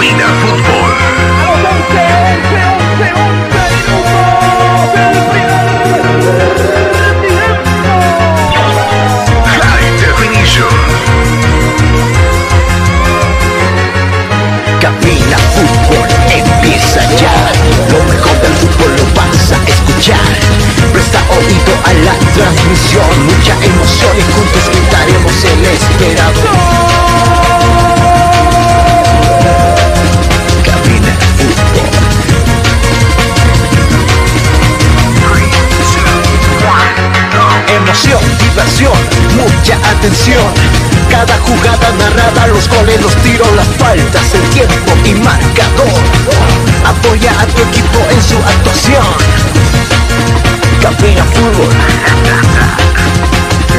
Cabina Fútbol. Cabina Fútbol empieza ya. Lo mejor del fútbol lo vas a escuchar. Presta oído a la transmisión. Mucha emoción y juntos gritaremos el esperado. Diversión, mucha atención. Cada jugada narrada, los goles, los tiros, las faltas, el tiempo y marcador. Apoya a tu equipo en su actuación. Cabina Fútbol.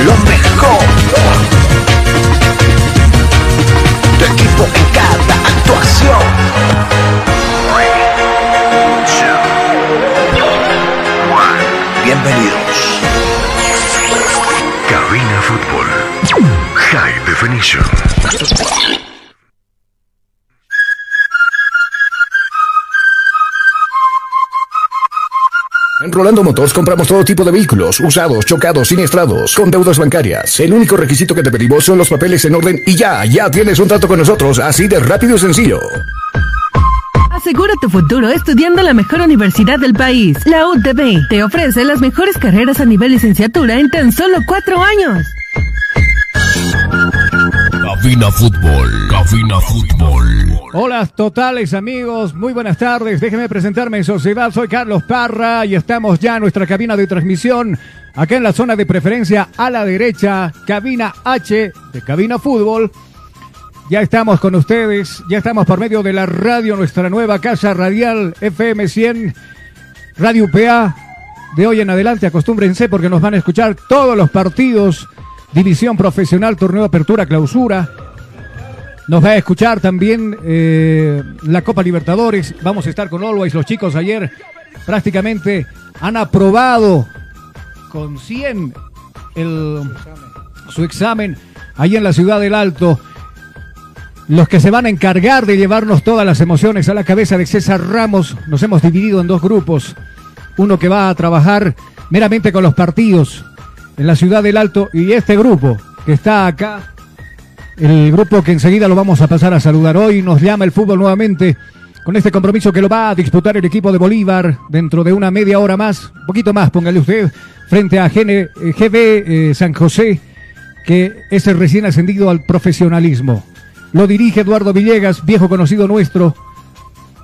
Lo mejor. Tu equipo en cada actuación. Definition. En Rolando Motors compramos todo tipo de vehículos, usados, chocados, siniestrados, con deudas bancarias. El único requisito que te pedimos son los papeles en orden y ya, ya tienes un trato con nosotros, así de rápido y sencillo. Asegura tu futuro estudiando en la mejor universidad del país. La UTB te ofrece las mejores carreras a nivel licenciatura en tan solo cuatro años. Cabina Fútbol. Cabina Fútbol. Hola totales amigos, muy buenas tardes. Déjenme presentarme en sociedad. Soy Carlos Parra y estamos ya en nuestra cabina de transmisión. Acá en la zona de preferencia a la derecha, cabina H de cabina fútbol. Ya estamos con ustedes, ya estamos por medio de la radio, nuestra nueva casa radial FM 100, Radio PA. De hoy en adelante acostúmbrense porque nos van a escuchar todos los partidos, división profesional, torneo apertura, clausura. Nos va a escuchar también eh, la Copa Libertadores. Vamos a estar con Always. Los chicos ayer prácticamente han aprobado con 100 el, su examen ahí en la ciudad del Alto. Los que se van a encargar de llevarnos todas las emociones a la cabeza de César Ramos, nos hemos dividido en dos grupos. Uno que va a trabajar meramente con los partidos en la ciudad del Alto y este grupo que está acá, el grupo que enseguida lo vamos a pasar a saludar hoy, nos llama el fútbol nuevamente con este compromiso que lo va a disputar el equipo de Bolívar dentro de una media hora más, un poquito más, póngale usted, frente a GN eh, GB eh, San José, que es el recién ascendido al profesionalismo. Lo dirige Eduardo Villegas, viejo conocido nuestro,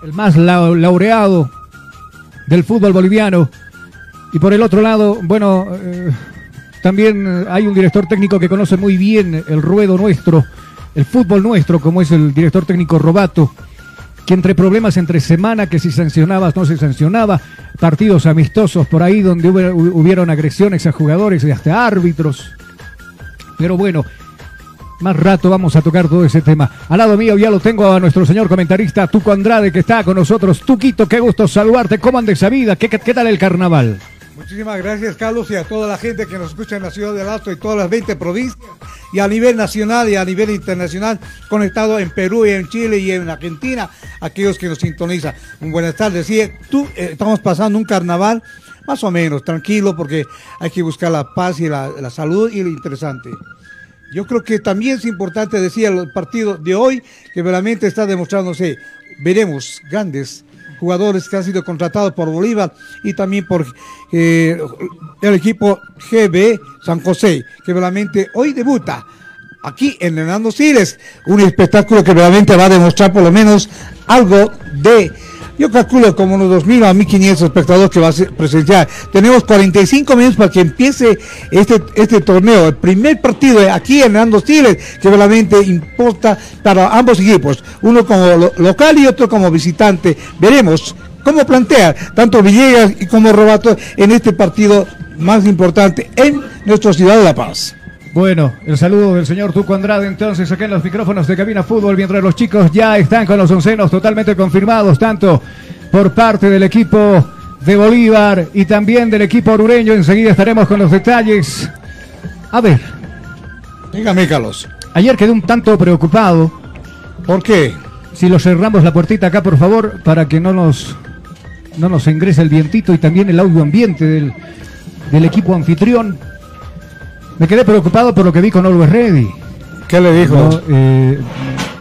el más lau- laureado del fútbol boliviano. Y por el otro lado, bueno, eh, también eh, hay un director técnico que conoce muy bien el ruedo nuestro, el fútbol nuestro, como es el director técnico Robato, que entre problemas entre semana, que si sancionabas, no se sancionaba, partidos amistosos por ahí donde hubo- hubieron agresiones a jugadores y hasta árbitros. Pero bueno, más rato vamos a tocar todo ese tema. Al lado mío ya lo tengo a nuestro señor comentarista Tuco Andrade que está con nosotros. Tuquito, qué gusto saludarte. ¿Cómo anda esa vida? ¿Qué, qué, qué tal el carnaval? Muchísimas gracias, Carlos, y a toda la gente que nos escucha en la ciudad del Alto y todas las 20 provincias, y a nivel nacional y a nivel internacional, conectado en Perú y en Chile y en Argentina, aquellos que nos sintonizan. Buenas tardes. Sí, tú, eh, estamos pasando un carnaval más o menos tranquilo porque hay que buscar la paz y la, la salud y lo interesante. Yo creo que también es importante decir el partido de hoy que realmente está demostrándose, veremos grandes jugadores que han sido contratados por Bolívar y también por eh, el equipo GB San José, que realmente hoy debuta aquí en Hernando Siles, un espectáculo que realmente va a demostrar por lo menos algo de Yo calculo como unos 2.000 a 1.500 espectadores que va a ser presencial. Tenemos 45 minutos para que empiece este, este torneo. El primer partido aquí en Andos Tigres, que realmente importa para ambos equipos. Uno como lo- local y otro como visitante. Veremos cómo plantea tanto Villegas y como Robato en este partido más importante en nuestra ciudad de La Paz. Bueno, el saludo del señor Tuco Andrade entonces acá en los micrófonos de Cabina Fútbol, mientras los chicos ya están con los oncenos totalmente confirmados, tanto por parte del equipo de Bolívar y también del equipo orureño. Enseguida estaremos con los detalles. A ver, Dígame, Carlos. ayer quedé un tanto preocupado. ¿Por qué? Si lo cerramos la puertita acá, por favor, para que no nos, no nos ingrese el vientito y también el audio ambiente del, del equipo anfitrión. Me quedé preocupado por lo que vi con Always Ready. ¿Qué le dijo? No, eh,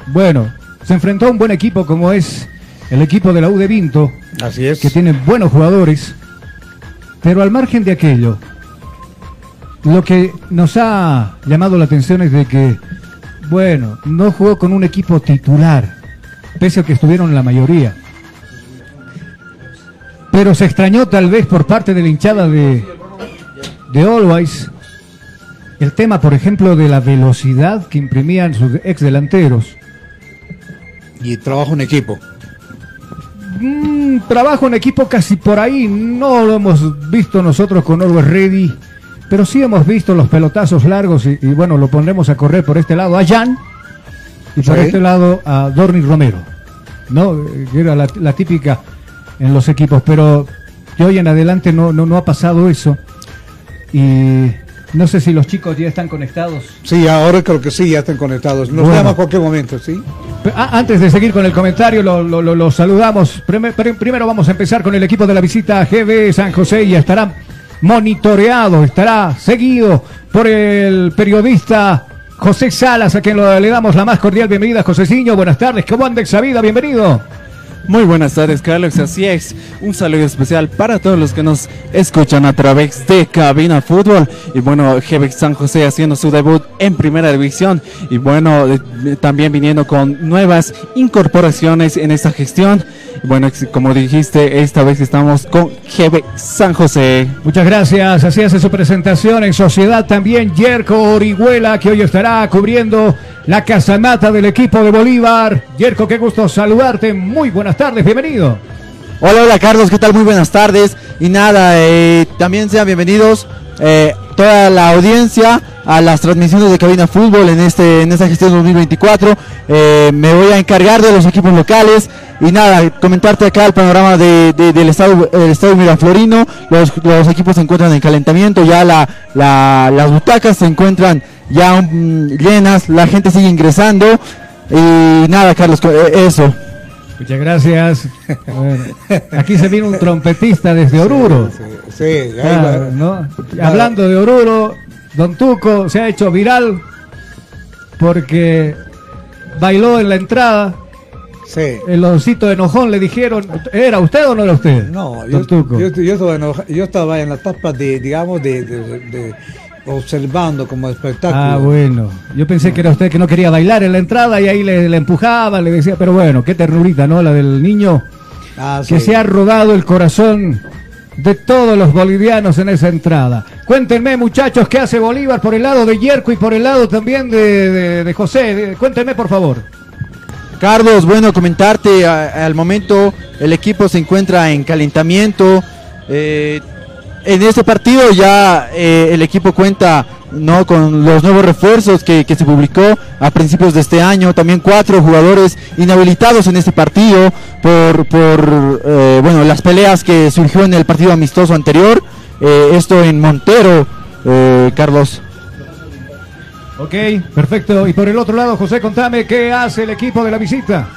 bueno, se enfrentó a un buen equipo como es el equipo de la U de Vinto, Así es. que tiene buenos jugadores, pero al margen de aquello, lo que nos ha llamado la atención es de que, bueno, no jugó con un equipo titular, pese a que estuvieron la mayoría. Pero se extrañó tal vez por parte de la hinchada de, de Always el tema, por ejemplo, de la velocidad que imprimían sus ex delanteros. Y trabajo en equipo. Mm, trabajo en equipo casi por ahí, no lo hemos visto nosotros con Always Ready, pero sí hemos visto los pelotazos largos y, y bueno, lo pondremos a correr por este lado a Jan y por Sí. este lado a Dorni Romero, ¿no? Eh, Que era la, la típica en los equipos, pero de hoy en adelante no, no, no ha pasado eso y no sé si los chicos ya están conectados. Sí, ahora creo que sí, ya están conectados. Nos Bueno. llama a cualquier momento, ¿sí? Pe- a- Antes de seguir con el comentario, lo, lo- lo- lo saludamos. Prime- prim- primero vamos a empezar con el equipo de la visita a GB San José y estará monitoreado, estará seguido por el periodista José Salas, a quien le damos la más cordial bienvenida. Joseciño, buenas tardes. ¿Cómo anda esa vida? Bienvenido. Muy buenas tardes, Carlos. Así es, un saludo especial para todos los que nos escuchan a través de Cabina Fútbol. Y bueno, Jebex San José haciendo su debut en Primera División. Y bueno, eh, también viniendo con nuevas incorporaciones en esta gestión. Bueno, como dijiste, esta vez estamos con Jebex San José. Muchas gracias. Así hace su presentación en sociedad también Yerko Orihuela, que hoy estará cubriendo la casamata del equipo de Bolívar. Yerko, qué gusto saludarte. Muy buenas tardes, bienvenido. Hola, hola Carlos, ¿qué tal? Muy buenas tardes. Y nada, eh, también sean bienvenidos eh, toda la audiencia a las transmisiones de Cabina Fútbol en este en esta gestión 2024. Eh, me voy a encargar de los equipos locales y nada, comentarte acá el panorama de, de- del estado el estado Miraflorino. Los, equipos se encuentran en calentamiento, ya la, la- las butacas se encuentran ya mm, llenas, la gente sigue ingresando. Y nada, Carlos, eh, eso. Muchas gracias. Bueno, aquí se viene un trompetista desde Oruro. Sí, Claro, va. ¿no? Hablando de Oruro, Don Tuco se ha hecho viral porque bailó en la entrada. Sí. El osito enojón le dijeron, ¿era usted o no era usted? No, yo, yo, yo estaba enoja- yo estaba en la etapa de, digamos, de, de- de- observando como espectáculo. Ah, bueno. Yo pensé que era usted que no quería bailar en la entrada y ahí le, le empujaba, le decía, pero bueno, qué ternurita, ¿no? La del niño Ah, que se ha robado el corazón de todos los bolivianos en esa entrada. Cuéntenme, muchachos, qué hace Bolívar por el lado de Yerko y por el lado también de, de- de José. Cuéntenme, por favor. Carlos, bueno, comentarte, a- al momento el equipo se encuentra en calentamiento. eh, en este partido ya eh, el equipo cuenta no con los nuevos refuerzos que, que se publicó a principios de este año. También cuatro jugadores inhabilitados en este partido por, por eh, bueno, las peleas que surgió en el partido amistoso anterior. Eh, esto en Montero, Carlos. Ok, perfecto. Y por el otro lado, José, contame qué hace el equipo de la visita.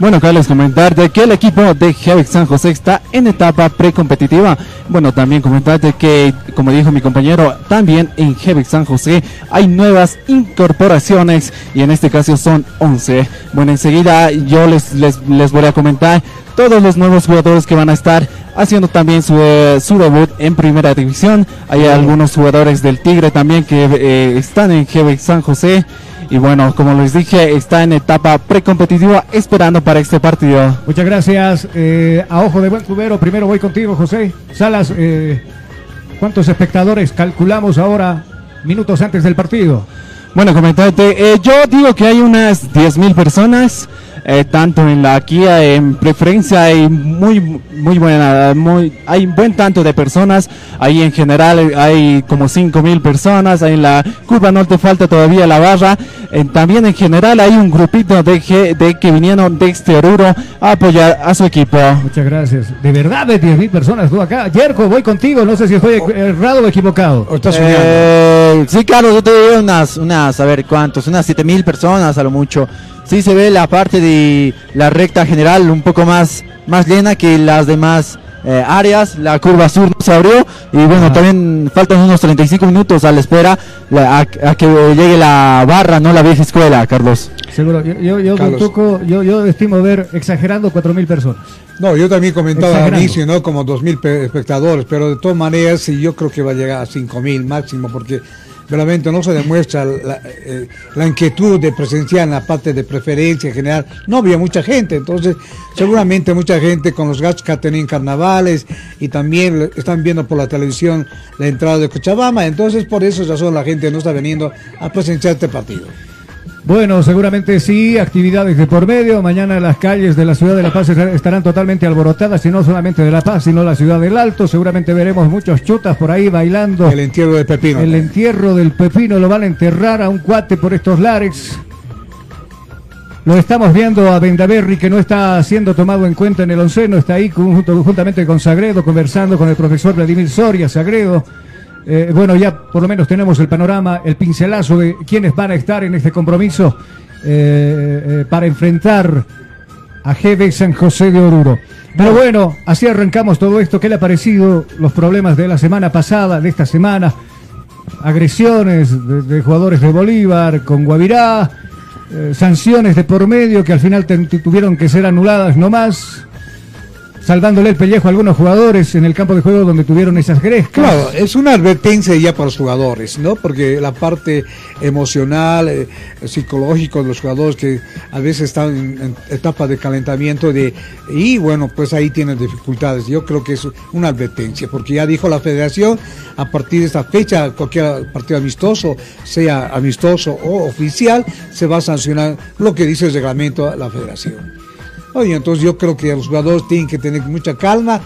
Bueno, Carlos, comentarte que el equipo de Jevex San José está en etapa precompetitiva. Bueno, también comentarte que, como dijo mi compañero, también en Jevex San José hay nuevas incorporaciones y en este caso son 11. Bueno, enseguida yo les, les, les voy a comentar todos los nuevos jugadores que van a estar haciendo también su, eh, su debut en primera división. Hay algunos jugadores del Tigre también que eh, están en Jevex San José. Y bueno, como les dije, está en etapa precompetitiva esperando para este partido. Muchas gracias. Eh, a ojo de buen cubero, primero voy contigo, José. Salas, eh, ¿cuántos espectadores calculamos ahora minutos antes del partido? Bueno, comentarte, eh, yo digo que hay unas 10.000 personas, eh, tanto en la Kia en preferencia hay muy muy buena, muy hay buen tanto de personas, ahí en general eh, hay como 5.000 personas, ahí en la curva norte falta todavía la barra, eh, también en general hay un grupito de que, de que vinieron de este Oruro a apoyar a su equipo. Muchas gracias. De verdad, de 10.000 personas tú acá. Yerko, voy contigo, no sé si estoy errado o equivocado. Eh, sí, claro, yo te digo unas, unas, a ver cuántos, unas 7000 personas a lo mucho. Sí se ve la parte de la recta general un poco más, más llena que las demás eh, áreas. La curva sur no se abrió y bueno, también faltan unos 35 minutos a la espera la- a, a que llegue la barra, no la vieja escuela, Carlos. Seguro, yo, yo, yo, Carlos. Tuco, yo, yo estimo ver exagerando 4.000 personas. No, yo también comentaba al inicio, ¿no? Como 2.000 pe- espectadores, pero de todas maneras sí, yo creo que va a llegar a 5.000 máximo, porque realmente no se demuestra la, eh, la inquietud de presenciar en la parte de preferencia en general. No había mucha gente, entonces seguramente mucha gente con los gastos que ha tenido en carnavales y también están viendo por la televisión la entrada de Cochabamba, entonces por eso razón la gente no está viniendo a presenciar este partido. Bueno, seguramente sí, actividades de por medio. Mañana las calles de la ciudad de La Paz estar- estarán totalmente alborotadas, y no solamente de La Paz, sino la ciudad del Alto. Seguramente veremos muchos chutas por ahí bailando. El entierro de Pepino. El entierro del pepino lo van a enterrar a un cuate por estos lares. Lo estamos viendo a Vendaverri que no está siendo tomado en cuenta en el onceno, está ahí junto- juntamente con Sagredo conversando con el profesor Vladimir Soria, Sagredo. Eh, bueno, ya por lo menos tenemos el panorama, el pincelazo de quiénes van a estar en este compromiso eh, eh, para enfrentar a GB San José de Oruro. Pero bueno, así arrancamos todo esto. ¿Qué le ha parecido los problemas de la semana pasada, de esta semana? Agresiones de, jugadores de Bolívar con Guavirá, sanciones de por medio que al final tuvieron que ser anuladas nomás, salvándole el pellejo a algunos jugadores en el campo de juego donde tuvieron esas grescas. Claro, es una advertencia ya para los jugadores, ¿no? Porque la parte emocional, eh, psicológico de los jugadores que a veces están en, en etapa de calentamiento de y bueno, pues ahí tienen dificultades. Yo creo que es una advertencia, porque ya dijo la Federación a partir de esta fecha cualquier partido amistoso, sea amistoso o oficial, se va a sancionar lo que dice el reglamento de la Federación. Oye, entonces yo creo que los jugadores tienen que tener mucha calma,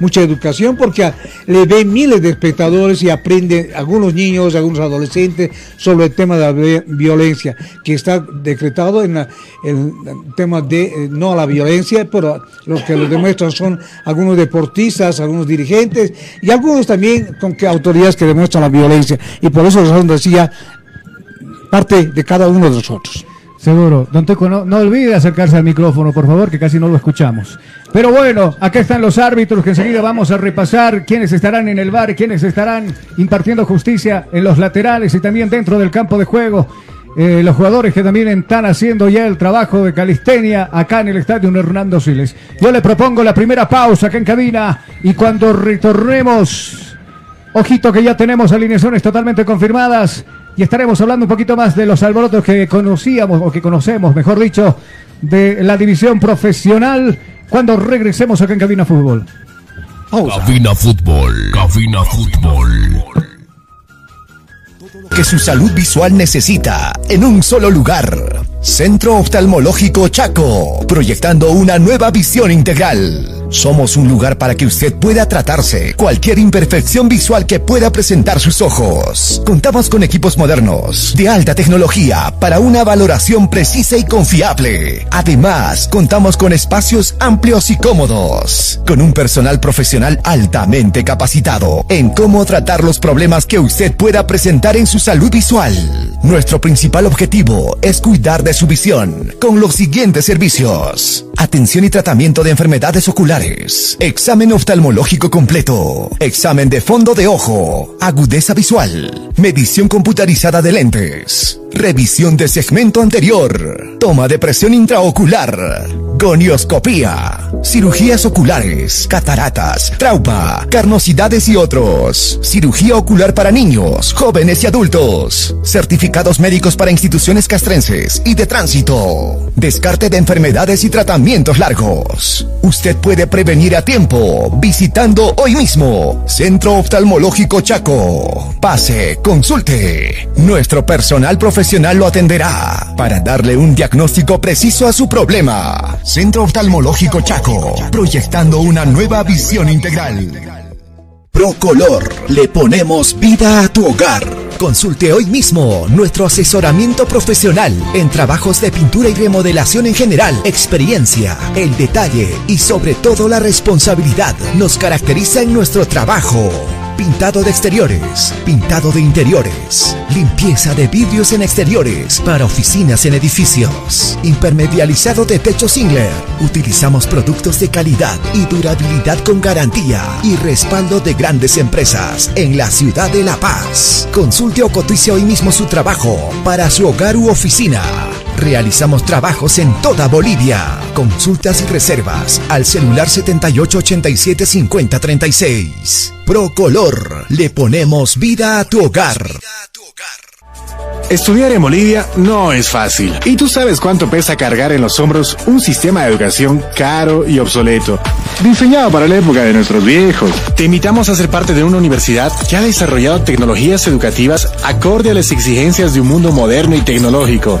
mucha educación, porque le ven miles de espectadores y aprenden algunos niños, algunos adolescentes sobre el tema de la vi- violencia, que está decretado en el tema de eh, no a la violencia, pero los que lo demuestran son algunos deportistas, algunos dirigentes y algunos también con que autoridades que demuestran la violencia. Y por eso razón decía parte de cada uno de nosotros. Seguro. Don Teco, no, no olvide acercarse al micrófono, por favor, que casi no lo escuchamos. Pero bueno, acá están los árbitros que enseguida vamos a repasar quiénes estarán en el bar, quiénes estarán impartiendo justicia en los laterales y también dentro del campo de juego. Eh, los jugadores que también están haciendo ya el trabajo de calistenia acá en el estadio Hernando Siles. Yo le propongo la primera pausa acá en cabina y cuando retornemos Ojito que ya tenemos alineaciones totalmente confirmadas y estaremos hablando un poquito más de los alborotos que conocíamos o que conocemos, mejor dicho, de la división profesional cuando regresemos acá en Cabina Fútbol. Cabina Fútbol. Cabina Fútbol. que su salud visual necesita en un solo lugar. Centro Oftalmológico Chaco, proyectando una nueva visión integral. Somos un lugar para que usted pueda tratarse cualquier imperfección visual que pueda presentar sus ojos. Contamos con equipos modernos, de alta tecnología, para una valoración precisa y confiable. Además, contamos con espacios amplios y cómodos, con un personal profesional altamente capacitado en cómo tratar los problemas que usted pueda presentar en su salud visual. Nuestro principal objetivo es cuidar de su visión con los siguientes servicios. Atención y tratamiento de enfermedades oculares. Examen oftalmológico completo. Examen de fondo de ojo. Agudeza visual. Medición computarizada de lentes. Revisión de segmento anterior. Toma de presión intraocular. Gonioscopía. cirugías oculares, cataratas, trauma, carnosidades y otros. Cirugía ocular para niños, jóvenes y adultos. Certificados médicos para instituciones castrenses y de tránsito. Descarte de enfermedades y largos. Usted puede prevenir a tiempo visitando hoy mismo Centro Oftalmológico Chaco. Pase, consulte. Nuestro personal profesional lo atenderá para darle un diagnóstico preciso a su problema. Centro Oftalmológico Chaco, proyectando una nueva visión integral. Procolor, le ponemos vida a tu hogar. Consulte hoy mismo nuestro asesoramiento profesional en trabajos de pintura y remodelación en general. Experiencia, el detalle y sobre todo la responsabilidad nos caracteriza en nuestro trabajo. Pintado de exteriores, pintado de interiores, limpieza de vidrios en exteriores para oficinas en edificios, impermedializado de techo Singler. Utilizamos productos de calidad y durabilidad con garantía y respaldo de grandes empresas en la ciudad de La Paz. Consulte o cotice hoy mismo su trabajo para su hogar u oficina. Realizamos trabajos en toda Bolivia. Consultas y reservas al celular 7887 5036. Procolor, le ponemos vida a tu hogar. Estudiar en Bolivia no es fácil. Y tú sabes cuánto pesa cargar en los hombros un sistema de educación caro y obsoleto, diseñado para la época de nuestros viejos. Te invitamos a ser parte de una universidad que ha desarrollado tecnologías educativas acorde a las exigencias de un mundo moderno y tecnológico.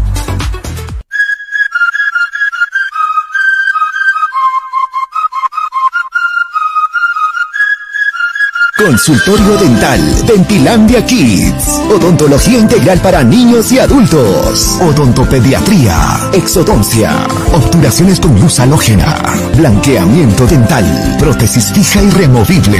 Consultorio Dental, Dentilandia Kids, Odontología Integral para niños y adultos, Odontopediatría, Exodoncia, Obturaciones con luz halógena, Blanqueamiento dental, Prótesis fija y removible,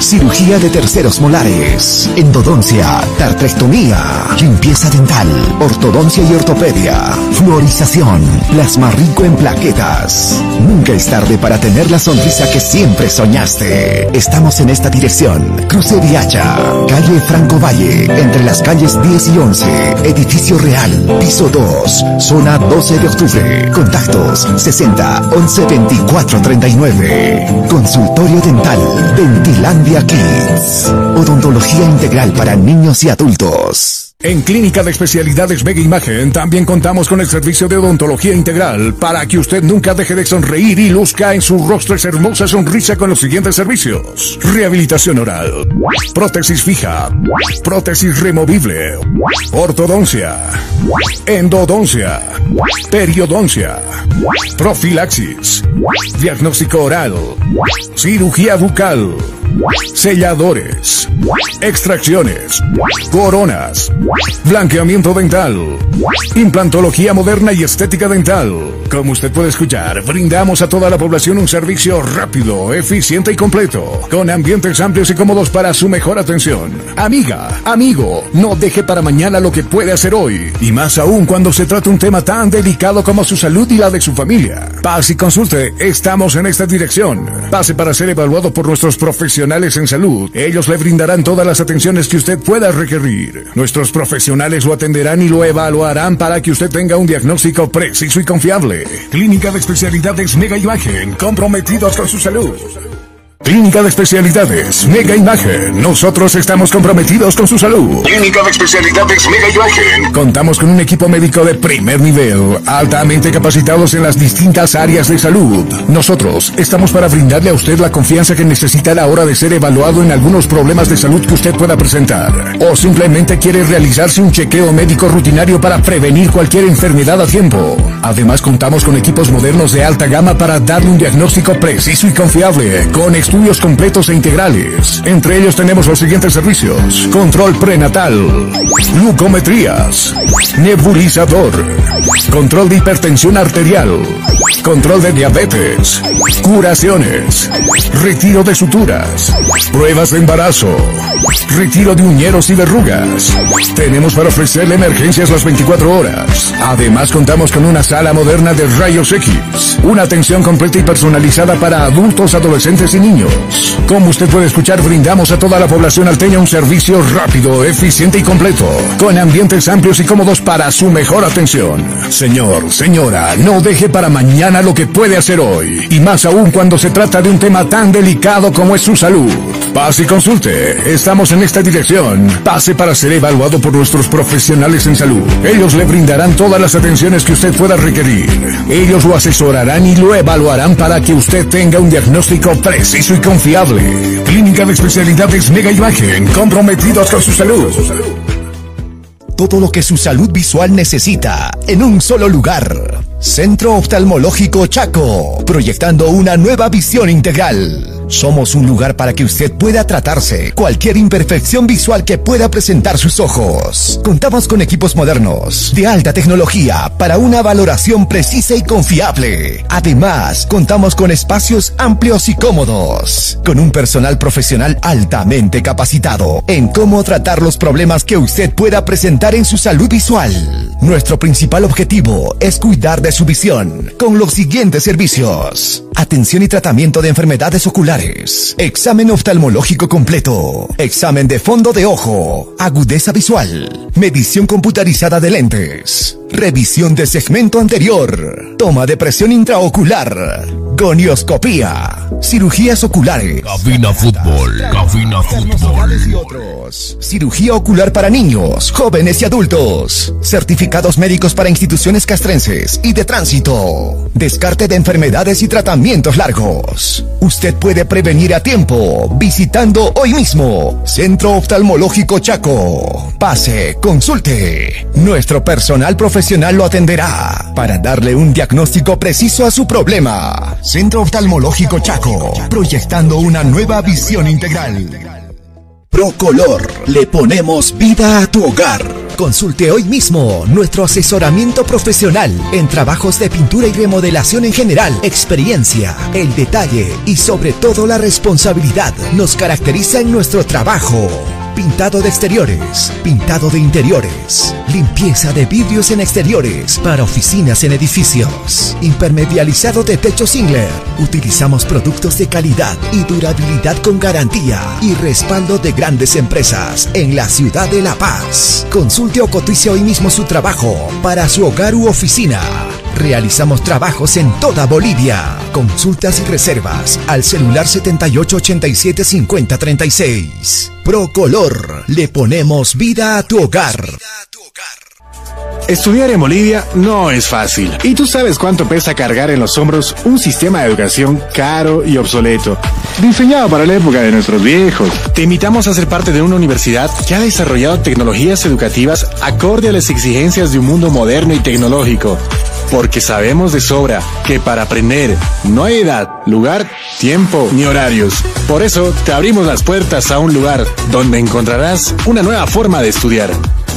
Cirugía de terceros molares, Endodoncia, Tartrectomía, Limpieza dental, Ortodoncia y ortopedia, Fluorización, Plasma rico en plaquetas. Nunca es tarde para tener la sonrisa que siempre soñaste. Estamos en esta dirección. Cruce Viacha, calle Franco Valle, entre las calles 10 y 11, edificio real, piso 2, zona 12 de octubre. Contactos 60 11 24 39. Consultorio dental, Dentilandia Kids. Odontología integral para niños y adultos. En Clínica de Especialidades Mega Imagen también contamos con el servicio de odontología integral para que usted nunca deje de sonreír y luzca en su rostro esa hermosa sonrisa con los siguientes servicios. Rehabilitación oral, prótesis fija, prótesis removible, ortodoncia, endodoncia, periodoncia, profilaxis, diagnóstico oral, cirugía bucal, selladores, extracciones, coronas, blanqueamiento dental, implantología moderna y estética dental. Como usted puede escuchar, brindamos a toda la población un servicio rápido, eficiente y completo, con ambientes amplios y cómodos para su mejor atención. Amiga, amigo, no deje para mañana lo que puede hacer hoy, y más aún cuando se trata un tema tan delicado como su salud y la de su familia. Pase y consulte, estamos en esta dirección. Pase para ser evaluado por nuestros profesionales en salud. Ellos le brindarán todas las atenciones que usted pueda requerir. Nuestros profesionales lo atenderán y lo evaluarán para que usted tenga un diagnóstico preciso y confiable. Clínica de Especialidades Mega Imagen, comprometidos con su salud. Clínica de Especialidades Mega Imagen. Nosotros estamos comprometidos con su salud. Clínica de Especialidades Mega Imagen. Contamos con un equipo médico de primer nivel, altamente capacitados en las distintas áreas de salud. Nosotros estamos para brindarle a usted la confianza que necesita a la hora de ser evaluado en algunos problemas de salud que usted pueda presentar. O simplemente quiere realizarse un chequeo médico rutinario para prevenir cualquier enfermedad a tiempo. Además contamos con equipos modernos de alta gama para darle un diagnóstico preciso y confiable, con estudios completos e integrales. Entre ellos tenemos los siguientes servicios. Control prenatal, glucometrías, nebulizador, control de hipertensión arterial, control de diabetes, curaciones, retiro de suturas, pruebas de embarazo, retiro de uñeros y verrugas. Tenemos para ofrecerle emergencias las 24 horas. Además contamos con una sala moderna de rayos X, una atención completa y personalizada para adultos, adolescentes y niños. Como usted puede escuchar, brindamos a toda la población alteña un servicio rápido, eficiente y completo, con ambientes amplios y cómodos para su mejor atención. Señor, señora, no deje para mañana lo que puede hacer hoy, y más aún cuando se trata de un tema tan delicado como es su salud. Pase y consulte. Estamos en esta dirección. Pase para ser evaluado por nuestros profesionales en salud. Ellos le brindarán todas las atenciones que usted pueda requerir. Ellos lo asesorarán y lo evaluarán para que usted tenga un diagnóstico preciso y confiable. Clínica de especialidades Mega Imagen, comprometidos con su salud. Todo lo que su salud visual necesita en un solo lugar. Centro Oftalmológico Chaco, proyectando una nueva visión integral. Somos un lugar para que usted pueda tratarse cualquier imperfección visual que pueda presentar sus ojos. Contamos con equipos modernos de alta tecnología para una valoración precisa y confiable. Además, contamos con espacios amplios y cómodos, con un personal profesional altamente capacitado en cómo tratar los problemas que usted pueda presentar en su salud visual. Nuestro principal objetivo es cuidar de su visión con los siguientes servicios. Atención y tratamiento de enfermedades oculares examen oftalmológico completo, examen de fondo de ojo, agudeza visual, medición computarizada de lentes, revisión de segmento anterior, toma de presión intraocular, gonioscopía, cirugías oculares, cabina fútbol, cabina fútbol. y otros, cirugía ocular para niños, jóvenes y adultos, certificados médicos para instituciones castrenses y de tránsito, descarte de enfermedades y tratamientos largos. Usted puede prevenir a tiempo visitando hoy mismo Centro Oftalmológico Chaco. Pase, consulte. Nuestro personal profesional lo atenderá para darle un diagnóstico preciso a su problema. Centro Oftalmológico Chaco, proyectando una nueva visión integral. Procolor, le ponemos vida a tu hogar. Consulte hoy mismo nuestro asesoramiento profesional en trabajos de pintura y remodelación en general. Experiencia, el detalle y sobre todo la responsabilidad nos caracteriza en nuestro trabajo. Pintado de exteriores, pintado de interiores, limpieza de vidrios en exteriores para oficinas en edificios, impermeabilizado de techo Singler. Utilizamos productos de calidad y durabilidad con garantía y respaldo de grandes empresas en la ciudad de La Paz. Consulte o cotice hoy mismo su trabajo para su hogar u oficina. Realizamos trabajos en toda Bolivia. Consultas y reservas al celular 7887 5036. Procolor, le ponemos vida a tu hogar. Estudiar en Bolivia no es fácil. Y tú sabes cuánto pesa cargar en los hombros un sistema de educación caro y obsoleto. Diseñado para la época de nuestros viejos. Te invitamos a ser parte de una universidad que ha desarrollado tecnologías educativas acorde a las exigencias de un mundo moderno y tecnológico. Porque sabemos de sobra que para aprender no hay edad, lugar, tiempo ni horarios. Por eso te abrimos las puertas a un lugar donde encontrarás una nueva forma de estudiar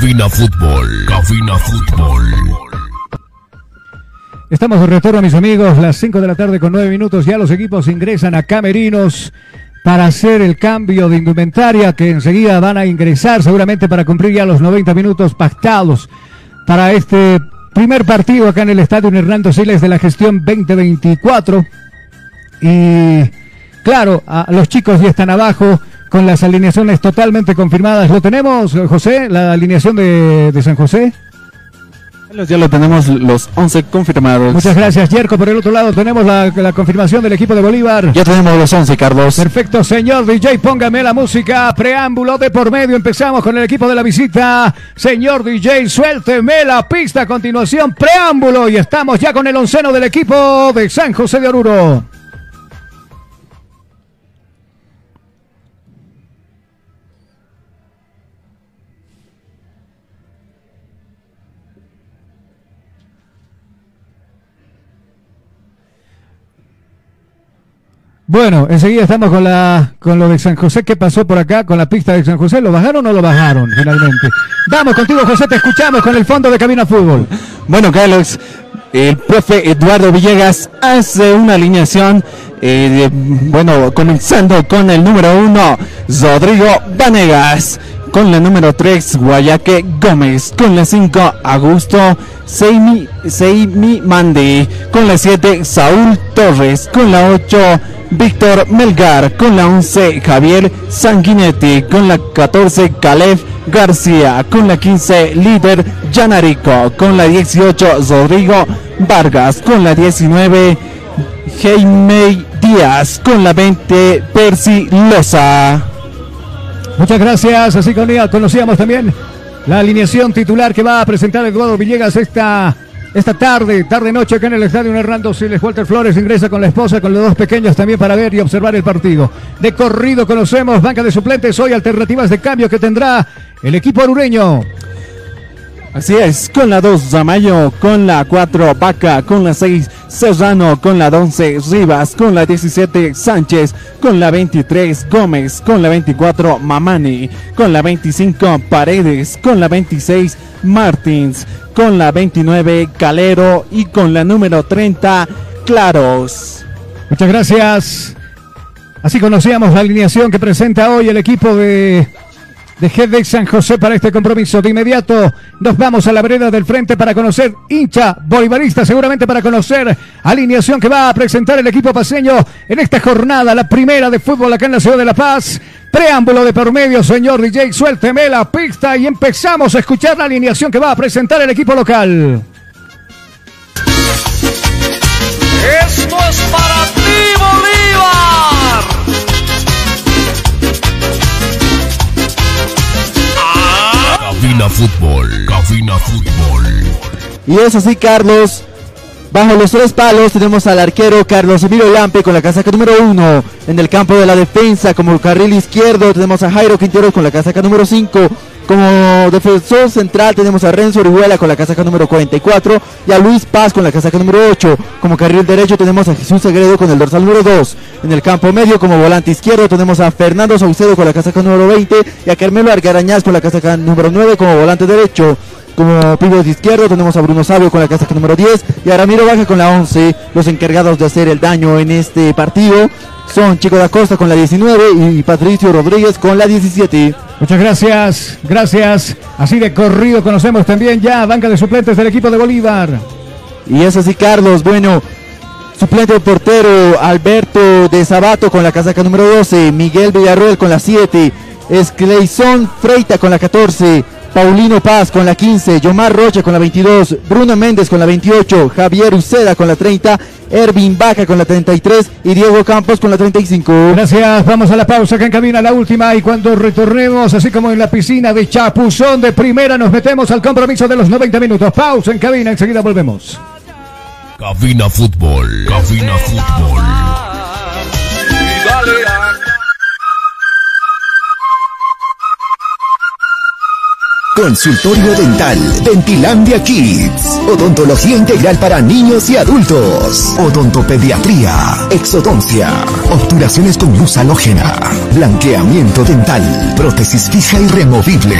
Cabina Fútbol. Cabina Fútbol. Estamos de retorno, mis amigos, las 5 de la tarde con 9 minutos. Ya los equipos ingresan a Camerinos para hacer el cambio de indumentaria que enseguida van a ingresar seguramente para cumplir ya los 90 minutos pactados para este primer partido acá en el Estadio Hernando Siles de la gestión 2024. Y claro, a los chicos ya están abajo con las alineaciones totalmente confirmadas. ¿Lo tenemos, José? ¿La alineación de, de San José? Ya lo tenemos los 11 confirmados. Muchas gracias, Yerko. Por el otro lado tenemos la, la, confirmación del equipo de Bolívar. Ya tenemos los 11, Carlos. Perfecto, señor DJ, póngame la música. Preámbulo de por medio. Empezamos con el equipo de la visita. Señor DJ, suélteme la pista. A continuación, preámbulo. Y estamos ya con el onceno del equipo de San José de Oruro. Bueno, enseguida estamos con la con lo de San José. ¿Qué pasó por acá con la pista de San José? ¿Lo bajaron o lo bajaron finalmente? Vamos contigo, José, te escuchamos con el fondo de Cabina Fútbol. Bueno, Carlos, el profe Eduardo Villegas hace una alineación. Eh, bueno, comenzando con el número uno, Rodrigo Vanegas. Con la número 3, Guayaque Gómez. Con la 5, Augusto Seimi, Seimi Mande. Con la 7, Saúl Torres. Con la 8, Víctor Melgar. Con la 11, Javier Sanguinetti. Con la 14, Caleb García. Con la 15, líder Yanarico. Con la 18, Rodrigo Vargas. Con la 19, Jaime Díaz. Con la 20, Percy Loza. Muchas gracias. Así conocíamos también la alineación titular que va a presentar Eduardo Villegas esta, esta tarde, tarde-noche acá en el estadio Hernando Siles. Walter Flores ingresa con la esposa, con los dos pequeños también para ver y observar el partido. De corrido conocemos banca de suplentes, hoy alternativas de cambio que tendrá el equipo arureño. Así es, con la 2 Zamayo, con la 4 Vaca, con la 6 Serrano, con la 11 Rivas, con la 17 Sánchez, con la 23 Gómez, con la 24 Mamani, con la 25 Paredes, con la 26 Martins, con la 29 Calero y con la número 30 Claros. Muchas gracias. Así conocíamos la alineación que presenta hoy el equipo de de San José para este compromiso. De inmediato nos vamos a la vereda del frente para conocer hincha bolivarista, seguramente para conocer alineación que va a presentar el equipo paseño en esta jornada, la primera de fútbol acá en la ciudad de La Paz. Preámbulo de por medio, señor DJ, suélteme la pista y empezamos a escuchar la alineación que va a presentar el equipo local. Esto es para Cabina Fútbol, Cabina Fútbol. Y es así, Carlos. Bajo los tres palos tenemos al arquero Carlos Emilio Lampe con la casaca número uno. En el campo de la defensa, como carril izquierdo, tenemos a Jairo Quintero con la casaca número 5. Como defensor central tenemos a Renzo Orihuela con la casaca número 44 y a Luis Paz con la casaca número 8. Como carril derecho tenemos a Jesús Segredo con el dorsal número 2. En el campo medio como volante izquierdo tenemos a Fernando Saucedo con la casaca número 20 y a Carmelo Argarañaz con la casaca número 9 como volante derecho. Como de izquierdo tenemos a Bruno Sabio con la casaca número 10 y a Ramiro Baja con la 11, los encargados de hacer el daño en este partido. Son Chico da Costa con la 19 y Patricio Rodríguez con la 17. Muchas gracias, gracias. Así de corrido conocemos también ya banca de suplentes del equipo de Bolívar. Y es así, Carlos. Bueno, suplente portero Alberto de Sabato con la casaca número 12, Miguel Villarroel con la 7, Escleison Freita con la 14, Paulino Paz con la 15, Yomar Rocha con la 22, Bruno Méndez con la 28, Javier Uceda con la 30, Ervin Baja con la 33 y Diego Campos con la 35. Gracias, vamos a la pausa acá en cabina, la última y cuando retornemos, así como en la piscina de Chapuzón de primera, nos metemos al compromiso de los 90 minutos. Pausa en cabina, enseguida volvemos. Cabina Fútbol, Cabina Fútbol. Consultorio Dental, Dentilandia Kids, Odontología Integral para niños y adultos, Odontopediatría, Exodoncia, Obturaciones con luz halógena, blanqueamiento dental, prótesis fija y removible,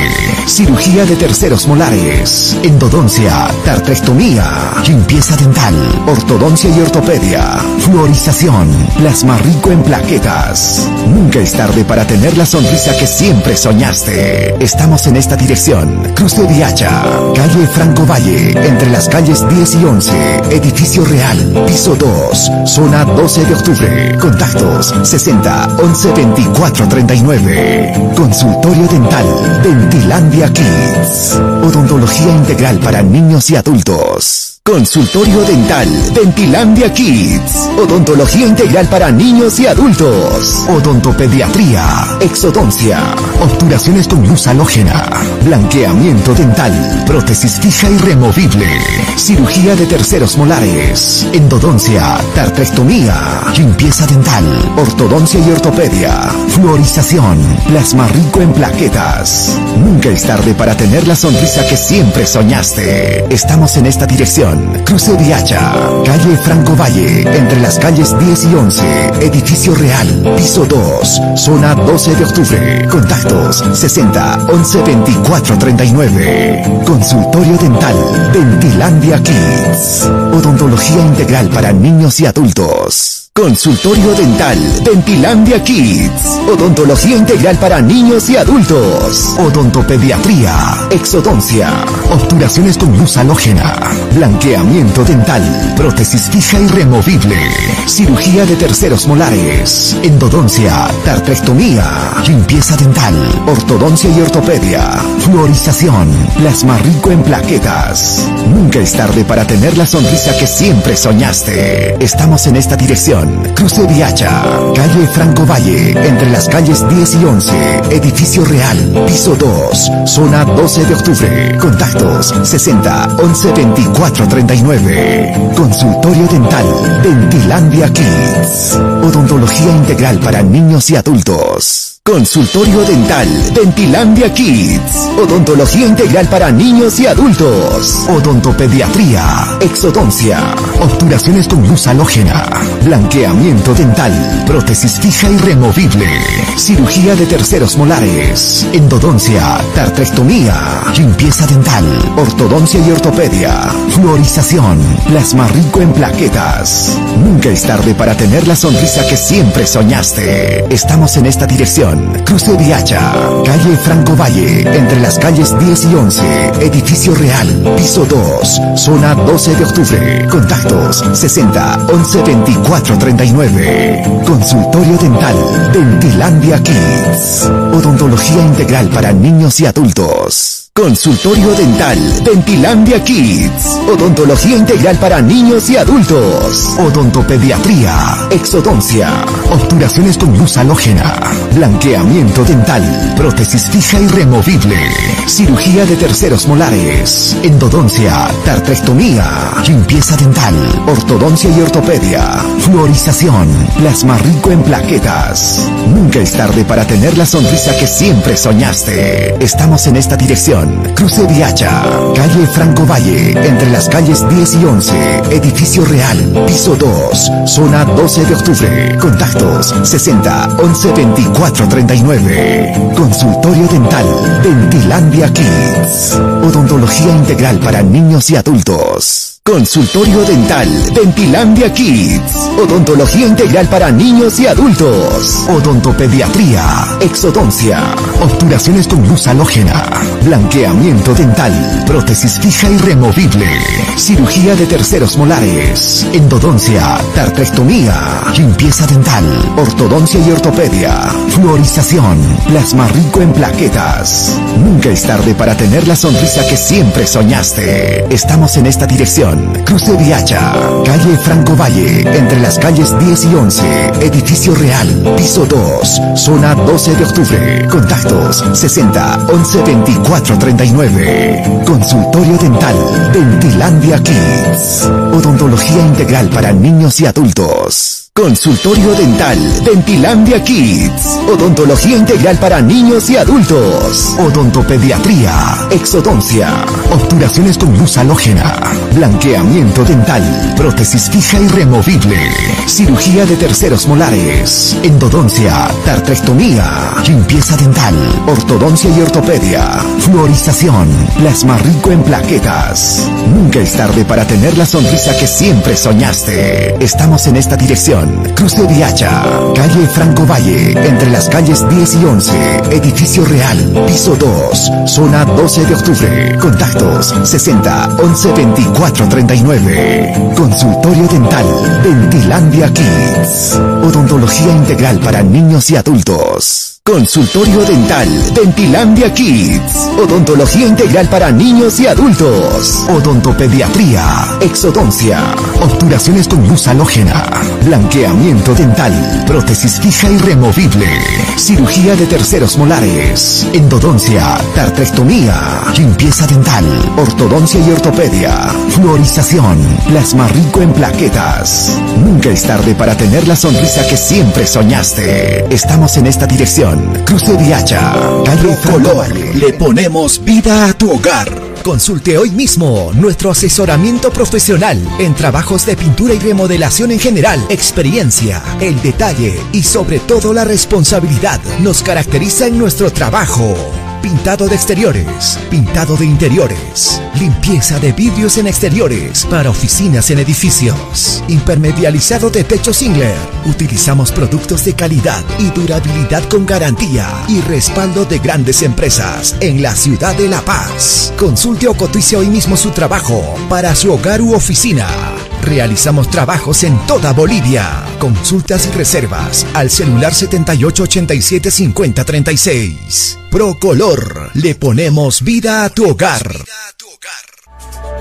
cirugía de terceros molares, endodoncia, tartrectomía, limpieza dental, ortodoncia y ortopedia, fluorización, plasma rico en plaquetas. Nunca es tarde para tener la sonrisa que siempre soñaste. Estamos en esta dirección. Cruz de Viacha, calle Franco Valle, entre las calles 10 y 11, edificio real, piso 2, zona 12 de octubre. Contactos 60 11 24 39. Consultorio dental, Dentilandia Kids. Odontología integral para niños y adultos. Consultorio Dental, Dentilandia Kids. Odontología integral para niños y adultos. Odontopediatría, exodoncia, obturaciones con luz halógena, blanqueamiento dental, prótesis fija y removible, cirugía de terceros molares, endodoncia, tartrectomía, limpieza dental, ortodoncia y ortopedia, fluorización, plasma rico en plaquetas. Nunca es tarde para tener la sonrisa que siempre soñaste. Estamos en esta dirección. Cruce Viacha, calle Franco Valle, entre las calles 10 y 11, edificio real, piso 2, zona 12 de octubre. Contactos 60 11 24 39. Consultorio dental, Dentilandia Kids. Odontología integral para niños y adultos. Consultorio Dental, Dentilandia Kids. Odontología integral para niños y adultos. Odontopediatría, exodoncia, obturaciones con luz halógena, blanqueamiento dental, prótesis fija y removible, cirugía de terceros molares, endodoncia, tartrectomía, limpieza dental, ortodoncia y ortopedia, fluorización, plasma rico en plaquetas. Nunca es tarde para tener la sonrisa que siempre soñaste. Estamos en esta dirección. Cruce Viacha, calle Franco Valle, entre las calles 10 y 11, edificio real, piso 2, zona 12 de octubre. Contactos 60 11 24 39. Consultorio dental, Dentilandia Kids. Odontología integral para niños y adultos. Consultorio Dental, Dentilandia Kids. Odontología integral para niños y adultos. Odontopediatría, exodoncia, obturaciones con luz halógena, blanqueamiento dental, prótesis fija y removible, cirugía de terceros molares, endodoncia, tartrectomía, limpieza dental, ortodoncia y ortopedia, fluorización, plasma rico en plaquetas. Nunca es tarde para tener la sonrisa que siempre soñaste. Estamos en esta dirección. Cruce Viacha, calle Franco Valle, entre las calles 10 y 11, edificio real, piso 2, zona 12 de octubre. Contactos 60 11 24 39. Consultorio dental, Dentilandia Kids. Odontología integral para niños y adultos. Consultorio Dental, Dentilandia Kids. Odontología integral para niños y adultos. Odontopediatría, exodoncia, obturaciones con luz halógena, blanqueamiento dental, prótesis fija y removible, cirugía de terceros molares, endodoncia, tartrectomía, limpieza dental, ortodoncia y ortopedia, fluorización, plasma rico en plaquetas. Nunca es tarde para tener la sonrisa que siempre soñaste. Estamos en esta dirección. Cruce Viacha, calle Franco Valle, entre las calles 10 y 11, edificio real, piso 2, zona 12 de octubre. Contactos 60 11 24 39. Consultorio dental, Dentilandia Kids. Odontología integral para niños y adultos. Consultorio Dental, Dentilandia Kids. Odontología integral para niños y adultos. Odontopediatría, exodoncia, obturaciones con luz halógena, blanqueamiento dental, prótesis fija y removible, cirugía de terceros molares, endodoncia, tartrectomía, limpieza dental, ortodoncia y ortopedia, fluorización, plasma rico en plaquetas. Nunca es tarde para tener la sonrisa que siempre soñaste. Estamos en esta dirección. Cruce Viacha, calle Franco Valle, entre las calles 10 y 11, edificio real, piso 2, zona 12 de octubre. Contactos 60 11 24 39. Consultorio dental, Dentilandia Kids. Odontología integral para niños y adultos. Consultorio Dental, Dentilandia Kids, Odontología Integral para niños y adultos, Odontopediatría, Exodoncia, Obturaciones con luz halógena, Blanqueamiento dental, Prótesis fija y removible, Cirugía de terceros molares, Endodoncia, Tartrectomía, Limpieza dental, Ortodoncia y ortopedia, Fluorización, Plasma rico en plaquetas. Nunca es tarde para tener la sonrisa que siempre soñaste. Estamos en esta dirección. Cruz de Viacha, calle Franco Valle, entre las calles 10 y 11, edificio real, piso 2, zona 12 de octubre. Contactos 60 11 24 39. Consultorio dental, Dentilandia Kids. Odontología integral para niños y adultos. Consultorio Dental, Dentilandia Kids. Odontología integral para niños y adultos. Odontopediatría, Exodoncia. Obturaciones con luz halógena. Blanqueamiento dental. Prótesis fija y removible. Cirugía de terceros molares. Endodoncia. Tartrectomía. Limpieza dental. Ortodoncia y ortopedia. Fluorización. Plasma rico en plaquetas. Nunca es tarde para tener la sonrisa que siempre soñaste. Estamos en esta dirección. Cruz de Viacha, calle Color. Le ponemos vida a tu hogar. Consulte hoy mismo nuestro asesoramiento profesional en trabajos de pintura y remodelación en general. Experiencia, el detalle y sobre todo la responsabilidad nos caracteriza en nuestro trabajo. Pintado de exteriores, pintado de interiores, limpieza de vidrios en exteriores para oficinas en edificios, impermedializado de techo Singler. Utilizamos productos de calidad y durabilidad con garantía y respaldo de grandes empresas en la ciudad de La Paz. Consulte o cotice hoy mismo su trabajo para su hogar u oficina. Realizamos trabajos en toda Bolivia. Consultas y reservas al celular 7887 5036. Procolor, le ponemos vida a tu hogar.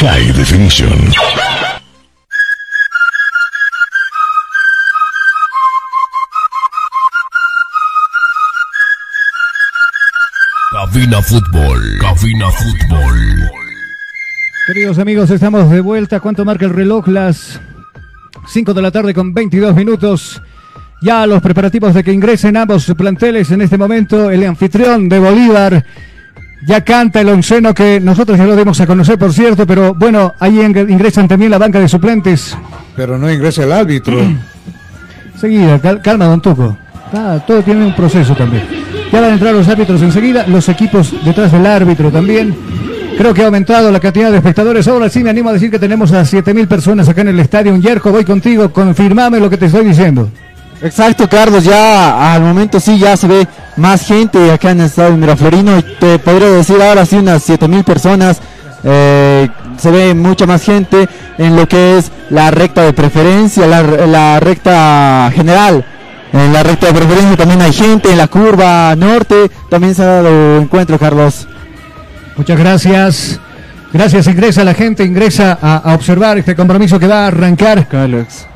High Definition. Cabina Fútbol. Cabina Fútbol. Queridos amigos, estamos de vuelta. ¿Cuánto marca el reloj? Las 5 de la tarde con 22 minutos. Ya los preparativos de que ingresen ambos planteles en este momento. El anfitrión de Bolívar ya canta el onceno que nosotros ya lo dimos a conocer, por cierto, pero bueno, ahí ingresan también la banca de suplentes. Pero no ingresa el árbitro. Seguida, cal- calma, don Tuco. Ah, todo tiene un proceso también. Ya van a entrar los árbitros enseguida, los equipos detrás del árbitro también. Creo que ha aumentado la cantidad de espectadores. Ahora sí me animo a decir que tenemos a 7000 personas acá en el estadio. Yerko, voy contigo, confirmame lo que te estoy diciendo. Exacto, Carlos, ya al momento sí ya se ve más gente acá en el estadio Miraflorino. y Te podría decir ahora sí unas 7000 personas. eh, se ve mucha más gente en lo que es la recta de preferencia, la, la recta general. En la recta de preferencia también hay gente, en la curva norte también se ha dado encuentro, Carlos. Muchas gracias. Gracias, ingresa la gente, ingresa a, a observar este compromiso que va a arrancar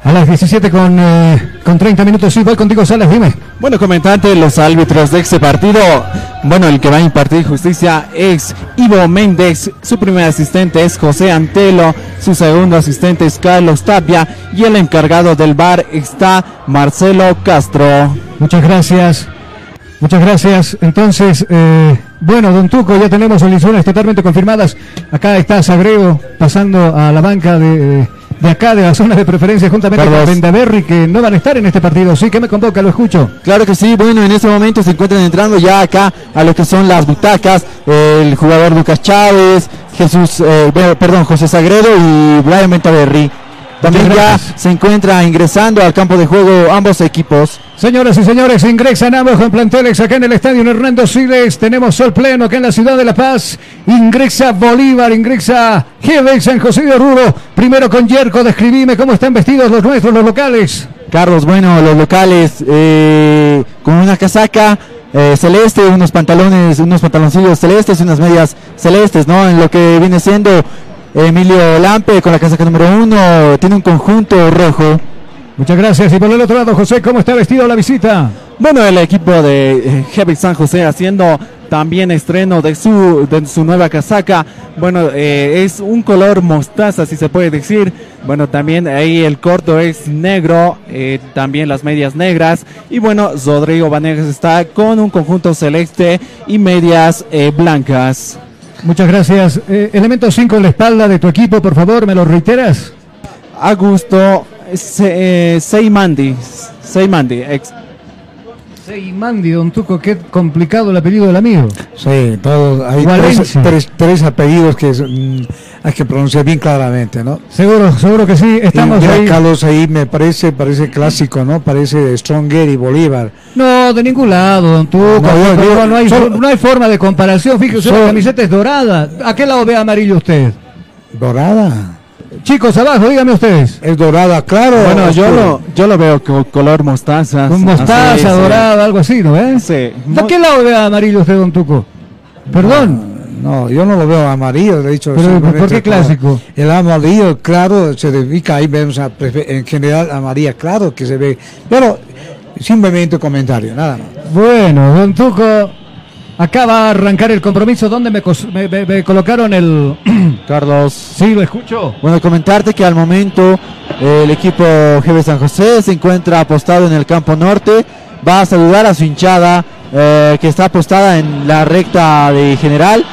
a las 17 con, eh, con 30 minutos. Sí, voy contigo, Salas, dime. Bueno, comentante, los árbitros de este partido, bueno, el que va a impartir justicia es Ivo Méndez, su primer asistente es José Antelo, su segundo asistente es Carlos Tapia y el encargado del bar está Marcelo Castro. Muchas gracias. Muchas gracias. Entonces, eh, bueno, don Tuco, ya tenemos alineaciones totalmente confirmadas. Acá está Sagrego pasando a la banca de, de acá, de la zona de preferencia, juntamente Carlos. con Vendaverri, que no van a estar en este partido. Sí, que me convoca, lo escucho. Claro que sí, bueno, en este momento se encuentran entrando ya acá a lo que son las butacas, el jugador Lucas Chávez, Jesús, eh, perdón, José Sagredo y Brian Ventaverri. También ya se encuentra ingresando al campo de juego ambos equipos. Señoras y señores, ingresan ambos con planteles acá en el estadio Hernando Siles. Tenemos sol pleno acá en la ciudad de La Paz. Ingresa Bolívar, ingresa GB San José de Oruro. Primero con Yerko, describime cómo están vestidos los nuestros, los locales. Carlos, bueno, los locales eh, con una casaca eh, celeste, unos pantalones, unos pantaloncillos celestes y unas medias celestes, ¿no? En lo que viene siendo Emilio Lampe con la casaca número uno, tiene un conjunto rojo. Muchas gracias. Y por el otro lado, José, ¿cómo está vestido la visita? Bueno, el equipo de eh, Heavy San José haciendo también estreno de su, de su nueva casaca. Bueno, eh, es un color mostaza, si se puede decir. Bueno, también ahí el corto es negro, eh, también las medias negras. Y bueno, Rodrigo Vanegas está con un conjunto celeste y medias eh, blancas. Muchas gracias. Eh, elemento 5 en la espalda de tu equipo, por favor, ¿me lo reiteras? Augusto eh, Seimandi. Seimandi, ex Seimandi, don Tuco, qué complicado el apellido del amigo. Sí, todos, hay tres, tres- tres apellidos que mm, hay que pronunciar bien claramente, ¿no? Seguro, seguro que sí. Estamos y mira, ahí. Carlos, ahí me parece, parece clásico, ¿no? Parece Stronger y Bolívar. No, de ningún lado, don Tuco. No, yo digo, no hay, solo- no hay forma de comparación. Fíjese, la camiseta es dorada. ¿A qué lado ve amarillo usted? ¿Dorada? Chicos, abajo, díganme ustedes. Es dorada, claro. Bueno, yo lo, yo lo veo con color mostaza. Con mostaza, Así, sí. dorada, algo así, ¿no ves? Sí. ¿De qué lado ve amarillo usted, don Tuco? Perdón. No, yo no lo veo amarillo, de hecho. Pero, ¿por qué clásico? El amarillo, claro, se dedica, ahí vemos a en general amarilla, claro que se ve. Pero simplemente comentario, nada más. Bueno, don Tuco, acá va a arrancar el compromiso. ¿Dónde me, me- me- me colocaron el...? Carlos. Sí, lo escucho. Bueno, comentarte que al momento eh, el equipo GB San José se encuentra apostado en el campo norte. Va a saludar a su hinchada eh, que está apostada en la recta de general.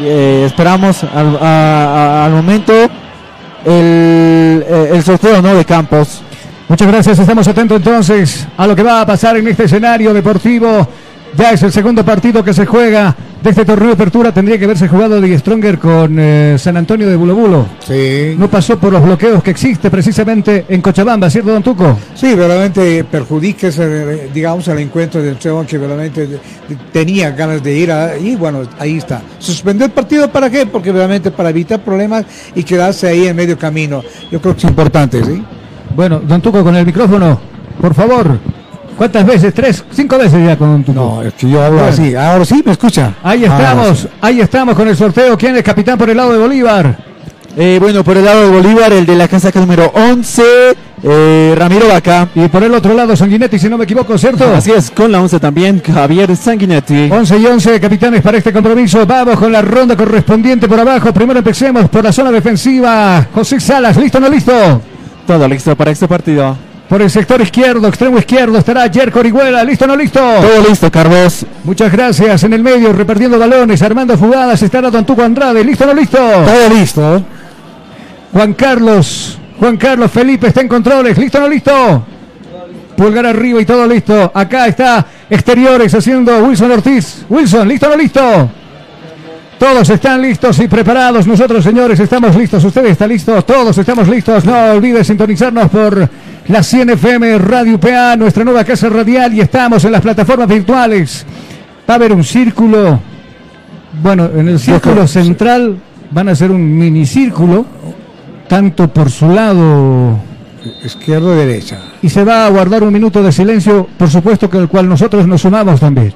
Eh, esperamos al, a- a- al momento el, el sorteo ¿no? de campos. Muchas gracias, estamos atentos entonces a lo que va a pasar en este escenario deportivo. Ya es el segundo partido que se juega de este torneo de apertura. Tendría que haberse jugado de Stronger con eh, San Antonio de Bulobulo. Sí. No pasó por los bloqueos que existe precisamente en Cochabamba, ¿cierto, don Tuco? Sí, verdaderamente perjudica ese, digamos, el encuentro del Trevon que realmente de- de- tenía ganas de ir a, y bueno, ahí está. Suspendió el partido para qué? Porque realmente para evitar problemas y quedarse ahí en medio camino. Yo creo que es importante, ¿sí? Bueno, don Tuco con el micrófono, por favor. ¿Cuántas veces? ¿Tres? ¿Cinco veces ya con Tuco? No, es que yo hablo Bueno. así. Ahora sí, ¿me escucha? Ahí Ahora estamos, ahí estamos con el sorteo. ¿Quién es capitán por el lado de Bolívar? Eh, bueno, por el lado de Bolívar, el de la casaca número 11, eh, Ramiro Vaca. Y por el otro lado, Sanguinetti, si no me equivoco, ¿cierto? Así es, con la 11 también, Javier Sanguinetti. 11 y 11 capitanes para este compromiso. Vamos con la ronda correspondiente por abajo. Primero empecemos por la zona defensiva. José Salas, ¿listo o no listo? Todo listo para este partido. Por el sector izquierdo, extremo izquierdo, estará Jerko Orihuela. ¿Listo o no listo? Todo listo, Carlos. Muchas gracias. En el medio, repartiendo balones, armando jugadas, estará Don Tuco Andrade. ¿Listo o no listo? Todo listo. Juan Carlos, Juan Carlos Felipe está en controles. ¿Listo o no listo? Pulgar arriba y todo listo. Acá está exteriores haciendo Wilson Ortiz. Wilson, ¿listo o no listo? Todos están listos y preparados. Nosotros, señores, estamos listos. Ustedes están listos. Todos estamos listos. No olvides sintonizarnos por la 100 FM Radio PA, nuestra nueva casa radial. Y estamos en las plataformas virtuales. Va a haber un círculo. Bueno, en el círculo central van a hacer un minicírculo, tanto por su lado Izquierdo derecha. y se va a guardar un minuto de silencio, por supuesto que el cual nosotros nos sumamos también.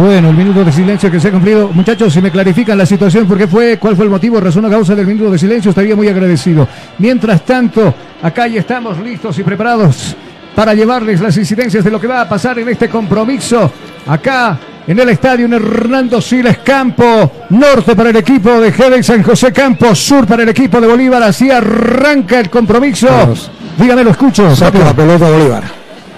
Bueno, el minuto de silencio que se ha cumplido. Muchachos, si me clarifican la situación, por qué fue, cuál fue el motivo, razón o causa del minuto de silencio, estaría muy agradecido. Mientras tanto, acá ya estamos listos y preparados para llevarles las incidencias de lo que va a pasar en este compromiso. Acá en el estadio en Hernando Siles Campo, norte para el equipo de Jerez San José Campo, sur para el equipo de Bolívar. Así arranca el compromiso. Dígame, lo escucho. Saca la pelota Bolívar.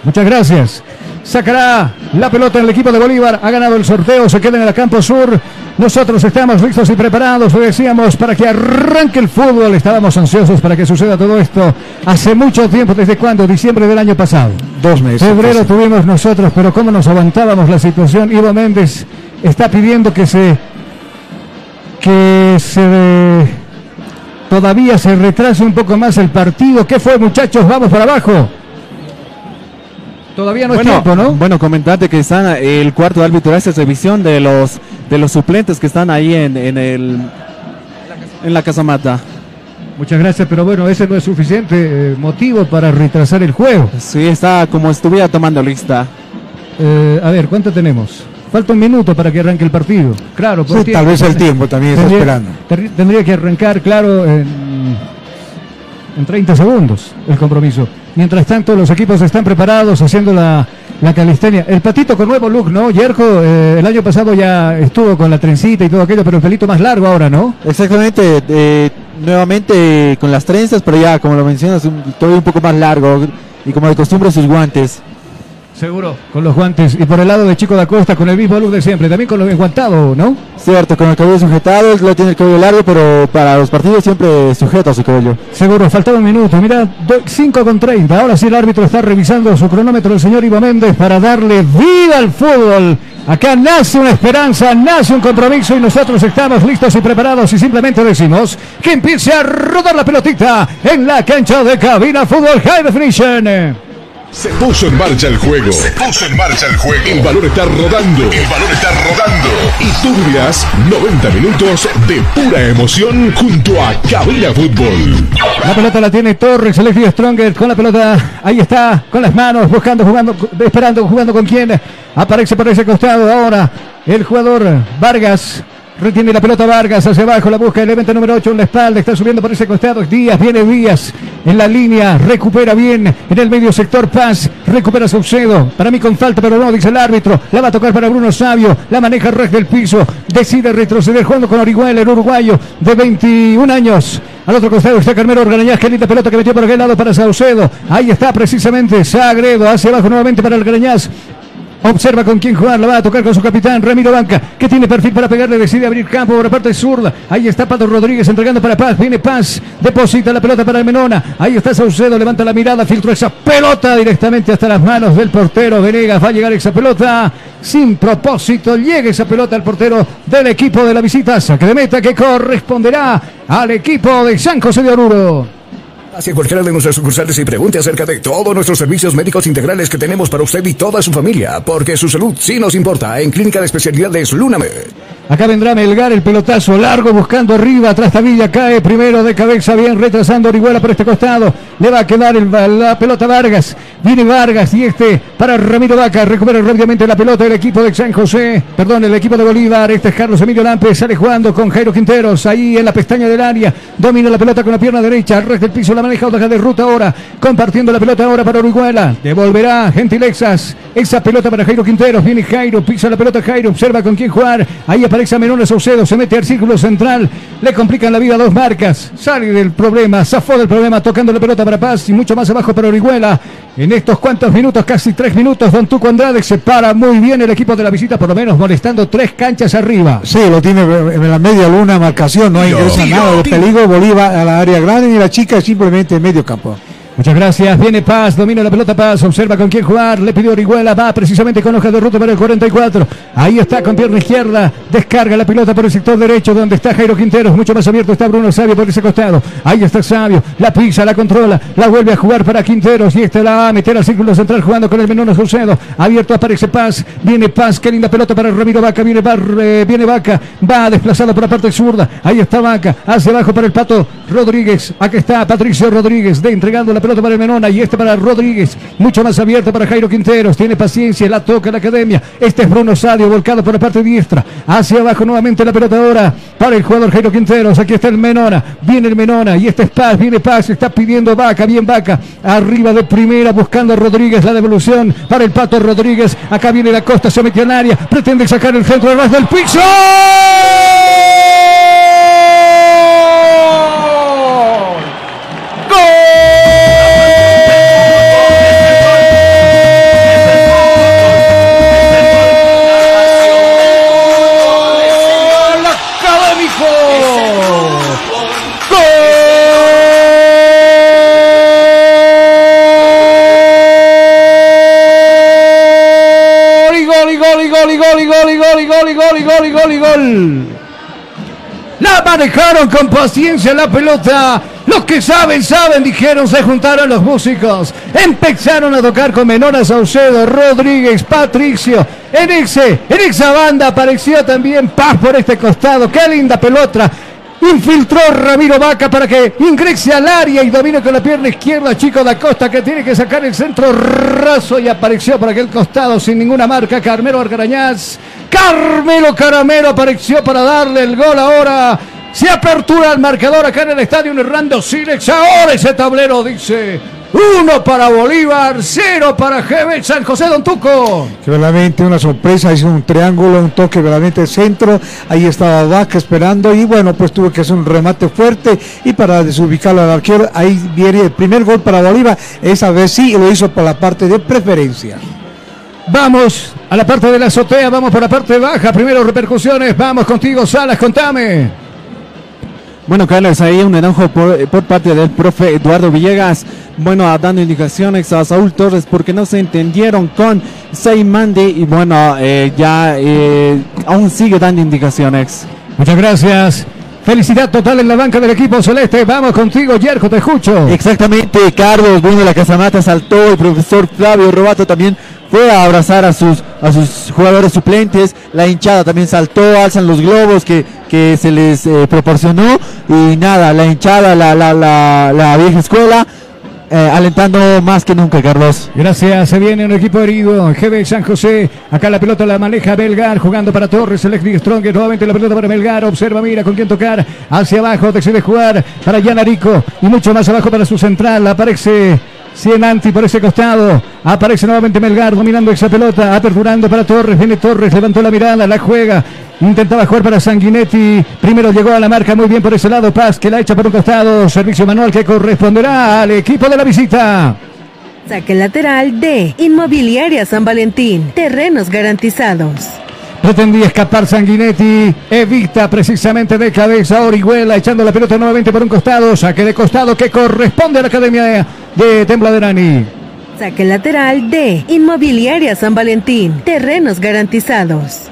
Muchas gracias. Sacará la pelota en el equipo de Bolívar. Ha ganado el sorteo. Se queda en el campo sur. Nosotros estamos listos y preparados, lo decíamos, para que arranque el fútbol. Estábamos ansiosos para que suceda todo esto hace mucho tiempo. ¿Desde cuándo? Diciembre del año pasado. Dos meses. Febrero tuvimos nosotros, pero cómo nos aguantábamos la situación. Ivo Méndez está pidiendo que se. que se. todavía se retrase un poco más el partido. ¿Qué fue, muchachos? Vamos para abajo. Todavía no es bueno, tiempo, ¿no? Bueno, comentarte que están el cuarto árbitro hace revisión de los de los suplentes que están ahí en, en el en la casamata. Muchas gracias, pero bueno, ese no es suficiente eh, motivo para retrasar el juego. Sí, está como estuviera tomando lista. Eh, a ver, ¿cuánto tenemos? Falta un minuto para que arranque el partido. Claro, por Sí, tal vez el tiempo también está tendría, esperando. Tendría que arrancar, claro, en, en 30 segundos el compromiso. Mientras tanto, los equipos están preparados haciendo la, la calistenia. El patito con nuevo look, ¿no? Yerko, eh, el año pasado ya estuvo con la trencita y todo aquello, pero el pelito más largo ahora, ¿no? Exactamente, eh, nuevamente con las trenzas, pero ya, como lo mencionas, un, todo un poco más largo y como de costumbre sus guantes. Seguro. Con los guantes. Y por el lado de Chico da Costa, con el mismo look de siempre. También con los enguantados, ¿no? Cierto, con el cabello sujetado, lo tiene el cabello largo, pero para los partidos siempre sujeta su cabello. Seguro, faltaba un minuto. Mira, 5 con 30. Ahora sí el árbitro está revisando su cronómetro, el señor Ivo Méndez, para darle vida al fútbol. Acá nace una esperanza, nace un compromiso y nosotros estamos listos y preparados y simplemente decimos que empiece a rodar la pelotita en la cancha de cabina fútbol High Definition. Se puso en marcha el juego. Se puso en marcha el juego. El balón está rodando. El balón está rodando. Y tú vivirás 90 minutos de pura emoción junto a Cabina Fútbol. La pelota la tiene Torres, el equipo Stronger con la pelota. Ahí está, con las manos, buscando, jugando, esperando, jugando con quién. Aparece por ese costado ahora el jugador Vargas. Retiene la pelota Vargas hacia abajo, la busca el evento número 8 en la espalda, está subiendo por ese costado. Díaz, viene Díaz en la línea, recupera bien en el medio sector Paz, recupera Saucedo. Para mí con falta, pero no, dice el árbitro. La va a tocar para Bruno Sabio, la maneja Rej del piso, decide retroceder jugando con Orihuela, el uruguayo de 21 años. Al otro costado está Carmelo Organañaz, qué linda pelota que metió por aquel lado para Saucedo. Ahí está precisamente Sagredo, hacia abajo nuevamente para el Organañaz. Observa con quién jugar, la va a tocar con su capitán Ramiro Banca, que tiene perfil para pegarle, decide abrir campo por la parte zurda. Ahí está Pato Rodríguez entregando para Paz, viene Paz, deposita la pelota para el Menona. Ahí está Saucedo, levanta la mirada, filtró esa pelota directamente hasta las manos del portero Venegas. Va a llegar esa pelota sin propósito, llega esa pelota al portero del equipo de la visita, saque de meta que corresponderá al equipo de San José de Oruro. Hacia cualquiera de nuestras sucursales y pregunte acerca de todos nuestros servicios médicos integrales que tenemos para usted y toda su familia, porque su salud sí nos importa en Clínica de Especialidades Lunamed. Acá vendrá Melgar, el pelotazo largo buscando arriba, atrás Tavilla cae primero de cabeza, bien retrasando Orihuela por este costado. Le va a quedar el- la pelota Vargas. Viene Vargas y este para Ramiro Vaca. Recupera rápidamente la pelota del equipo de San José. Perdón, el equipo de Bolívar. Este es Carlos Emilio Lampe. Sale jugando con Jairo Quinteros. Ahí en la pestaña del área. Domina la pelota con la pierna derecha. Al del piso la maneja Otaja de ruta ahora. Compartiendo la pelota ahora para Orihuela. Devolverá Gentilexas. Esa pelota para Jairo Quinteros. Viene Jairo. Pisa la pelota Jairo. Observa con quién jugar. Ahí aparece Menona Saucedo. Se mete al círculo central. Le complican la vida a dos marcas. Sale del problema. Zafó del problema. Tocando la pelota para Paz. Y mucho más abajo para Orihuela. En estos cuantos minutos, casi tres minutos, Don Tuco Andrade se para muy bien el equipo de la visita, por lo menos molestando tres canchas arriba. Sí, lo tiene en la media luna, marcación, no ingresa nada de peligro. Bolívar a la área grande y la chica simplemente en medio campo. Muchas gracias. Viene Paz, domina la pelota Paz, observa con quién jugar. Le pidió Orihuela, va precisamente con hoja de ruta para el 44. Ahí está con pierna izquierda. Descarga la pelota por el sector derecho, donde está Jairo Quinteros. Mucho más abierto está Bruno Sabio por ese costado. Ahí está Sabio, la pisa, la controla, la vuelve a jugar para Quinteros. Y este la va a meter al círculo central jugando con el Menona Saucedo. Abierto aparece Paz, viene Paz, qué linda pelota para Ramiro Vaca. Viene, Bar- eh, viene Vaca, va desplazado por la parte zurda. Ahí está Vaca, hacia abajo para el pato Rodríguez. Aquí está Patricio Rodríguez, de entregando la pelota para el Menona y este para Rodríguez. Mucho más abierto para Jairo Quinteros. Tiene paciencia, la toca la academia. Este es Bruno Sadio volcado por la parte diestra. Hacia abajo nuevamente la pelota ahora para el jugador Jairo Quinteros. Aquí está el Menona. Viene el Menona y este es Paz. Viene Paz. Está pidiendo vaca. Bien vaca. Arriba de primera buscando a Rodríguez. La devolución para el Pato Rodríguez. Acá viene la costa. Se metió en área. Pretende sacar el centro ras del piso. Manejaron con paciencia la pelota. Los que saben, saben, dijeron, se juntaron los músicos. Empezaron a tocar con Menora Saucedo, Rodríguez, Patricio. Ese, en esa banda apareció también Paz por este costado. Qué linda pelota. Infiltró Ramiro Vaca para que ingrese al área y domine con la pierna izquierda Chico da Costa que tiene que sacar el centro raso y apareció por aquel costado sin ninguna marca Carmelo Argarañaz. Carmelo Caramelo apareció para darle el gol ahora. Se apertura el marcador acá en el estadio Hernando Silex. Ahora ese tablero dice uno para Bolívar, cero para GB San José Don Tuco. que verdaderamente una sorpresa, hizo un triángulo, un toque verdaderamente centro, ahí estaba Vaca esperando y bueno, pues tuvo que hacer un remate fuerte y para desubicarlo al arquero, ahí viene el primer gol para Bolívar, esa vez sí lo hizo por la parte de preferencia. Vamos a la parte de la azotea, vamos por la parte baja. Primero repercusiones, vamos contigo, Salas, contame. Bueno, Carlos, ahí un enojo por, por parte del profe Eduardo Villegas. Bueno, dando indicaciones a Saúl Torres porque no se entendieron con Seymandi y bueno, eh, ya eh, aún sigue dando indicaciones. Muchas gracias. Felicidad total en la banca del equipo celeste. Vamos contigo, Yerko, te escucho. Exactamente, Carlos, bueno, la Casamata saltó, el profesor Flavio Robato también fue a abrazar a sus, a sus jugadores suplentes, la hinchada también saltó, alzan los globos que, que se les eh, proporcionó y nada, la hinchada, la, la, la, vieja escuela, eh, alentando más que nunca, Carlos. Gracias, se viene un equipo herido. GB San José. Acá la pelota la maneja Belgar, jugando para Torres, el ex Stronger. Nuevamente la pelota para Belgar. Observa, mira con quién tocar. Hacia abajo, decide jugar para Yanarico. Y mucho más abajo para su central. Aparece Cienanti por ese costado. Aparece nuevamente Melgar dominando esa pelota. Aperturando para Torres. Viene Torres, levantó la mirada, la juega. Intentaba jugar para Sanguinetti. Primero llegó a la marca muy bien por ese lado. Paz que la echa por un costado. Servicio manual que corresponderá al equipo de la visita. Saque lateral de Inmobiliaria San Valentín. Terrenos garantizados. Pretendía escapar Sanguinetti. Evita precisamente de cabeza Orihuela echando la pelota nuevamente por un costado. Saque de costado que corresponde a la academia de Tembladerani. Saque lateral de Inmobiliaria San Valentín. Terrenos garantizados.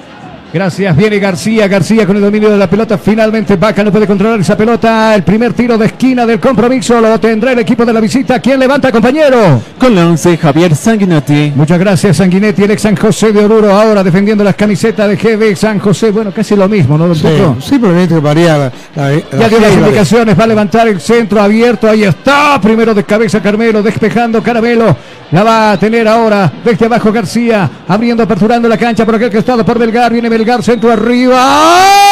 Gracias, viene García, García con el dominio de la pelota. Finalmente Vaca no puede controlar esa pelota. El primer tiro de esquina del compromiso lo tendrá el equipo de la visita. ¿Quién levanta, compañero? Con la 11, Javier Sanguinetti. Muchas gracias, Sanguinetti, el ex San José de Oruro, ahora defendiendo las camisetas de GB San José. Bueno, casi lo mismo, ¿no, Sí, simplemente varía la, la- la Ya dio las indicaciones, va a levantar el centro abierto, ahí está, primero de cabeza Carmelo, despejando Caramelo, la va a tener ahora desde abajo García, abriendo, aperturando la cancha por aquel costado por Belgar, viene Belgar, centro arriba.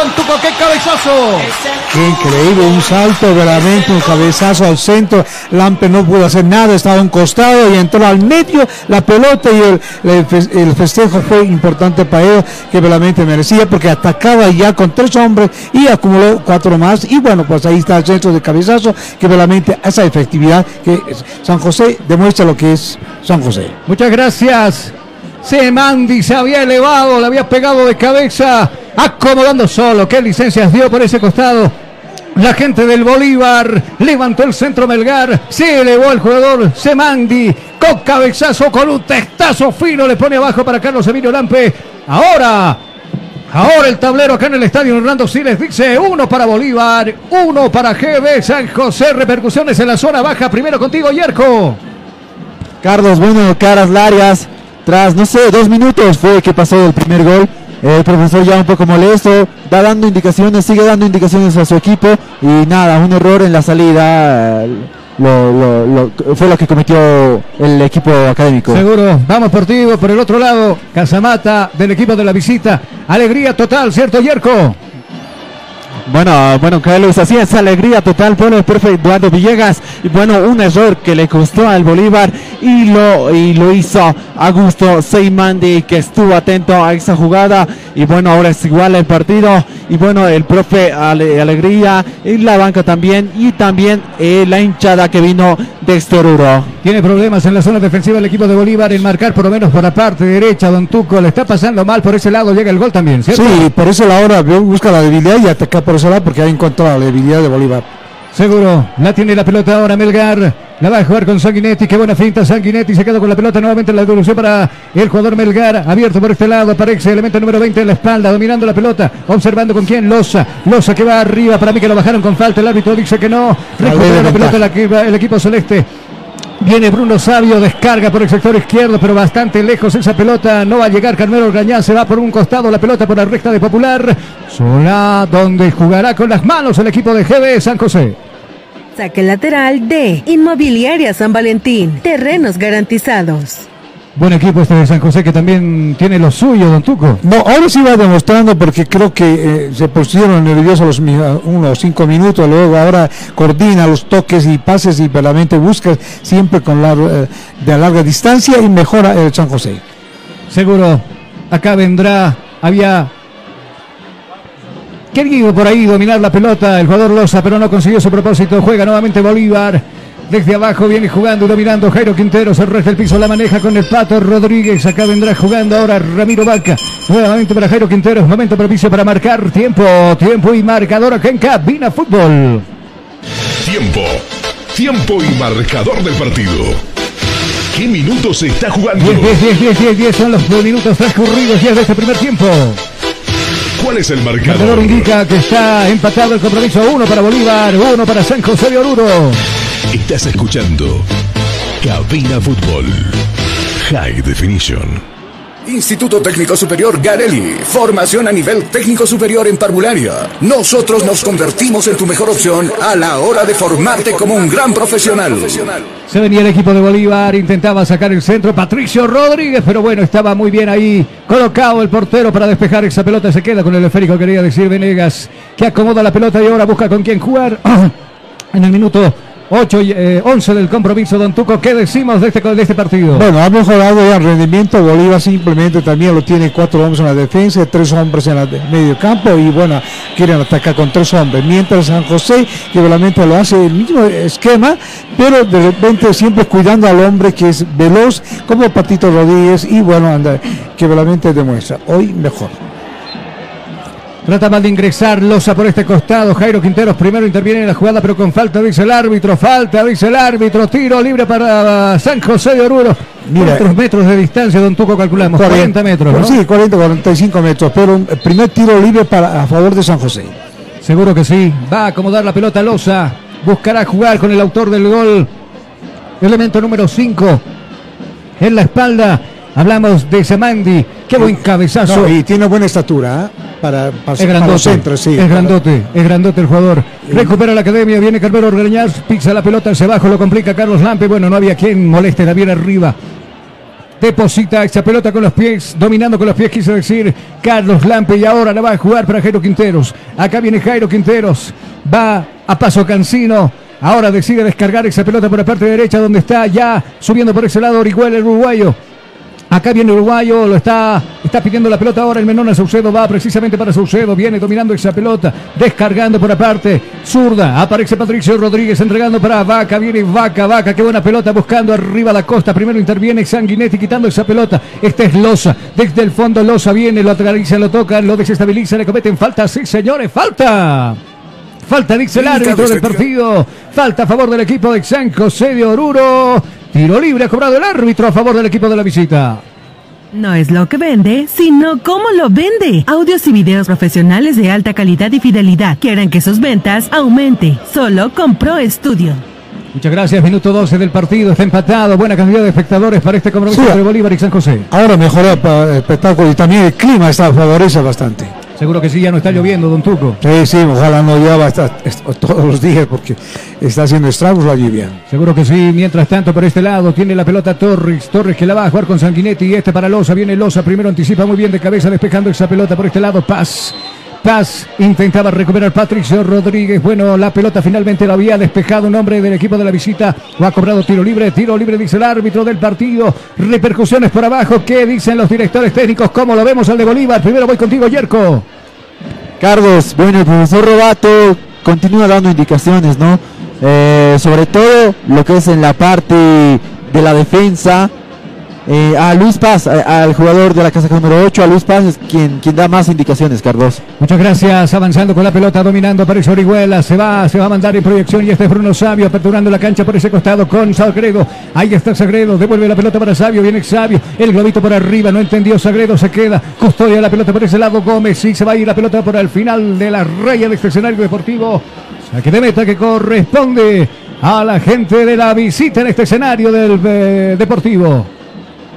Don Tuco, qué cabezazo. Qué increíble, un salto verdaderamente, un cabezazo al centro. Lampe no pudo hacer nada, estaba a un costado y entró al medio la pelota y el, el festejo fue importante para ellos, que verdaderamente merecía porque atacaba ya con tres hombres y acumuló cuatro más. Y bueno, pues ahí está el centro de cabezazo, que verdaderamente esa efectividad que San José demuestra lo que es San José. Muchas gracias. Semandi se había elevado, le había pegado de cabeza, acomodando solo. ¿Qué licencias dio por ese costado? La gente del Bolívar levantó el centro Melgar, se elevó el jugador Semandi con cabezazo, con un testazo fino, le pone abajo para Carlos Emilio Lampe. Ahora Ahora el tablero acá en el estadio Hernando Siles dice uno para Bolívar, uno para GB San José. Repercusiones en la zona baja. Primero contigo, Yerko. Carlos, bueno, caras largas. No sé, dos minutos fue que pasó el primer gol. El profesor ya un poco molesto, da dando indicaciones, sigue dando indicaciones a su equipo y nada, un error en la salida lo- fue lo que cometió el equipo académico. Seguro, vamos por ti, por el otro lado, Casamata del equipo de la visita. Alegría total, ¿cierto, Yerko? Bueno, bueno, Carlos, así es, alegría total por el profe Eduardo Villegas. Y bueno, un error que le costó al Bolívar y lo, y lo hizo Augusto Seimandi, que estuvo atento a esa jugada. Y bueno, ahora es igual el partido. Y bueno, el profe Ale- Alegría y la banca también. Y también eh, la hinchada que vino de Estoruro. Tiene problemas en la zona defensiva el equipo de Bolívar en marcar por lo menos por la parte derecha. Don Tuco le está pasando mal por ese lado, llega el gol también, ¿cierto? Sí, por eso la hora busca la debilidad y ataca por ese lado porque ha encontrado la debilidad de Bolívar. Seguro, la tiene la pelota ahora Melgar. La va a jugar con Sanguinetti. Qué buena finta Sanguinetti. Se queda con la pelota nuevamente. La devolución para el jugador Melgar. Abierto por este lado. Aparece elemento número 20 en la espalda. Dominando la pelota. Observando con quién. Loza. Loza que va arriba. Para mí que lo bajaron con falta. El árbitro dice que no. Recupera la pelota el equipo celeste. Viene Bruno Sabio, descarga por el sector izquierdo, pero bastante lejos esa pelota. No va a llegar Carmelo Orgañán, se va por un costado la pelota por la recta de Popular. Sola, donde jugará con las manos el equipo de GB San José. Saque lateral de Inmobiliaria San Valentín. Terrenos garantizados. Buen equipo este de San José que también tiene lo suyo, don Tuco. No, ahora sí va demostrando porque creo que eh, se pusieron nerviosos los unos cinco minutos, luego ahora coordina los toques y pases y verdaderamente busca siempre con la, eh, de larga distancia y mejora el San José. Seguro, acá vendrá, había querido por ahí dominar la pelota el jugador Loza, pero no consiguió su propósito. Juega nuevamente Bolívar. Desde abajo viene jugando dominando Jairo Quintero. Se el piso, la maneja con el Pato Rodríguez. Acá vendrá jugando ahora Ramiro Vaca. Nuevamente para Jairo Quintero. Momento propicio para marcar tiempo. Tiempo y marcador acá en Cabina Fútbol. Tiempo. Tiempo y marcador del partido. ¿Qué minutos se está jugando? 10, 10, 10, 10, 10, 10 son los minutos transcurridos ya de este primer tiempo. ¿Cuál es el El marcador? marcador indica que está empatado el compromiso. Uno para Bolívar, uno para San José de Oruro. Estás escuchando Cabina Fútbol. High Definition. Instituto Técnico Superior Garelli. Formación a nivel técnico superior en parvularia. Nosotros nos convertimos en tu mejor opción a la hora de formarte como un gran profesional. Se venía el equipo de Bolívar, intentaba sacar el centro. Patricio Rodríguez, pero bueno, estaba muy bien ahí. Colocado el portero para despejar esa pelota. Se queda con el esférico, quería decir Venegas, que acomoda la pelota y ahora busca con quién jugar. en el minuto 8 y eh, 11 del compromiso, Don Tuco. ¿Qué decimos de este, de este partido? Bueno, ha mejorado el rendimiento. Bolívar simplemente también lo tiene cuatro hombres en la defensa, tres hombres en el medio campo y bueno, quieren atacar con tres hombres. Mientras San José, que realmente lo hace el mismo esquema, pero de repente siempre cuidando al hombre que es veloz, como Patito Rodríguez y bueno, anda, que realmente demuestra. Hoy mejor. Trata mal de ingresar Loza por este costado. Jairo Quinteros primero interviene en la jugada, pero con falta, dice el árbitro. Falta, dice el árbitro. Tiro libre para San José de Oruro. Mira. ¿Cuántos metros de distancia, don Tuco, calculamos? 40 metros, ¿no? Sí, 40, 45 metros, pero un primer tiro libre para, a favor de San José. Seguro que sí. Va a acomodar la pelota Loza. Buscará jugar con el autor del gol. Elemento número 5. En la espalda. Hablamos de Samandi. Qué buen cabezazo. No, y tiene buena estatura ¿eh? para, para, Es para grandote, los centros, sí. es grandote, es grandote el jugador. Recupera la academia, viene Carmelo Orgañaz, pisa la pelota hacia abajo, lo complica Carlos Lampe. Bueno, no había quien moleste, la viene arriba. Deposita esa pelota con los pies, dominando con los pies, quiso decir Carlos Lampe. Y ahora la va a jugar para Jairo Quinteros. Acá viene Jairo Quinteros, va a paso Cancino. Ahora decide descargar esa pelota por la parte derecha, donde está ya subiendo por ese lado Orihuela, el uruguayo. Acá viene uruguayo, lo está, está pidiendo la pelota ahora el Menona Saucedo, va precisamente para Saucedo, viene dominando esa pelota, descargando por aparte, zurda, aparece Patricio Rodríguez entregando para Vaca, viene Vaca, Vaca, qué buena pelota buscando arriba la costa, primero interviene Sanguinetti quitando esa pelota, este es Loza, desde el fondo Loza viene, lo aterriza, lo tocan, lo desestabiliza, le cometen falta, sí señores, falta. Falta, dice el árbitro del partido. Falta a favor del equipo de San José de Oruro. Tiro libre ha cobrado el árbitro a favor del equipo de la visita. No es lo que vende, sino cómo lo vende. Audios y videos profesionales de alta calidad y fidelidad. Quieren que sus ventas aumente. Solo con Pro Studio. Muchas gracias. Minuto 12 del partido. Está empatado. Buena cantidad de espectadores para este compromiso Sí. entre Bolívar y San José. Ahora mejoró el espectáculo y también el clima está favorece bastante. Seguro que sí, ya no está lloviendo, don Tuco. Sí, sí, ojalá no llueva todos los días porque está haciendo estragos la lluvia. Seguro que sí. Mientras tanto, por este lado tiene la pelota Torres. Torres que la va a jugar con Sanguinetti. Y este para Loza. Viene Loza. Primero anticipa muy bien de cabeza, despejando esa pelota por este lado. Paz. Paz intentaba recuperar Patricio Rodríguez. Bueno, la pelota finalmente la había despejado un hombre del equipo de la visita. O ha cobrado tiro libre. Tiro libre, dice el árbitro del partido. Repercusiones por abajo. ¿Qué dicen los directores técnicos? ¿Cómo lo vemos al de Bolívar? Primero voy contigo, Yerko. Carlos, bueno, el profesor Robato continúa dando indicaciones, ¿no? Eh, sobre todo lo que es en la parte de la defensa. Eh, a Luis Paz, a- al jugador de la casa número 8, a Luis Paz es quien, quien da más indicaciones, Carlos. Muchas gracias, avanzando con la pelota, dominando aparece Orihuela, se va, se va a mandar en proyección y este es Bruno Sabio aperturando la cancha por ese costado con Sagredo, ahí está Sagredo, devuelve la pelota para Sabio, viene Sabio, el globito por arriba, no entendió Sagredo, se queda, custodia la pelota por ese lado. Gómez, sí se va a ir la pelota por el final de la raya de este escenario deportivo, saque de meta que corresponde a la gente de la visita en este escenario del eh, deportivo.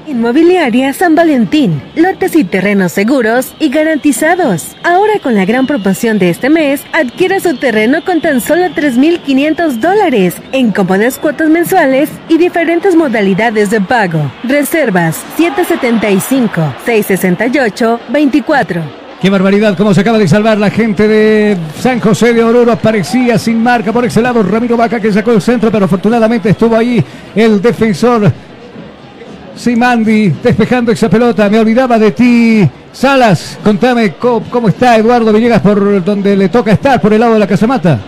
Inmobiliaria San Valentín. Lotes y terrenos seguros y garantizados. Ahora con la gran promoción de este mes, adquiere su terreno con tan solo 3.500 dólares en cómodas cuotas mensuales y diferentes modalidades de pago. Reservas 775-668-24. Qué barbaridad, cómo se acaba de salvar la gente de San José de Oruro. Parecía sin marca por ese lado. Ramiro Vaca que sacó el centro, pero afortunadamente estuvo ahí el defensor Simandi despejando esa pelota. Me olvidaba de ti. Salas, contame cómo, está Eduardo Villegas por donde le toca estar, por el lado de la Casamata.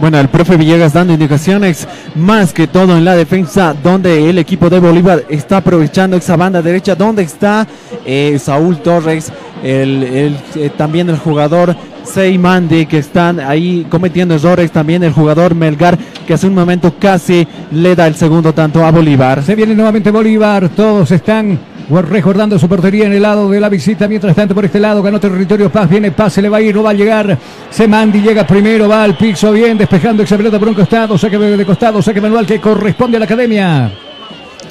Bueno, el profe Villegas dando indicaciones más que todo en la defensa, donde el equipo de Bolívar está aprovechando esa banda derecha, donde está eh, Saúl Torres, eh, también el jugador Seymandi, que están ahí cometiendo errores, también el jugador Melgar, que hace un momento casi le da el segundo tanto a Bolívar. Se viene nuevamente Bolívar, todos están recordando su portería en el lado de la visita. Mientras tanto, por este lado ganó territorio Paz. Viene Paz, se le va a ir, no va a llegar. Semandi llega primero, va al piso bien, despejando esa pelota por un costado. Saque de costado, saque manual que corresponde a la academia.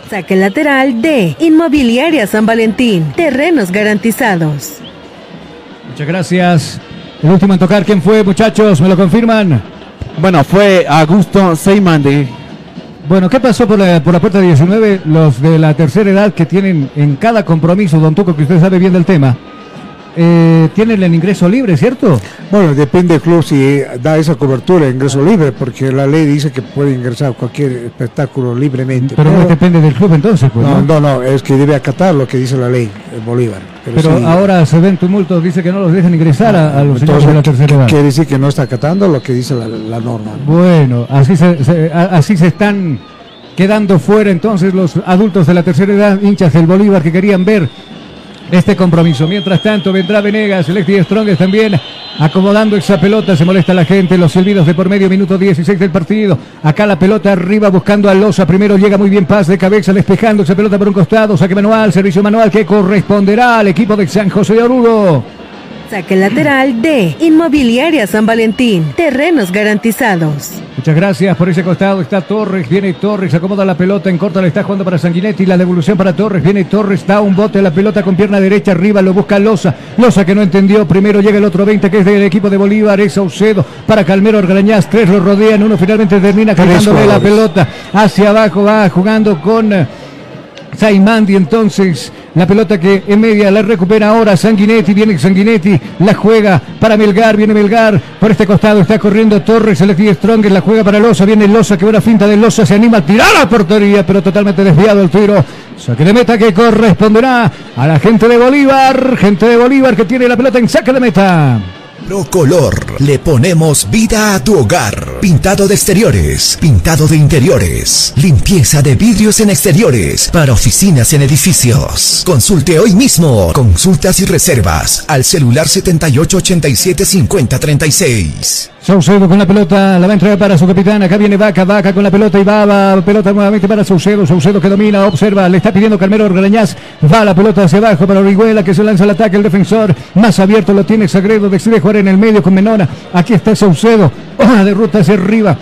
Saque lateral de Inmobiliaria San Valentín. Terrenos garantizados. Muchas gracias. El último en tocar, ¿quién fue, muchachos? ¿Me lo confirman? Bueno, fue Augusto Seymandi. Bueno, ¿qué pasó por la, por la puerta 19? Los de la tercera edad que tienen en cada compromiso, don Tuco, que usted sabe bien del tema, eh, tienen el ingreso libre, ¿cierto? Bueno, depende del club si da esa cobertura de ingreso libre, porque la ley dice que puede ingresar cualquier espectáculo libremente. Pero no depende del club entonces, pues. no, ¿no? no, es que debe acatar lo que dice la ley, el Bolívar. Pero, Pero sí, ahora se ven tumultos, dice que no los dejan ingresar a, a los entonces, de la tercera edad. quiere decir que no está acatando lo que dice la, la norma. Bueno, así se, se- así se están quedando fuera entonces los adultos de la tercera edad, hinchas del Bolívar que querían ver este compromiso. Mientras tanto, vendrá Venegas, Selecti Strongest también acomodando esa pelota. Se molesta la gente. Los silbidos de por medio, minuto 16 del partido. Acá la pelota arriba buscando a Loza. Primero llega muy bien Paz de cabeza, despejando esa pelota por un costado. Saque manual, servicio manual que corresponderá al equipo de San José de Oruro. Saque lateral de Inmobiliaria San Valentín. Terrenos garantizados. Muchas gracias por ese costado. Está Torres, viene Torres, acomoda la pelota en corta, le está jugando para Sanguinetti. La devolución para Torres, viene Torres, da un bote la pelota con pierna derecha arriba, lo busca Loza. Loza que no entendió. Primero llega el otro 20 que es del equipo de Bolívar, es Saucedo para Calmero Argarañaz. Tres lo rodean, uno finalmente termina quitándole la pelota hacia abajo, va jugando con. Saimandi entonces, la pelota que en media la recupera ahora Sanguinetti, viene Sanguinetti, la juega para Melgar, viene Melgar, por este costado está corriendo Torres, Selecti Strong, la juega para Loza, viene Loza, que buena finta de Loza, se anima a tirar a la portería, pero totalmente desviado el tiro, saque de meta que corresponderá a la gente de Bolívar, gente de Bolívar que tiene la pelota en saque de meta. Procolor. Le ponemos vida a tu hogar. Pintado de exteriores, pintado de interiores, limpieza de vidrios en exteriores, para oficinas en edificios. Consulte hoy mismo. Consultas y reservas al celular 7887 5036. Saucedo con la pelota, la va a entregar para su capitán. Acá viene Vaca, Vaca con la pelota y va, va pelota nuevamente para Saucedo. Saucedo que domina, observa, le está pidiendo Carmelo Orgarañaz. Va la pelota hacia abajo para Orihuela que se lanza al ataque. El defensor más abierto lo tiene Sagredo. Decide jugar en el medio con Menona. Aquí está Saucedo. Hoja de ruta hacia arriba.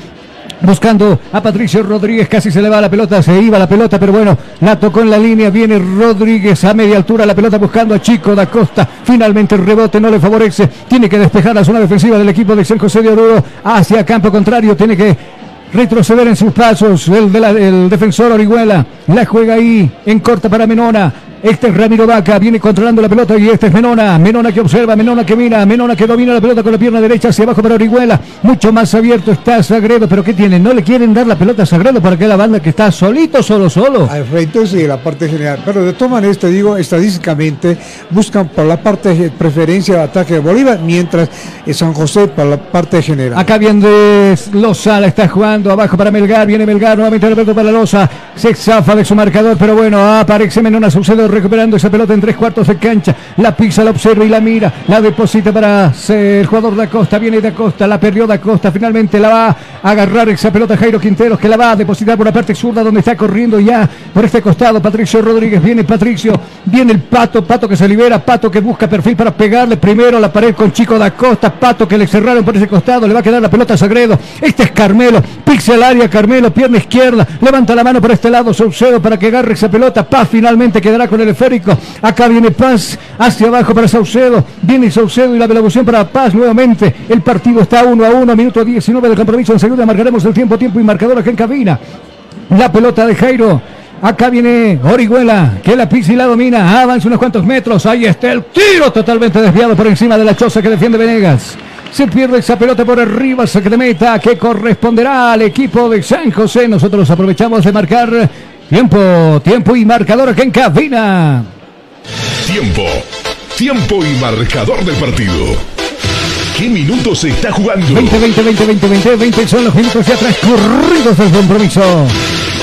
Buscando a Patricio Rodríguez, casi se le va la pelota, se iba la pelota, pero bueno, la tocó en la línea, viene Rodríguez a media altura, la pelota buscando a Chico da Costa, finalmente el rebote no le favorece, tiene que despejar la zona defensiva del equipo de San José de Oruro hacia campo contrario, tiene que retroceder en sus pasos el, de el defensor Orihuela, la juega ahí en corta para Menona, este es Ramiro Vaca, viene controlando la pelota y este es Menona. Menona que observa, Menona que mira, Menona que domina la pelota con la pierna derecha hacia abajo para Orihuela. Mucho más abierto está Sagredo, pero ¿qué tiene? No le quieren dar la pelota a Sagredo para que la banda que está solito, solo, solo. Al frente sí, la parte general. Pero de todas maneras, te digo, estadísticamente buscan por la parte de preferencia de ataque de Bolívar, mientras eh, San José por la parte general. Acá viene Loza, la está jugando abajo para Melgar, viene Melgar, nuevamente pelota para Loza, se zafa de su marcador, pero bueno, aparece Menona Saucedo recuperando esa pelota en tres cuartos de cancha, la pisa, la observa y la mira, la deposita para el jugador da Costa, viene da Costa, la perdió da Costa, finalmente la va a agarrar esa pelota Jairo Quinteros, que la va a depositar por la parte zurda donde está corriendo ya por este costado. Patricio Rodríguez, viene Patricio, viene el Pato, Pato que se libera, Pato que busca perfil para pegarle primero a la pared con Chico da Costa, Pato que le cerraron por ese costado, le va a quedar la pelota a Sagredo, este es Carmelo, pixel área Carmelo, pierna izquierda, levanta la mano por este lado Saucedo para que agarre esa pelota, Paz finalmente quedará con esférico, acá viene Paz hacia abajo para Saucedo, viene Saucedo y la velocidad para Paz nuevamente, el partido está 1 a 1, minuto 19 del compromiso, enseguida marcaremos el tiempo, tiempo y marcador acá en cabina, la pelota de Jairo, Acá viene Orihuela, que la pisa y la domina. Avanza unos cuantos metros. Ahí está el tiro totalmente desviado por encima de la choza que defiende Venegas. Se pierde esa pelota por arriba, saque de meta que corresponderá al equipo de San José. Nosotros aprovechamos de marcar tiempo, tiempo y marcador aquí en cabina. Tiempo. Tiempo y marcador del partido. ¿Qué minutos se está jugando? 20, 20, 20, 20, 20, 20 son los minutos ya transcurridos del compromiso.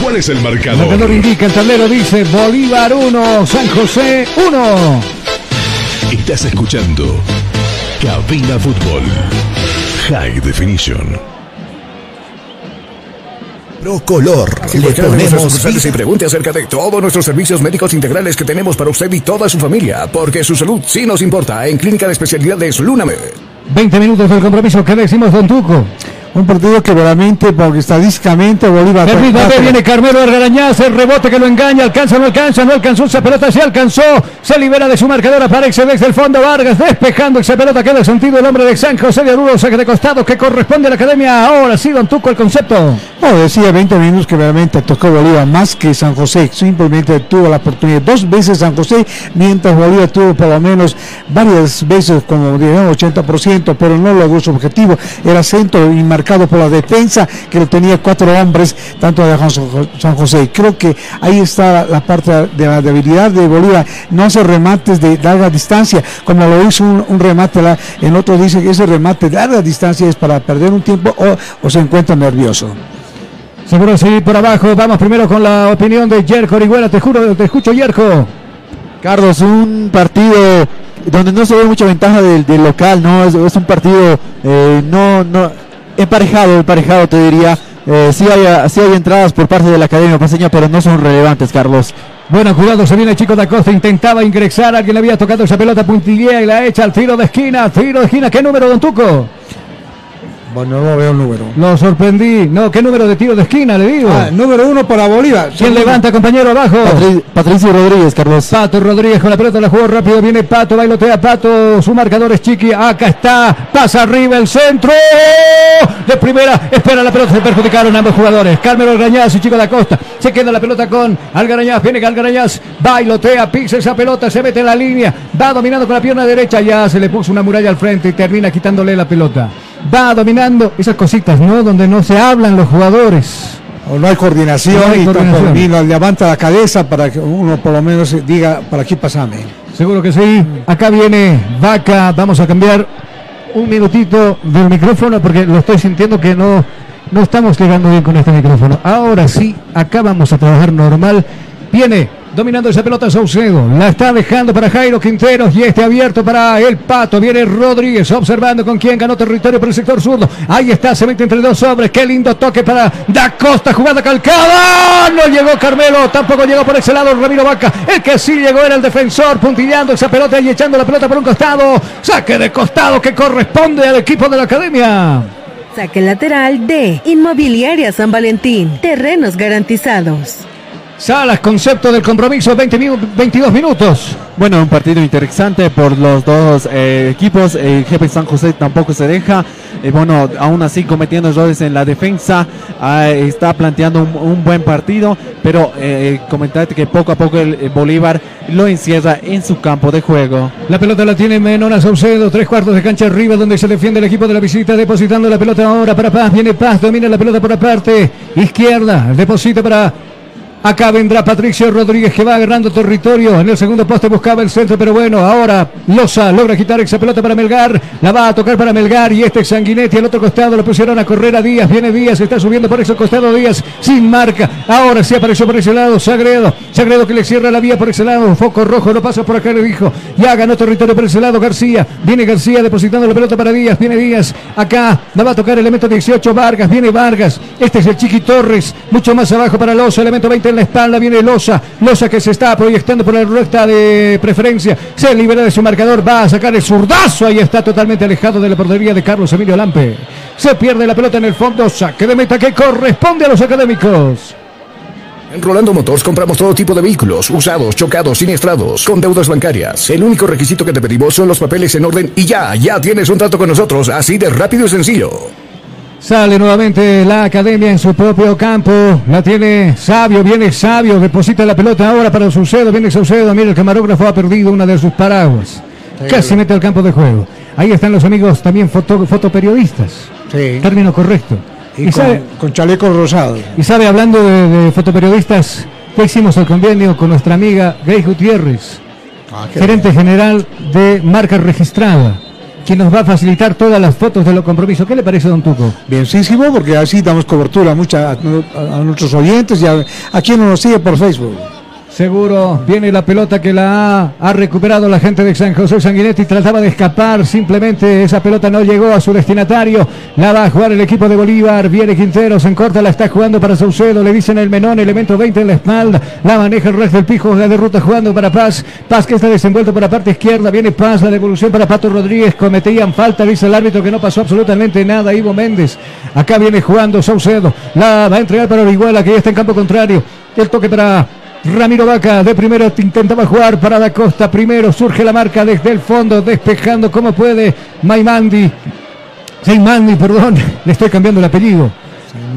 ¿Cuál es el El marcador? marcador indica, el tablero dice Bolívar 1, San José 1. Estás escuchando Cabina Fútbol. High Definition. Procolor. Le ponemos sucursales y pregunte acerca de todos nuestros servicios médicos integrales que tenemos para usted y toda su familia, porque su salud sí nos importa en Clínica de Especialidades Lunamed. 20 minutos del compromiso. ¿Qué decimos, Don Tuco? Un partido que realmente, porque estadísticamente Bolívar... El B viene Carmelo Argarañaz, el rebote que lo engaña, alcanza, no alcanza, no alcanzó esa pelota, se alcanzó, se libera de su marcador, aparece desde el fondo Vargas, despejando esa pelota, queda sentido el hombre de San José de Oruro, saque de costado que corresponde a la academia, ahora sí, Don Tuco, el concepto. No, decía 20 minutos que realmente tocó Bolívar más que San José. Simplemente tuvo la oportunidad dos veces San José, mientras Bolívar tuvo por lo menos varias veces, como dijeron, 80%, pero no logró su objetivo. Era centro y marcado por la defensa, que lo tenía cuatro hombres, tanto de San Jo- San José. Creo que ahí está la parte de la debilidad de Bolívar. No hace remates de larga distancia, como lo hizo un, un remate, la- en otro dice que ese remate de larga distancia es para perder un tiempo o, o se encuentra nervioso. Seguro sí, por abajo, vamos primero con la opinión de Yerko Orihuela, te juro, te escucho Yerko. Carlos, un partido donde no se ve mucha ventaja del, del local, ¿no? Es, es un partido eh, no, no emparejado, emparejado te diría. Eh, sí, hay, sí hay entradas por parte de la Academia Paseña, pero no son relevantes, Carlos. Bueno, cuidado, se viene Chico da Costa, intentaba ingresar, alguien le había tocado esa pelota puntillea y la echa al tiro de esquina, tiro de esquina, ¿qué número, Don Tuco? Bueno, no veo el número. Lo sorprendí, no, ¿qué número de tiro de esquina, le digo? Ah, número uno para Bolívar. ¿Quién levanta, compañero, abajo? Patri- Patricio Rodríguez, Carlos. Pato Rodríguez con la pelota, la jugó rápido, viene Pato, bailotea Pato, su marcador es Chiqui, acá está, pasa arriba el centro, de primera, espera la pelota, se perjudicaron ambos jugadores, Carmelo Algarañaz y Chico da Costa, se queda la pelota con Algarañaz, viene Algarañaz, bailotea, pisa esa pelota, se mete en la línea, va dominando con la pierna derecha, ya se le puso una muralla al frente y termina quitándole la pelota, va dominando esas cositas, ¿no? Donde no se hablan los jugadores. O no hay coordinación No hay y tampoco coordinación. ni lo levanta la cabeza para que uno por lo menos diga, para aquí pasame. Seguro que sí. Acá viene Vaca. Vamos a cambiar un minutito del micrófono porque lo estoy sintiendo que no, no estamos llegando bien con este micrófono. Ahora sí, acá vamos a trabajar normal. Viene dominando esa pelota Saucedo. La está dejando para Jairo Quinteros y este abierto para el Pato. Viene Rodríguez observando con quién ganó territorio por el sector zurdo. Ahí está, se mete entre dos hombres. Qué lindo toque para Da Costa, jugada calcada. No llegó Carmelo, tampoco llegó por ese lado Ramiro Vaca. El que sí llegó era el defensor, puntillando esa pelota y echando la pelota por un costado. Saque de costado que corresponde al equipo de la academia. Saque lateral de Inmobiliaria San Valentín. Terrenos garantizados. Salas, concepto del compromiso, 20 minu- 22 minutos. Bueno, un partido interesante por los dos eh, equipos. El jefe San José tampoco se deja. Eh, bueno, aún así cometiendo errores en la defensa. ah, está planteando un, un buen partido. Pero eh, comentarte que poco a poco el, el Bolívar lo encierra en su campo de juego. La pelota la tiene Menona Saucedo, tres cuartos de cancha arriba donde se defiende el equipo de la visita, depositando la pelota ahora para Paz, viene Paz, domina la pelota por la parte izquierda, deposita para... Acá vendrá Patricio Rodríguez que va agarrando territorio. En el segundo poste buscaba el centro, pero bueno, ahora Loza logra quitar esa pelota para Melgar. La va a tocar para Melgar y este Sanguinetti al otro costado lo pusieron a correr a Díaz. Viene Díaz, está subiendo por ese costado Díaz sin marca. Ahora sí apareció por ese lado Sagredo. Sagredo que le cierra la vía por ese lado. Foco rojo, no pasa por acá, le dijo. Ya ganó territorio por ese lado García. Viene García depositando la pelota para Díaz. Viene Díaz. Acá la va a tocar elemento 18 Vargas. Viene Vargas. Este es el Chiqui Torres. Mucho más abajo para Loza. Elemento 20 en la espalda. Viene Loza. Loza que se está proyectando por la recta de preferencia. Se libera de su marcador. Va a sacar el zurdazo. Ahí está totalmente alejado de la portería de Carlos Emilio Lampe. Se pierde la pelota en el fondo. Saque de meta que corresponde a los académicos. En Rolando Motors compramos todo tipo de vehículos, usados, chocados, siniestrados, con deudas bancarias. El único requisito que te pedimos son los papeles en orden y ya, ya tienes un trato con nosotros, así de rápido y sencillo. Sale nuevamente la academia en su propio campo. La tiene Sabio, viene Sabio, deposita la pelota ahora para Saucedo, viene Saucedo. Mira, el camarógrafo ha perdido una de sus paraguas. Casi mete al campo de juego. Ahí están los amigos también foto, fotoperiodistas. Sí. Término correcto. Y, con, con chalecos rosados. Y sabe, hablando de, de fotoperiodistas, ya hicimos el convenio con nuestra amiga Grace Gutiérrez, qué gerente general de marca registrada, quien nos va a facilitar todas las fotos de los compromisos. ¿Qué le parece, don Tuco? Bienísimo, porque así damos cobertura a, mucha, a, a nuestros oyentes y a, a quien nos sigue por Facebook. Seguro viene la pelota que la ha, recuperado la gente de San José Sanguinetti. Trataba de escapar, simplemente esa pelota no llegó a su destinatario. La va a jugar el equipo de Bolívar. Viene Quintero, se encorta, la está jugando para Saucedo. Le dicen el menón, elemento 20 en la espalda. La maneja el resto del pijo, la derrota jugando para Paz. Paz que está desenvuelto por la parte izquierda. Viene Paz, la devolución para Pato Rodríguez. Cometían falta, dice el árbitro que no pasó absolutamente nada. Ivo Méndez. Acá viene jugando Saucedo. La va a entregar para Orihuela, que ya está en campo contrario. El toque para Ramiro Vaca de primero intentaba jugar para Da Costa. Primero surge la marca desde el fondo, despejando como puede Maimandi. Maimandi, perdón, le estoy cambiando el apellido.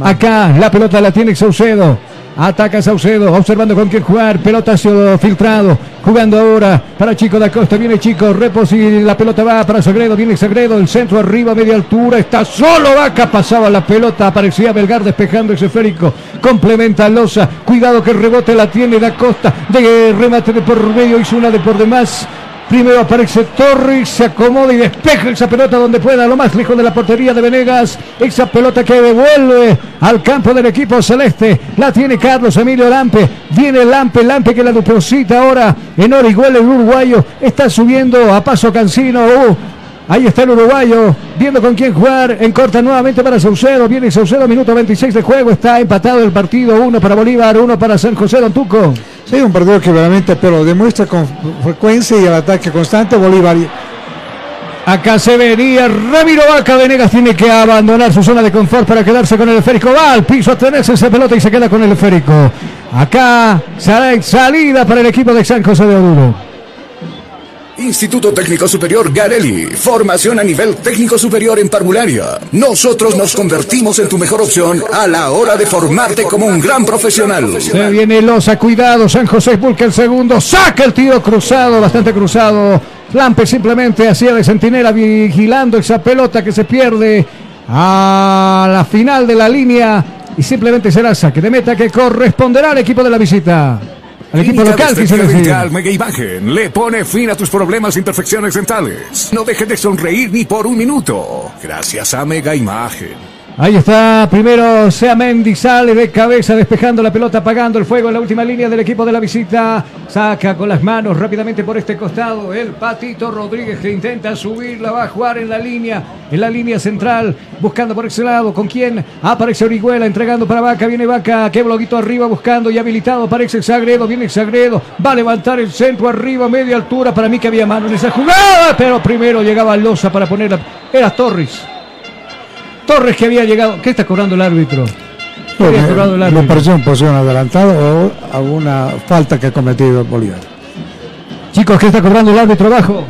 Acá la pelota la tiene Saucedo. Ataca Saucedo, observando con quién jugar. Pelotazo filtrado. Jugando ahora para Chico da Costa. Viene Chico, repos y la pelota va para Sagredo. Viene Sagredo, el centro arriba, media altura. Está solo Vaca. Pasaba la pelota. Aparecía Belgar despejando ese esférico. Complementa a Loza. Cuidado que el rebote la tiene da Costa. De remate de por medio. Hizo una de por demás. Primero aparece Torres, se acomoda y despeja esa pelota donde pueda, lo más lejos de la portería de Venegas. Esa pelota que devuelve al campo del equipo celeste. La tiene Carlos Emilio Lampe. Viene Lampe, Lampe que la deposita ahora en Orihuela, el uruguayo. Está subiendo a paso Cancino. Uh, Ahí está el uruguayo, viendo con quién jugar. En corta nuevamente para Saucedo. Viene Saucedo, minuto 26 de juego. Está empatado el partido. Uno para Bolívar, uno para San José Don Tuco. Sí, un partido que realmente, pero demuestra con frecuencia y el ataque constante Bolívar. Acá se venía Ramiro Vaca Venegas tiene que abandonar su zona de confort para quedarse con el esférico. Va al piso a tenerse esa pelota y se queda con el esférico. Acá salida para el equipo de San José de Oruro. Instituto Técnico Superior Garelli. Formación a nivel técnico superior en parvularia. Nosotros nos convertimos en tu mejor opción a la hora de formarte como un gran profesional. Se viene Loza, cuidado. San José busca el segundo. Saca el tiro cruzado, bastante cruzado. Lampe simplemente hacía de centinela vigilando esa pelota que se pierde a la final de la línea. Y simplemente será saque de meta que corresponderá al equipo de la visita. Al equipo local. Dental Mega Imagen le pone fin a tus problemas e imperfecciones dentales. No dejes de sonreír ni por un minuto. Gracias a Mega Imagen. Ahí está, primero Sea Mendy sale de cabeza despejando la pelota, apagando el fuego en la última línea del equipo de la visita. Saca con las manos rápidamente por este costado el Patito Rodríguez que intenta subirla, va a jugar en la línea, en la línea central, buscando por ese lado. ¿Con quién? Aparece Orihuela entregando para Vaca, viene Vaca, que bloquito arriba buscando y habilitado, aparece Sagredo, viene Sagredo, va a levantar el centro arriba, media altura. Para mí que había mano en esa jugada, pero primero llegaba Loza para ponerla. Era Torres. Torres que había llegado. ¿Qué está cobrando el árbitro? ¿Qué había cobrado el Me árbitro? pareció posición adelantada o alguna falta que ha cometido Bolívar. Chicos, ¿qué está cobrando el árbitro abajo?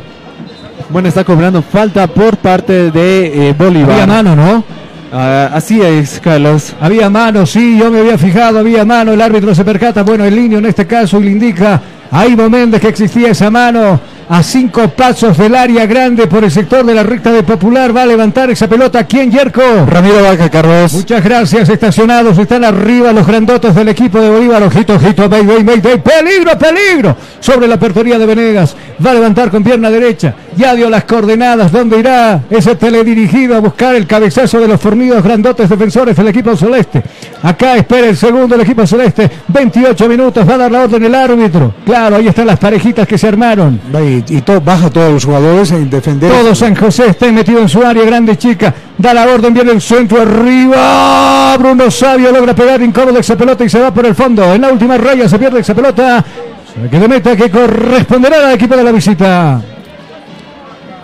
Bueno, está cobrando falta por parte de eh, Bolívar. Había mano, ¿no? Ah, así es, Carlos. Había mano, sí, yo me había fijado, había mano, el árbitro se percata, bueno, el niño en este caso y le indica a Ivo Méndez que existía esa mano a cinco pasos del área grande por el sector de la recta de Popular, va a levantar esa pelota, ¿quién, Yerko? Ramiro Vaca, Carlos. Muchas gracias, estacionados, están arriba los grandotos del equipo de Bolívar, ojito, ojito, Mayday, Mayday, peligro, peligro, sobre la aperturía de Venegas, va a levantar con pierna derecha, ya dio las coordenadas, ¿dónde irá ese teledirigido a buscar el cabezazo de los fornidos grandotes defensores del equipo celeste? Acá espera el segundo del equipo celeste, 28 minutos, va a dar la orden el árbitro, claro, ahí están las parejitas que se armaron. Y, y to- baja todos los jugadores en defender. Todo San José está metido en su área, grande chica. Da la orden, viene el centro arriba. Bruno Sabio logra pegar incómodo esa pelota y se va por el fondo. En la última raya se pierde esa pelota. Que de meta que corresponderá al equipo de la visita.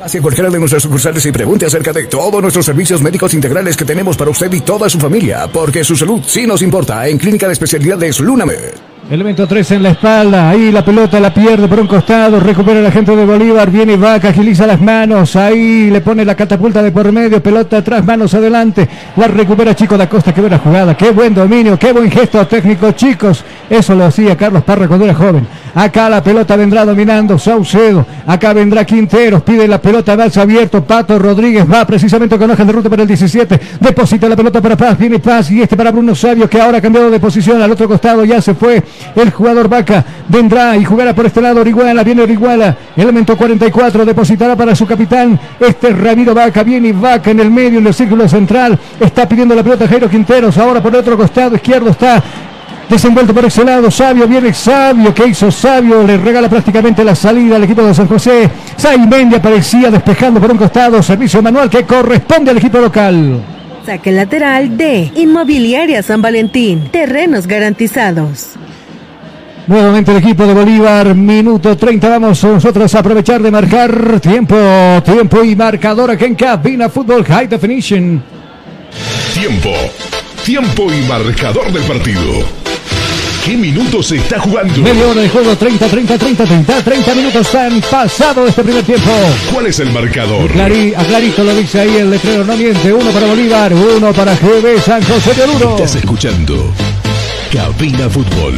Hacia cualquiera de nuestras sucursales y pregunte acerca de todos nuestros servicios médicos integrales que tenemos para usted y toda su familia, porque su salud sí nos importa en Clínica de Especialidades Lunamed. Elemento 3 en la espalda, ahí la pelota la pierde por un costado, recupera la gente de Bolívar, viene Vaca, agiliza las manos, ahí le pone la catapulta de por medio, pelota atrás, manos adelante, la recupera Chico da Costa, qué buena jugada, qué buen dominio, qué buen gesto técnico, chicos, eso lo hacía Carlos Parra cuando era joven. Acá la pelota vendrá dominando Saucedo, acá vendrá Quinteros, pide la pelota, balsa abierto, Pato Rodríguez va precisamente con hoja de ruta para el 17, deposita la pelota para Paz, viene Paz y este para Bruno Sabio que ahora ha cambiado de posición. Al otro costado, ya se fue el jugador Vaca, vendrá y jugará por este lado Orihuela, viene Orihuela, elemento 44, depositará para su capitán, este es Ramiro Vaca, viene Vaca en el medio, en el círculo central, está pidiendo la pelota Jairo Quinteros, ahora por el otro costado izquierdo está Desenvuelto por ese lado, Sabio, viene Sabio, ¿qué hizo Sabio? Le regala prácticamente la salida al equipo de San José. Saimendi aparecía despejando por un costado, servicio manual que corresponde al equipo local. Saque lateral de Inmobiliaria San Valentín. Terrenos garantizados. Nuevamente el equipo de Bolívar, minuto 30, vamos nosotros a aprovechar de marcar tiempo, tiempo y marcador aquí en Cabina Fútbol High Definition. Tiempo. Tiempo y marcador del partido. ¿Qué minutos se está jugando? Media hora de juego, 30, 30, 30, 30, 30 minutos han pasado este primer tiempo. ¿Cuál es el marcador? A clarito lo dice ahí el letrero, no miente, uno para Bolívar, uno para GB San José de Oruro. Estás escuchando Cabina Fútbol.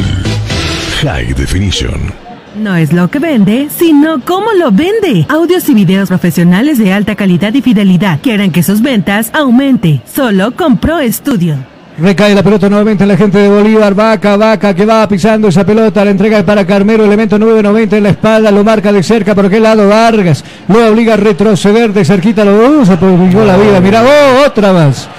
High Definition. No es lo que vende, sino cómo lo vende. Audios y videos profesionales de alta calidad y fidelidad. Quieren que sus ventas aumente. Solo con Pro Studio. Recae la pelota nuevamente en la gente de Bolívar. Vaca, vaca que va pisando esa pelota. La entrega para Carmelo. Elemento 990 en la espalda. Lo marca de cerca. ¿Por qué lado? Vargas. Lo obliga a retroceder de cerquita. Lo usa. Publicó la vida. Mira, oh, otra más.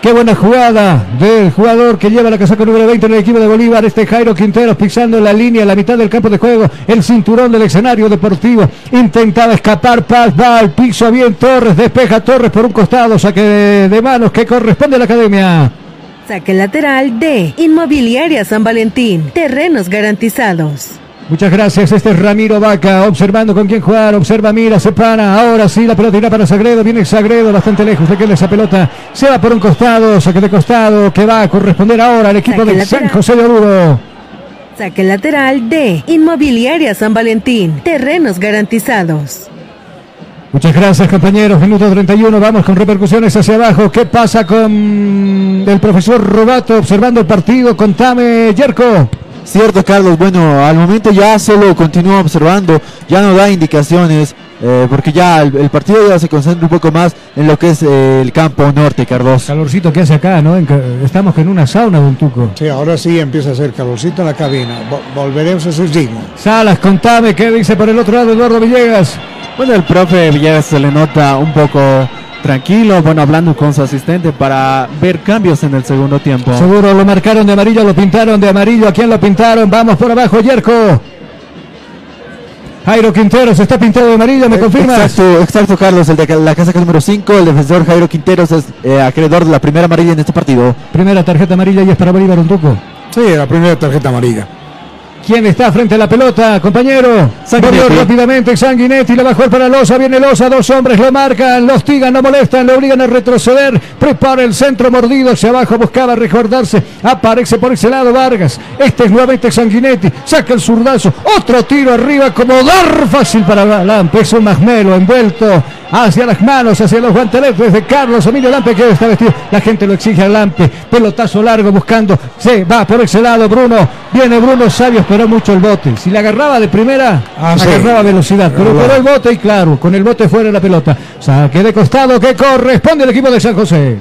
Qué buena jugada del jugador que lleva la casaca número 20 en el equipo de Bolívar. Este Jairo Quinteros pisando la línea, la mitad del campo de juego. El cinturón del escenario deportivo. Intentaba escapar. Paz va al piso. Bien Torres. Despeja Torres por un costado. Saque de, manos que corresponde a la academia. Saque lateral de Inmobiliaria San Valentín. Terrenos garantizados. Muchas gracias. Este es Ramiro Vaca, observando con quién jugar. Observa, mira, se para. Ahora sí, la pelota irá para Sagredo. Viene Sagredo bastante lejos de que esa pelota. Se va por un costado, saque de costado, que va a corresponder ahora al equipo de. San José de Oruro. Saque lateral de Inmobiliaria San Valentín. Terrenos garantizados. Muchas gracias, compañeros. Minuto 31. Vamos con repercusiones hacia abajo. ¿Qué pasa con el profesor Robato observando el partido? Contame, Yerko. Cierto, Carlos. Bueno, al momento ya solo continúa observando, ya no da indicaciones. eh, porque ya el, el partido ya se concentra un poco más en lo que es eh, el campo norte, Carlos. Calorcito que hace acá, ¿no? En estamos en una sauna, don Tuco. Sí, ahora sí empieza a hacer calorcito en la cabina. Vo- volveremos a ese ritmo. Salas, contame qué dice por el otro lado Eduardo Villegas. Bueno, el profe Villegas se le nota un poco tranquilo, bueno, hablando con su asistente para ver cambios en el segundo tiempo. Seguro lo marcaron de amarillo, lo pintaron de amarillo. ¿A quién lo pintaron? Vamos por abajo, Yerko. Jairo Quinteros está pintado de amarillo, ¿me confirmas? Exacto, exacto, Carlos. El de la casaca número 5, el defensor Jairo Quinteros es eh, acreedor de la primera amarilla en este partido. Primera tarjeta amarilla y es para Bolívar, don Tuco. Sí, la primera tarjeta amarilla. ¿Quién está frente a la pelota, compañero? Volvió rápidamente Sanguinetti, le bajó para Loza, viene Loza, dos hombres lo marcan, lo hostigan, lo molestan, le obligan a retroceder, prepara el centro mordido hacia abajo, buscaba recordarse, aparece por ese lado Vargas, este es nuevamente Sanguinetti, saca el zurdazo, otro tiro arriba como dar fácil para Lampe, es un masmelo envuelto hacia las manos, hacia los guanteletes de Carlos Emilio Lampe que está vestido, la gente lo exige a Lampe, pelotazo largo buscando, se va por ese lado Bruno, viene Bruno Sabio, mucho el bote, si le agarraba de primera, Ah, sí. agarraba velocidad, pero esperó el bote y claro, con el bote fuera de la pelota, saque de costado que corresponde al equipo de San José.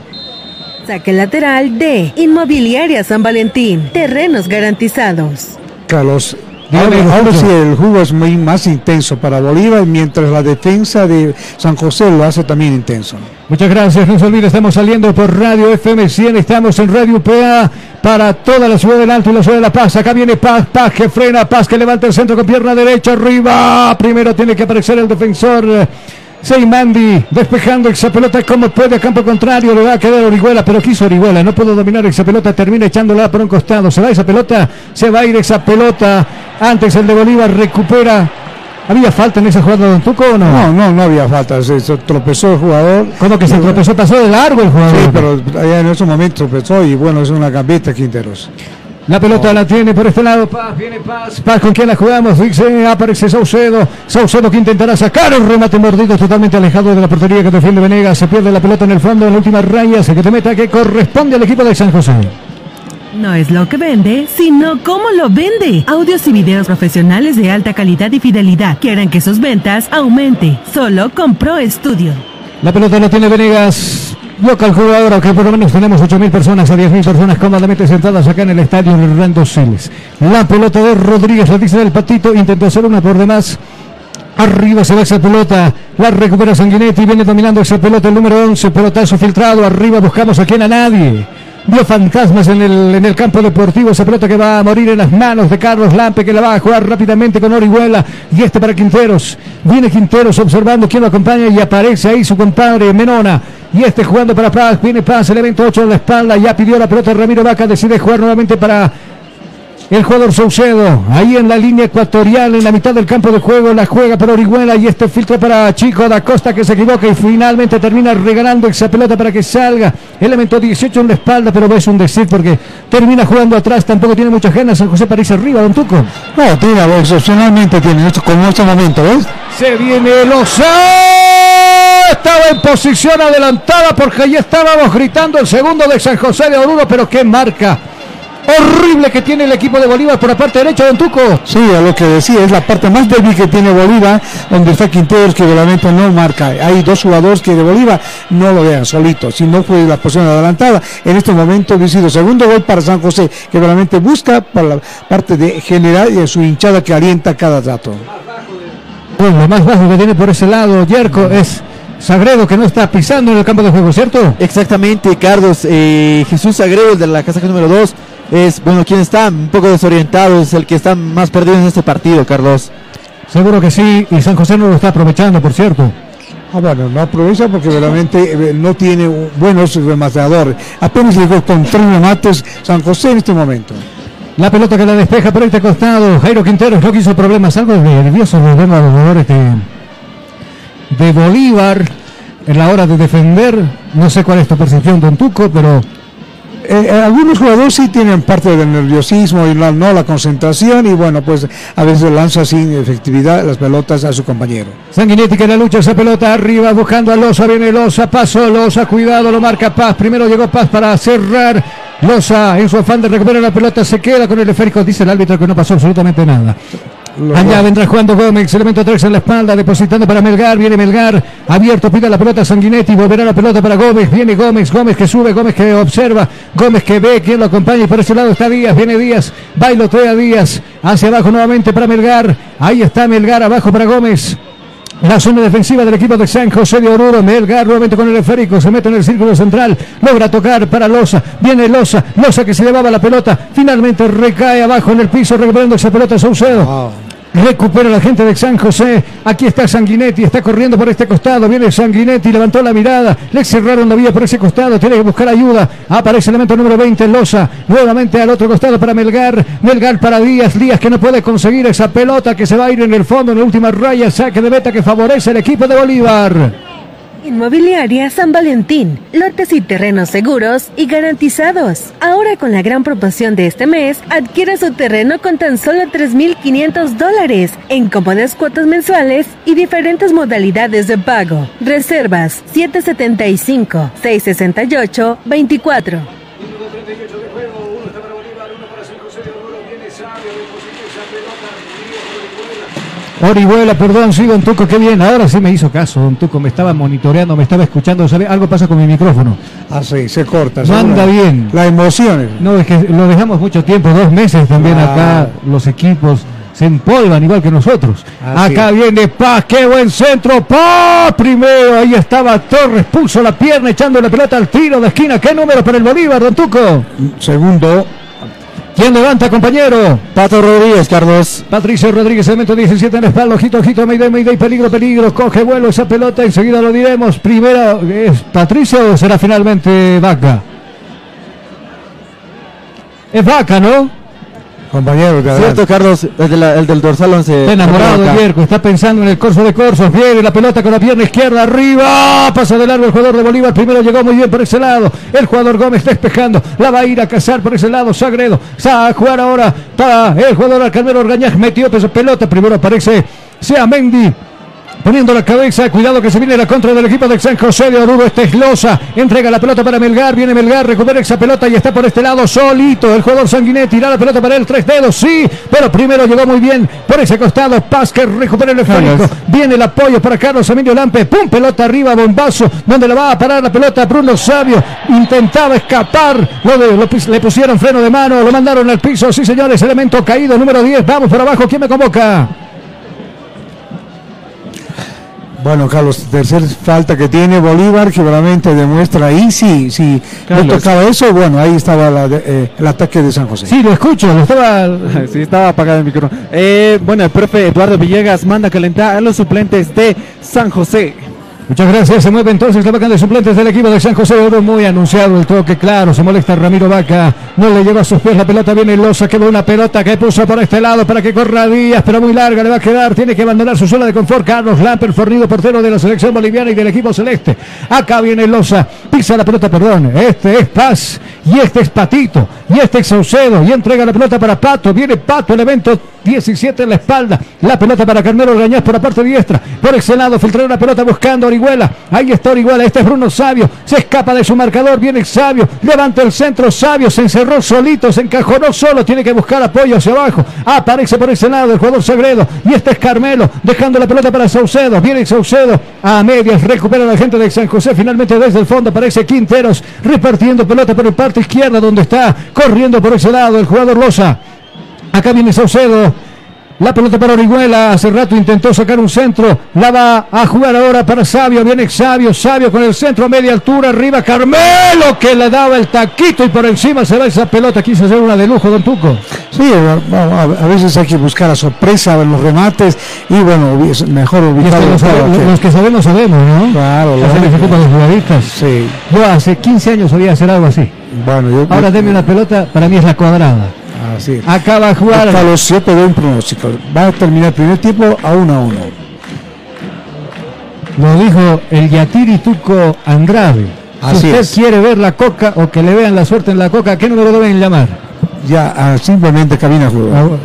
Saque lateral de Inmobiliaria San Valentín. Terrenos garantizados. Carlos, Dígame, ahora, sí el juego es muy más intenso para Bolívar, mientras la defensa de San José lo hace también intenso. Muchas gracias, no se olvide, estamos saliendo por Radio FM 100, estamos en Radio PA para toda la ciudad del Alto y la ciudad de La Paz. Acá viene Paz, Paz que frena, Paz que levanta el centro con pierna derecha, arriba. Primero tiene que aparecer el defensor. eh, Seymandi despejando esa pelota como puede a campo contrario, le va a quedar Orihuela, pero quiso Orihuela, no pudo dominar esa pelota, termina echándola por un costado, se va esa pelota, se va a ir esa pelota, antes el de Bolívar recupera, ¿había falta en esa jugada de Don Tuco o no? No, no, no había falta, se se tropezó el jugador. ¿Cómo que se tropezó? Pasó de largo el jugador. Sí, pero allá en ese momento tropezó y bueno, es una gambeta Quinteros. La pelota la tiene por este lado. Paz, viene Paz. Paz, ¿con quién la jugamos? Dice, aparece Saucedo. Saucedo que intentará sacar un remate mordido totalmente alejado de la portería que defiende Venegas. Se pierde la pelota en el fondo, en la última raya. Se que te meta que corresponde al equipo de San José. No es lo que vende, sino cómo lo vende. Audios y videos profesionales de alta calidad y fidelidad. Quieren que sus ventas aumente. Solo con Pro Studio. La pelota la tiene Venegas. Yo calculo ahora que por lo menos tenemos 8.000 personas a 10.000 personas cómodamente sentadas acá en el estadio Hernando Siles. La pelota de Rodríguez, la dice del patito, intentó hacer una por demás. Arriba se va esa pelota, la recupera Sanguinetti, viene dominando esa pelota el número 11, pelotazo filtrado, arriba buscamos a quien a nadie. Vio fantasmas en el, en el campo deportivo, esa pelota que va a morir en las manos de Carlos Lampe, que la va a jugar rápidamente con Orihuela, y este para Quinteros. Viene Quinteros observando quién lo acompaña y aparece ahí su compadre Menona. Y este jugando para Paz, viene Paz, elemento 8 en la espalda, ya pidió la pelota Ramiro Vaca, decide jugar nuevamente para el jugador Saucedo, ahí en la línea ecuatorial, en la mitad del campo de juego, la juega para Orihuela y este filtro para Chico da Costa que se equivoca y finalmente termina regalando esa pelota para que salga. Elemento 18 en la espalda, pero es un decir porque termina jugando atrás, tampoco tiene muchas ganas. San José París arriba, Don Tuco. No, tiene, excepcionalmente tiene, esto, como este momento, ¿ves? Se viene Lozano. Estaba en posición adelantada porque ahí estábamos gritando el segundo de San José de Oruro, pero qué marca horrible que tiene el equipo de Bolívar por la parte derecha, Don Tuco. Sí, a lo que decía, es la parte más débil que tiene Bolívar, donde está Quinteros que realmente no marca. Hay dos jugadores que de Bolívar no lo vean solitos, si no fue la posición adelantada. En este momento ha sido segundo gol para San José, que realmente busca para la parte de general y su hinchada que alienta cada rato. Bueno, lo más bajo que tiene por ese lado, Yerko, es Sagredo que no está pisando en el campo de juego, ¿cierto? Exactamente, Carlos. eh, Jesús Sagredo, el de la casaca número 2, es, bueno, quien está un poco desorientado, es el que está más perdido en este partido, Carlos. Seguro que sí, y San José no lo está aprovechando, por cierto. Ah, bueno, no aprovecha porque realmente eh, no tiene un- buenos rematadores. Apenas llegó con tres remates San José en este momento. La pelota que la despeja por este costado. Jairo Quinteros no quiso problemas. Algo nervioso nos vemos a los jugadores de, de Bolívar en la hora de defender. No sé cuál es tu percepción, Don Tuco, pero Eh, eh, algunos jugadores sí tienen parte del nerviosismo y no, la concentración y bueno, pues a veces lanza sin efectividad las pelotas a su compañero. Sanguinetti que la lucha esa pelota arriba buscando a Loza, viene Loza, pasó Loza, cuidado, lo marca Paz, primero llegó Paz para cerrar, Loza en su afán de recuperar la pelota se queda con el esférico, dice el árbitro que no pasó absolutamente nada. Allá vendrá jugando Gómez, elemento 3 en la espalda, depositando para Melgar, viene Melgar, abierto, pide la pelota a Sanguinetti, volverá la pelota para Gómez, viene Gómez, Gómez que sube, Gómez que observa, Gómez que ve, quien lo acompaña y por ese lado está Díaz, viene Díaz, bailotea Díaz, hacia abajo nuevamente para Melgar, ahí está Melgar, abajo para Gómez. La zona defensiva del equipo de San José de Oruro. Melgar nuevamente con el esférico. Se mete en el círculo central. Logra tocar para Loza. Viene Loza. Loza que se llevaba la pelota. Finalmente recae abajo en el piso. Recuperando esa pelota Saucedo. Recupera la gente de San José. Aquí está Sanguinetti. Está corriendo por este costado. Viene Sanguinetti. Levantó la mirada. Le cerraron la vía por ese costado. Tiene que buscar ayuda. Aparece el elemento número 20. Loza. Nuevamente al otro costado para Melgar. Melgar para Díaz. Díaz que no puede conseguir esa pelota que se va a ir en el fondo en la última raya. Saque de meta que favorece el equipo de Bolívar. Inmobiliaria San Valentín, lotes y terrenos seguros y garantizados. Ahora con la gran promoción de este mes, adquiere su terreno con tan solo 3.500 dólares en cómodas cuotas mensuales y diferentes modalidades de pago. Reservas 775-668-24. Orihuela, perdón, sí, don Tuco, qué bien. Ahora sí me hizo caso, don Tuco. Me estaba monitoreando, me estaba escuchando. ¿sabe? Algo pasa con mi micrófono. Ah, sí, se corta. No anda bien. Las emociones. No, es que lo dejamos mucho tiempo, dos meses también Ah. acá. Los equipos se empolvan igual que nosotros. Así acá es. viene Paz, qué buen centro. Paz primero, ahí estaba Torres, puso la pierna echando la pelota al tiro de esquina. ¿Qué número para el Bolívar, don Tuco? Segundo. ¿Quién levanta, compañero? Pato Rodríguez, Carlos. Patricio Rodríguez, elemento 17 en espalda, ojito, ojito, Mayday, Mayday, peligro, peligro, coge vuelo esa pelota, enseguida lo diremos. Primera, ¿es Patricio o será finalmente Vaca? Es Vaca, ¿no? Compañero, te Cierto, Carlos, el, de la- el del dorsal 11. Está enamorado de Yerko, está pensando en el corso de corsos, viene la pelota con la pierna izquierda, arriba, pasa de largo el jugador de Bolívar, primero llegó muy bien por ese lado, el jugador Gómez despejando, la va a ir a cazar por ese lado, Sagredo, va a jugar ahora para el jugador Alcarmelo Orgañaz, metió esa pelota, primero aparece Sea Mendy, Poniendo la cabeza, cuidado que se viene la contra del equipo de San José de Oruro. Este es Loza. Entrega la pelota para Melgar. Viene Melgar, recupera esa pelota y está por este lado solito. El jugador Sanguinetti tira la pelota para él. Tres dedos, sí. Pero primero llegó muy bien por ese costado. Paz que recupera el esférico. Viene el apoyo para Carlos Emilio Lampe. Pum, pelota arriba, bombazo. Donde la va a parar la pelota Bruno Sabio. Intentaba escapar. Lo de- lo pis- le pusieron freno de mano. Lo mandaron al piso. Sí, señores. Elemento caído. Número 10. Vamos por abajo. ¿Quién me convoca? Bueno, Carlos, tercer falta que tiene Bolívar, que realmente demuestra ahí, sí, sí, no tocaba eso, bueno, ahí estaba la de- eh, el ataque de San José. Sí, lo escucho. Lo estaba. Sí, estaba apagado el micrófono. Eh, bueno, el profe Eduardo Villegas manda a calentar a los suplentes de San José. Muchas gracias. Se mueve entonces la vaca de suplentes del equipo de San José de Oro. Muy anunciado el toque, claro. Se molesta Ramiro Vaca. No le lleva a sus pies la pelota. Viene Loza, que una pelota que puso por este lado para que corra Díaz, pero muy larga le va a quedar. Tiene que abandonar su zona de confort. Carlos Lamper, fornido portero de la selección boliviana y del equipo celeste. Acá viene Loza. Pisa la pelota, perdón. Este es Paz. Y este es Patito. Y este es Saucedo. Y entrega la pelota para Pato. Viene Pato, elemento 17 en la espalda. La pelota para Carmelo Orgañaz por la parte diestra. Por ese lado, filtró una pelota buscando a Orihuela. Ahí está Orihuela. Este es Bruno Sabio. Se escapa de su marcador. Viene Sabio. Levanta el centro. Sabio se encerró solito. Se encajonó solo. Tiene que buscar apoyo hacia abajo. Aparece por ese lado el jugador Sagredo. Y este es Carmelo. Dejando la pelota para Saucedo. Viene Saucedo a medias. Recupera la gente de San José. Finalmente desde el fondo aparece Quinteros. Repartiendo pelota por el parte izquierda donde está corriendo por ese lado el jugador Loza. Acá viene Saucedo. La pelota para Orihuela. Hace rato intentó sacar un centro. La va a jugar ahora para Sabio. Viene Sabio. Sabio con el centro a media altura. Arriba Carmelo que le daba el taquito y por encima se va esa pelota. Quiso hacer una de lujo, Don Tuco. Sí, a, a- veces hay que buscar la sorpresa en los remates y bueno, mejor hasta los, que- los que sabemos, sabemos, ¿no? Claro, tipo de jugaditas. Sí. Yo hace 15 años solía hacer algo así. Bueno, yo, Ahora deme una pelota, para mí es la cuadrada. Así es. Acá va a jugar. Carlos, yo te doy un pronóstico. Va a terminar el primer tiempo a uno a uno. Lo dijo el Yatiri Tuco Andrade. Si usted es. quiere ver la coca o que le vean la suerte en la coca, ¿qué número deben llamar? Ya, ah, simplemente cabina juego.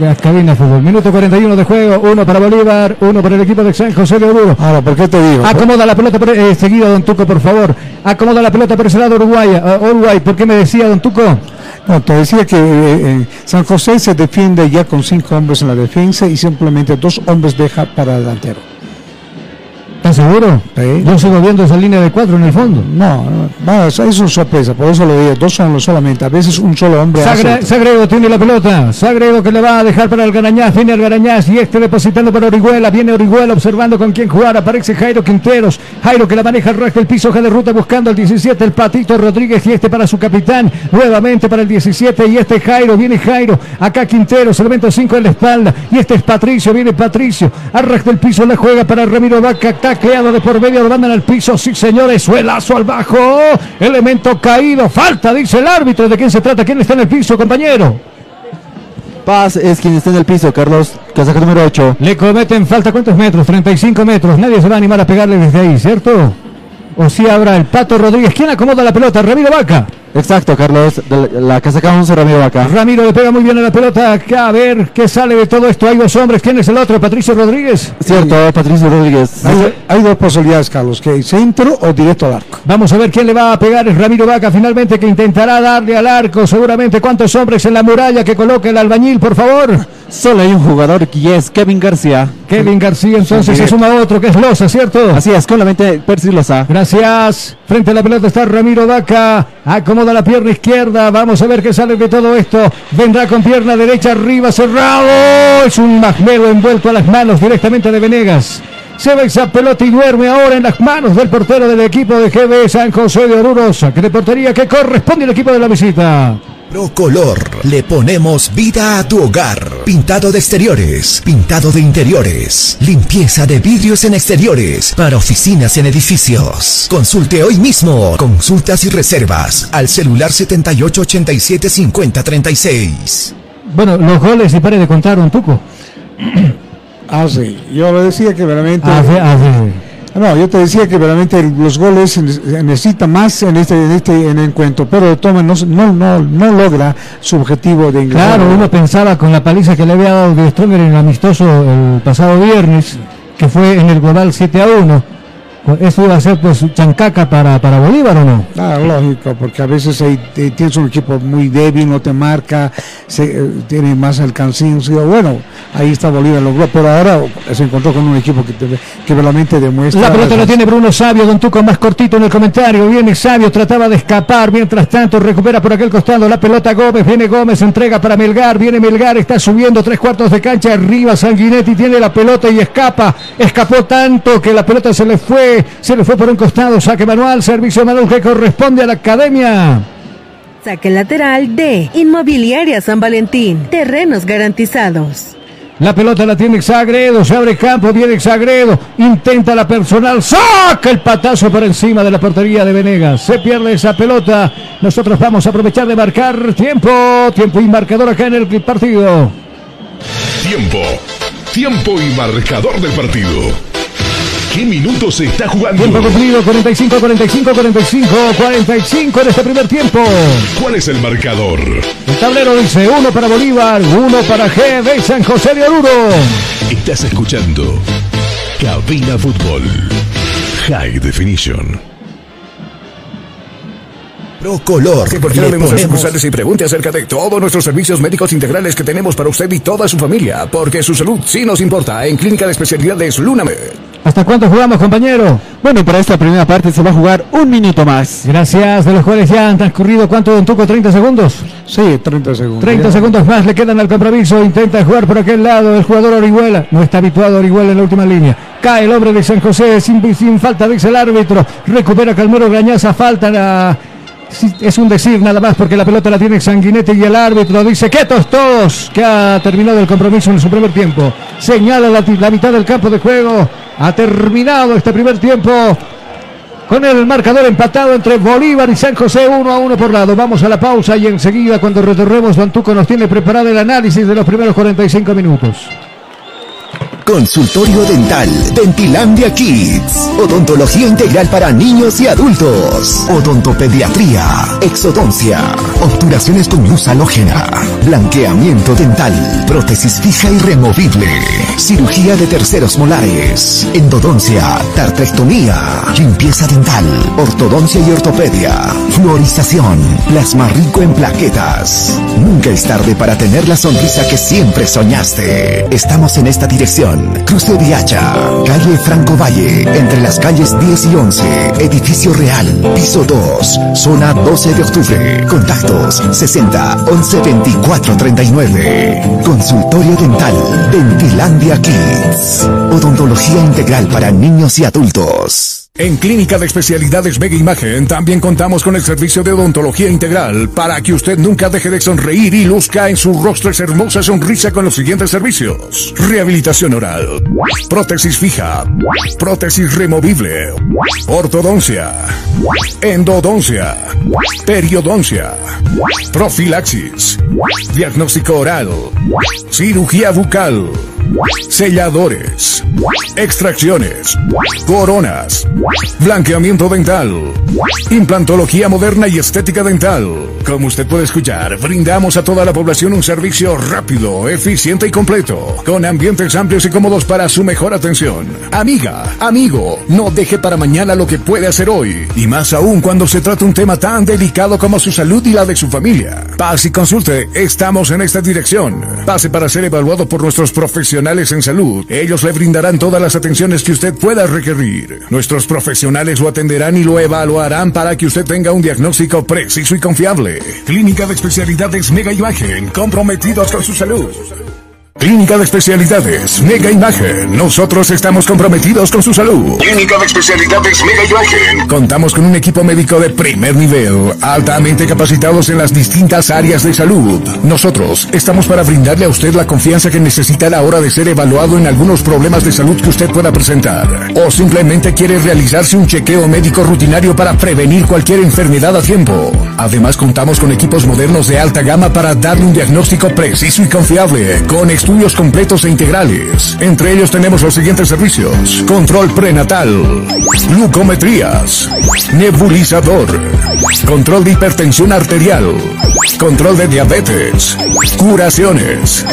La cabina fútbol. Minuto 41 de juego. Uno para Bolívar, uno para el equipo de San José de Oruro. Ahora, ¿por qué te digo? Acomoda la pelota, por, eh, seguido, don Tuco, por favor. Acomoda la pelota por ese lado, Uruguay. ah, Uruguay, ¿por qué me decía, don Tuco? No, te decía que eh, San José se defiende ya con cinco hombres en la defensa y simplemente dos hombres deja para delantero. ¿Estás seguro? Yo sigo viendo esa línea de cuatro en el fondo. No, no, no, eso es una sorpresa, por eso lo digo, dos son solamente, a veces un solo hombre. Sagre- Sagredo tiene la pelota. Sagredo que le va a dejar para el Garañaz. Viene el Garañaz y este depositando para Orihuela. Viene Orihuela observando con quién jugar. Aparece Jairo Quinteros. Jairo que la maneja el resto del piso. Hoja de ruta buscando el 17. El Patito Rodríguez y este para su capitán. Nuevamente para el 17 y este Jairo. Viene Jairo. Acá Quinteros. Elemento 5 en la espalda. Y este es Patricio. Viene Patricio. Arrastra el piso. La juega para Ramiro Vaca. Tacleado de por medio. Lo mandan al piso. Sí, señores. Suelazo al bajo. Elemento caído. Falta, dice el árbitro. ¿De quién se trata? ¿Quién está en el piso, compañero? Paz es quien está en el piso, Carlos, casaca número 8. Le cometen falta, ¿cuántos metros? 35 metros. Nadie se va a animar a pegarle desde ahí, ¿cierto? O si habrá el Pato Rodríguez. ¿Quién acomoda la pelota? Ramiro Vaca. Exacto, Carlos, de la, la casaca 11 Ramiro Vaca. Ramiro le pega muy bien a la pelota. Acá a ver qué sale de todo esto. Hay dos hombres. ¿Quién es el otro? Patricio Rodríguez. Cierto, Patricio Rodríguez. Hay, hay dos posibilidades, Carlos, que centro o directo al arco. Vamos a ver quién le va a pegar. Es Ramiro Vaca finalmente que intentará darle al arco. Seguramente cuántos hombres en la muralla que coloque el albañil, por favor. Solo hay un jugador y es Kevin García. Kevin García entonces se suma otro que es Loza, ¿cierto? Así es, con la mente Percy Loza. Gracias. Frente a la pelota está Ramiro Vaca. Acomoda la pierna izquierda. Vamos a ver qué sale de todo esto. Vendrá con pierna derecha arriba cerrado. Es un magmelo envuelto a las manos directamente de Venegas. Se va esa pelota y duerme ahora en las manos del portero del equipo de GB San José de Orurosa. Que de portería que corresponde al equipo de la visita. Procolor, le ponemos vida a tu hogar. Pintado de exteriores, pintado de interiores, limpieza de vidrios en exteriores, para oficinas en edificios. Consulte hoy mismo, consultas y reservas al celular 7887 5036. Bueno, los goles y pare de contar un poco. Ah, sí. Yo le decía que realmente. Ah, sí, ah, sí. No, yo te decía que realmente los goles necesita más en este, en este en encuentro, pero Toma no, no, no, no logra su objetivo de ingresar. Claro, uno pensaba con la paliza que le había dado de Stronger en el amistoso el pasado viernes, que fue en el global 7 a 1. Eso iba a ser pues chancaca para, para Bolívar o no? Ah, lógico, porque a veces ahí te- tienes un equipo muy débil, no te marca, se, eh, tiene más alcancía. Bueno, ahí está Bolívar logró, pero ahora se encontró con un equipo que, te- que realmente demuestra. La pelota la tiene Bruno Sabio, Don Tuco más cortito en el comentario. Viene Sabio, trataba de escapar. Mientras tanto, recupera por aquel costado la pelota Gómez. Viene Gómez, entrega para Melgar. Viene Melgar, está subiendo tres cuartos de cancha. Arriba Sanguinetti tiene la pelota y escapa. Escapó tanto que la pelota se le fue, se le fue por un costado. Saque manual, servicio manual que corresponde a la academia. Saque lateral de Inmobiliaria San Valentín. Terrenos garantizados. La pelota la tiene Sagredo, se abre campo, viene Sagredo, intenta la personal, saca el patazo por encima de la portería de Venegas. Se pierde esa pelota. Nosotros vamos a aprovechar de marcar tiempo, tiempo y marcador acá en el partido. Tiempo. Tiempo y marcador del partido. ¿Qué minutos se está jugando? Tiempo cumplido, 45, 45, 45, 45 en este primer tiempo. ¿Cuál es el marcador? El tablero dice uno para Bolívar, uno para GB San José de Oruro. Estás escuchando Cabina Fútbol. High Definition. Procolor, ¿Por qué no le vemos a ponemos sucursales y pregunte acerca de todos nuestros servicios médicos integrales que tenemos para usted y toda su familia? Porque su salud sí nos importa en Clínica de Especialidades Lunamed. ¿Hasta cuánto jugamos, compañero? Bueno, para esta primera parte se va a jugar un minuto más. Gracias, de los cuales ya han transcurrido, ¿cuánto, Don Tuco? ¿30 segundos? Sí, 30 segundos. 30 Ya. segundos más le quedan al compromiso. Intenta jugar por aquel lado el jugador Orihuela. No está habituado Orihuela en la última línea. Cae el hombre de San José sin, sin falta, dice el árbitro. Recupera Calmero Grañaza. Falta la. Es un decir nada más porque la pelota la tiene Sanguinetti y el árbitro dice quietos todos que ha terminado el compromiso en su primer tiempo. Señala la, la mitad del campo de juego. Ha terminado este primer tiempo con el marcador empatado entre Bolívar y San José, uno a uno por lado. Vamos a la pausa y enseguida, cuando retornemos, Bantuco nos tiene preparado el análisis de los primeros 45 minutos. Consultorio Dental, Dentilandia Kids, Odontología Integral para niños y adultos, Odontopediatría, Exodoncia, Obturaciones con luz halógena, blanqueamiento dental, prótesis fija y removible, cirugía de terceros molares, endodoncia, tartrectomía, limpieza dental, ortodoncia y ortopedia, fluorización, plasma rico en plaquetas. Nunca es tarde para tener la sonrisa que siempre soñaste. Estamos en esta dirección. Cruce de Hacha, calle Franco Valle, entre las calles 10 y 11, edificio real, piso 2, zona 12 de octubre. Contactos 60 11 24 39. Consultorio dental, Dentilandia Kids. Odontología integral para niños y adultos. En Clínica de Especialidades Mega Imagen también contamos con el servicio de odontología integral para que usted nunca deje de sonreír y luzca en su rostro esa hermosa sonrisa con los siguientes servicios. Rehabilitación oral, prótesis fija, prótesis removible, ortodoncia, endodoncia, periodoncia, profilaxis, diagnóstico oral, cirugía bucal, selladores, extracciones, coronas, blanqueamiento dental, implantología moderna y estética dental. Como usted puede escuchar, brindamos a toda la población un servicio rápido, eficiente y completo, con ambientes amplios y cómodos para su mejor atención. Amiga, amigo, no deje para mañana lo que puede hacer hoy, y más aún cuando se trata un tema tan delicado como su salud y la de su familia. Pase y consulte, estamos en esta dirección. Pase para ser evaluado por nuestros profesionales en salud. Ellos le brindarán todas las atenciones que usted pueda requerir. Nuestros profesionales lo atenderán y lo evaluarán para que usted tenga un diagnóstico preciso y confiable. Clínica de Especialidades Mega Imagen, comprometidos con su salud. Clínica de Especialidades Mega Imagen. Nosotros estamos comprometidos con su salud. Clínica de Especialidades Mega Imagen. Contamos con un equipo médico de primer nivel, altamente capacitados en las distintas áreas de salud. Nosotros estamos para brindarle a usted la confianza que necesita a la hora de ser evaluado en algunos problemas de salud que usted pueda presentar. O simplemente quiere realizarse un chequeo médico rutinario para prevenir cualquier enfermedad a tiempo. Además contamos con equipos modernos de alta gama para darle un diagnóstico preciso y confiable, con estudios completos e integrales. Entre ellos tenemos los siguientes servicios. Control prenatal, glucometrías, nebulizador, control de hipertensión arterial, control de diabetes, curaciones,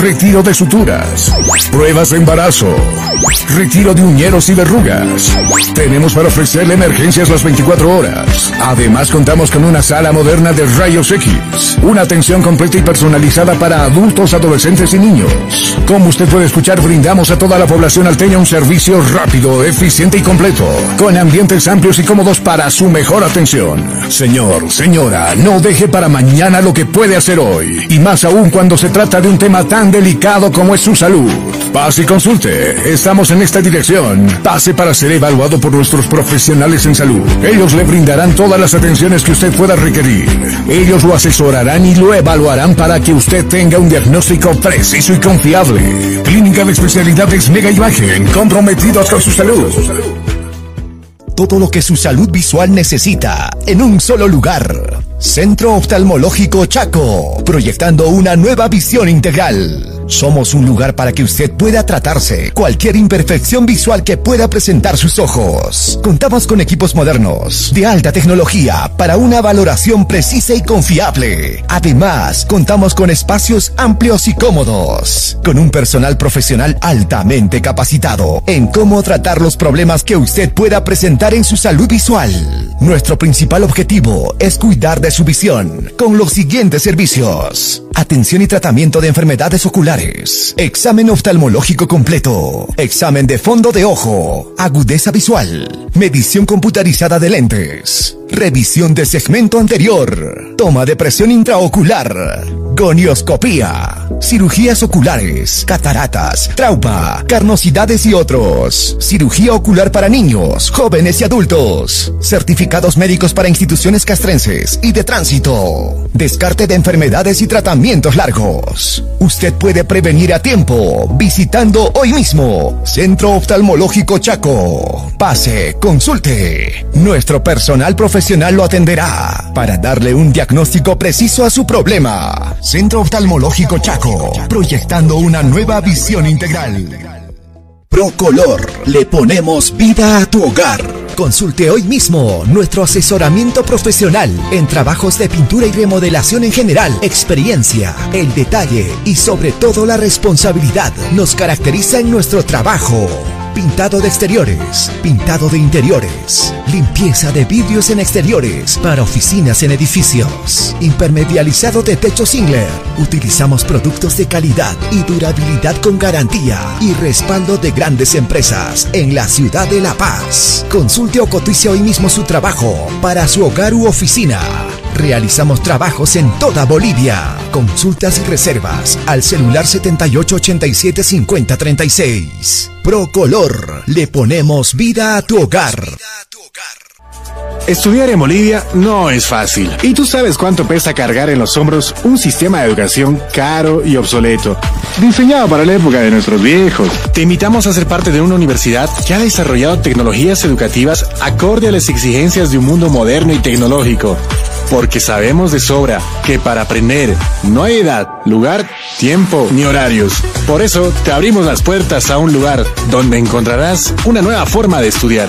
retiro de suturas, pruebas de embarazo, retiro de uñeros y verrugas. Tenemos para ofrecerle emergencias las 24 horas. Además contamos con una sala moderna de rayos X, una atención completa y personalizada para adultos, adolescentes y niños. Como usted puede escuchar, brindamos a toda la población alteña un servicio rápido, eficiente y completo, con ambientes amplios y cómodos para su mejor atención. Señor, señora, no deje para mañana lo que puede hacer hoy, y más aún cuando se trata de un tema tan delicado como es su salud. Pase y consulte, estamos en esta dirección. Pase para ser evaluado por nuestros profesionales en salud. Ellos le brindarán todas las atenciones que usted pueda requerir. Ellos lo asesorarán y lo evaluarán para que usted tenga un diagnóstico preciso y confiable. Clínica de Especialidades Mega Imagen, comprometidos con su salud. Todo lo que su salud visual necesita en un solo lugar. Centro Oftalmológico Chaco, proyectando una nueva visión integral. Somos un lugar para que usted pueda tratarse cualquier imperfección visual que pueda presentar sus ojos. Contamos con equipos modernos, de alta tecnología, para una valoración precisa y confiable. Además, contamos con espacios amplios y cómodos, con un personal profesional altamente capacitado en cómo tratar los problemas que usted pueda presentar en su salud visual. Nuestro principal objetivo es cuidar de su visión con los siguientes servicios. Atención y tratamiento de enfermedades oculares. Examen oftalmológico completo. Examen de fondo de ojo. Agudeza visual. Medición computarizada de lentes. Revisión de segmento anterior. Toma de presión intraocular. Gonioscopía. Cirugías oculares. Cataratas. Trauma. Carnosidades y otros. Cirugía ocular para niños, jóvenes y adultos. Certificados médicos para instituciones castrenses y de tránsito. Descarte de enfermedades y tratamientos largos. Usted puede prevenir a tiempo visitando hoy mismo Centro Oftalmológico Chaco. Pase, consulte. Nuestro personal profesional lo atenderá para darle un diagnóstico preciso a su problema. Centro Oftalmológico Chaco, proyectando una nueva visión integral. Procolor, le ponemos vida a tu hogar. Consulte hoy mismo nuestro asesoramiento profesional en trabajos de pintura y remodelación en general. Experiencia, el detalle y sobre todo la responsabilidad nos caracteriza en nuestro trabajo. Pintado de exteriores, pintado de interiores, limpieza de vidrios en exteriores para oficinas en edificios, impermedializado de techo Singler. Utilizamos productos de calidad y durabilidad con garantía y respaldo de grandes empresas en la ciudad de La Paz. Consulte o cotice hoy mismo su trabajo para su hogar u oficina. Realizamos trabajos en toda Bolivia. Consultas y reservas al celular 7887 5036. Procolor, le ponemos vida a tu hogar. Estudiar en Bolivia no es fácil. Y tú sabes cuánto pesa cargar en los hombros un sistema de educación caro y obsoleto. Diseñado para la época de nuestros viejos. Te invitamos a ser parte de una universidad que ha desarrollado tecnologías educativas acorde a las exigencias de un mundo moderno y tecnológico. Porque sabemos de sobra que para aprender no hay edad, lugar, tiempo ni horarios. Por eso te abrimos las puertas a un lugar donde encontrarás una nueva forma de estudiar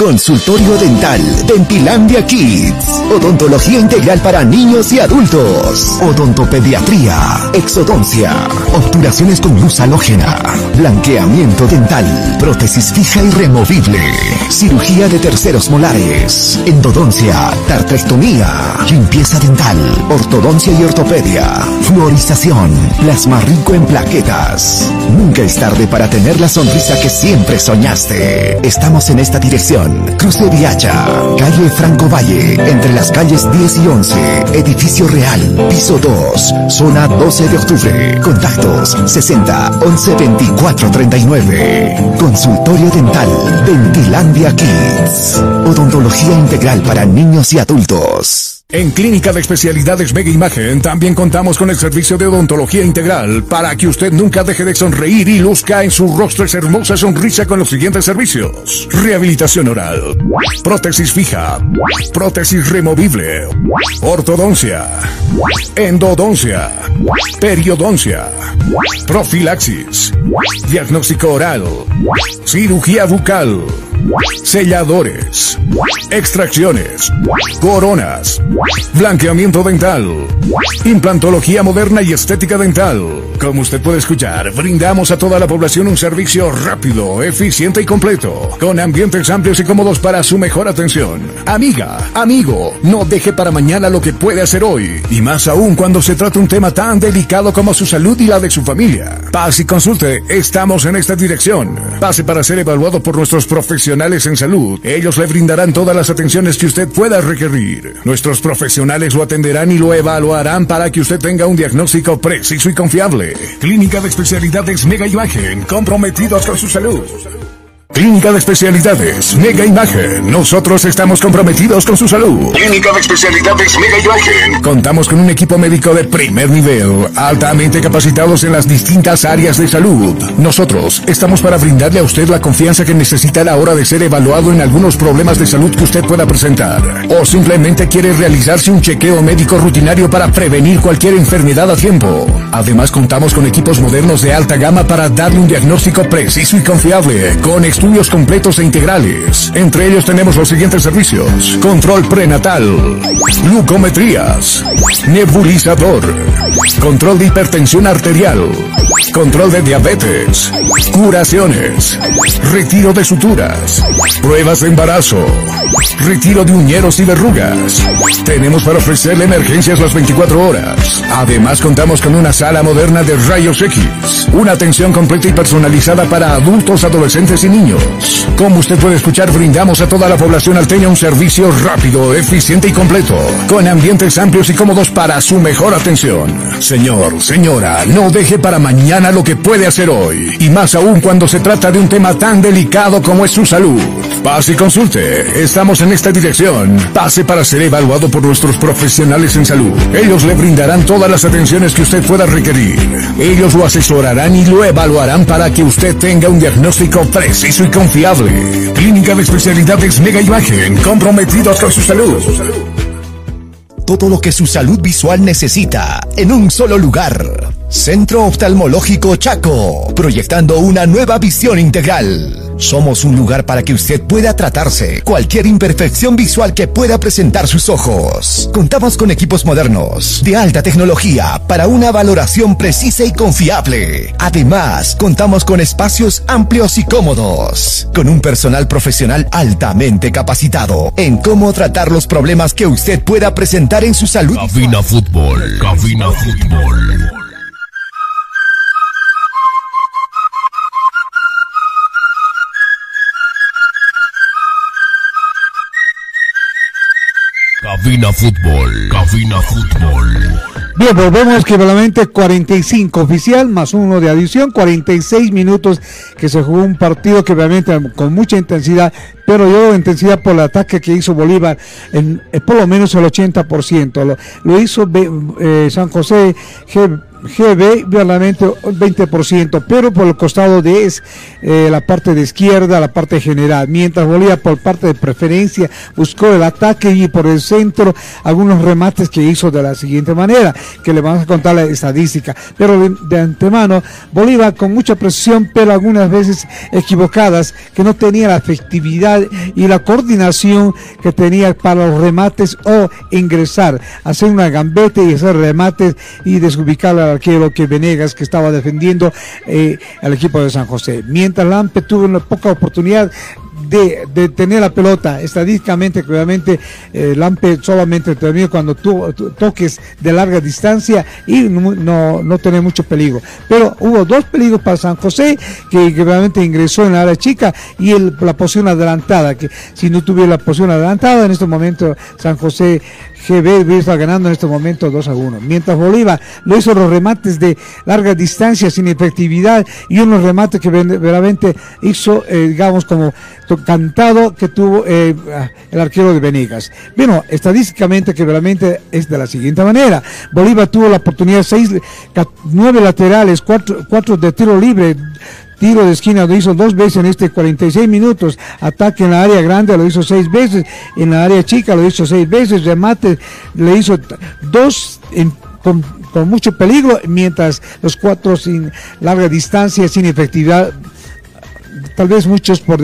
Consultorio Dental, Dentilandia Kids. Odontología integral para niños y adultos. Odontopediatría, exodoncia, obturaciones con luz halógena, blanqueamiento dental, prótesis fija y removible, cirugía de terceros molares, endodoncia, tartrectomía, limpieza dental, ortodoncia y ortopedia, fluorización, plasma rico en plaquetas. Nunca es tarde para tener la sonrisa que siempre soñaste. Estamos en esta dirección. Cruce Viacha, calle Franco Valle, entre las calles 10 y 11, edificio real, piso 2, zona 12 de octubre. Contactos 60 11 24 39. Consultorio dental, Dentilandia Kids. Odontología integral para niños y adultos. En Clínica de Especialidades Mega Imagen también contamos con el servicio de odontología integral para que usted nunca deje de sonreír y luzca en su rostro esa hermosa sonrisa con los siguientes servicios. Rehabilitación oral, prótesis fija, prótesis removible, ortodoncia, endodoncia, periodoncia, profilaxis, diagnóstico oral, cirugía bucal, selladores, extracciones, coronas, blanqueamiento dental, implantología moderna y estética dental. Como usted puede escuchar, brindamos a toda la población un servicio rápido, eficiente y completo, con ambientes amplios y cómodos para su mejor atención. Amiga, amigo, no deje para mañana lo que puede hacer hoy, y más aún cuando se trata un tema tan delicado como su salud y la de su familia. Pase y consulte, estamos en esta dirección. Pase para ser evaluado por nuestros profesionales en salud. Ellos le brindarán todas las atenciones que usted pueda requerir. Nuestros profesionales lo atenderán y lo evaluarán para que usted tenga un diagnóstico preciso y confiable. Clínica de Especialidades Mega Imagen, comprometidos con su salud. Clínica de Especialidades Mega Imagen. Nosotros estamos comprometidos con su salud. Clínica de Especialidades Mega Imagen. Contamos con un equipo médico de primer nivel, altamente capacitados en las distintas áreas de salud. Nosotros estamos para brindarle a usted la confianza que necesita a la hora de ser evaluado en algunos problemas de salud que usted pueda presentar. O simplemente quiere realizarse un chequeo médico rutinario para prevenir cualquier enfermedad a tiempo. Además contamos con equipos modernos de alta gama para darle un diagnóstico preciso y confiable, con estudios completos e integrales. Entre ellos tenemos los siguientes servicios. Control prenatal, glucometrías, nebulizador, control de hipertensión arterial, control de diabetes, curaciones, retiro de suturas, pruebas de embarazo, retiro de uñeros y verrugas. Tenemos para ofrecerle emergencias las 24 horas. Además contamos con una sala moderna de rayos X, una atención completa y personalizada para adultos, adolescentes y niños. Como usted puede escuchar, brindamos a toda la población alteña un servicio rápido, eficiente y completo, con ambientes amplios y cómodos para su mejor atención. Señor, señora, no deje para mañana lo que puede hacer hoy, y más aún cuando se trata de un tema tan delicado como es su salud. Pase y consulte. Estamos en esta dirección. Pase para ser evaluado por nuestros profesionales en salud. Ellos le brindarán todas las atenciones que usted pueda requerir. Ellos lo asesorarán y lo evaluarán para que usted tenga un diagnóstico preciso y confiable. Clínica de especialidades Mega Imagen, comprometidos con su salud. Todo lo que su salud visual necesita en un solo lugar. Centro Oftalmológico Chaco, proyectando una nueva visión integral. Somos un lugar para que usted pueda tratarse cualquier imperfección visual que pueda presentar sus ojos. Contamos con equipos modernos, de alta tecnología, para una valoración precisa y confiable. Además, contamos con espacios amplios y cómodos, con un personal profesional altamente capacitado en cómo tratar los problemas que usted pueda presentar en su salud. Cabina Fútbol. Cabina Fútbol. Cabina Fútbol. Cabina Fútbol. Bien, volvemos que valamente 45 oficial más uno de adición, 46 minutos que se jugó un partido que realmente con mucha intensidad, pero yo intensidad por el ataque que hizo Bolívar, en, eh, por lo menos el 80%. Lo, lo hizo eh, San José G, GB, verdaderamente 20%, pero por el costado de es, eh, la parte de izquierda, la parte general, mientras Bolívar por parte de preferencia buscó el ataque y por el centro algunos remates que hizo de la siguiente manera, que le vamos a contar la estadística, pero de, antemano Bolívar con mucha precisión, pero algunas veces equivocadas, que no tenía la efectividad y la coordinación que tenía para los remates o ingresar, hacer una gambete y hacer remates y desubicar al arquero que Venegas que estaba defendiendo eh, al equipo de San José. Mientras Lampe tuvo una poca oportunidad de, tener la pelota. Estadísticamente, obviamente, eh, Lampe solamente terminó cuando tuvo toques de larga distancia y no, no, no tener mucho peligro. Pero hubo dos peligros para San José, que, que realmente ingresó en la área chica y la posición adelantada, que si no tuviera la posición adelantada, en este momento San José GB está ganando en este momento 2 a 1. Mientras Bolívar lo hizo los remates de larga distancia sin efectividad y unos remates que verdaderamente hizo, eh, digamos, como cantado que tuvo eh, el arquero de Venegas. Bueno, estadísticamente que realmente es de la siguiente manera. Bolívar tuvo la oportunidad de seis, nueve laterales, cuatro, cuatro de tiro libre, tiro de esquina lo hizo dos veces en este 46 minutos, ataque en la área grande lo hizo seis veces, en la área chica lo hizo seis veces, remate le hizo dos con, mucho peligro, mientras los cuatro sin larga distancia, sin efectividad tal vez muchos por,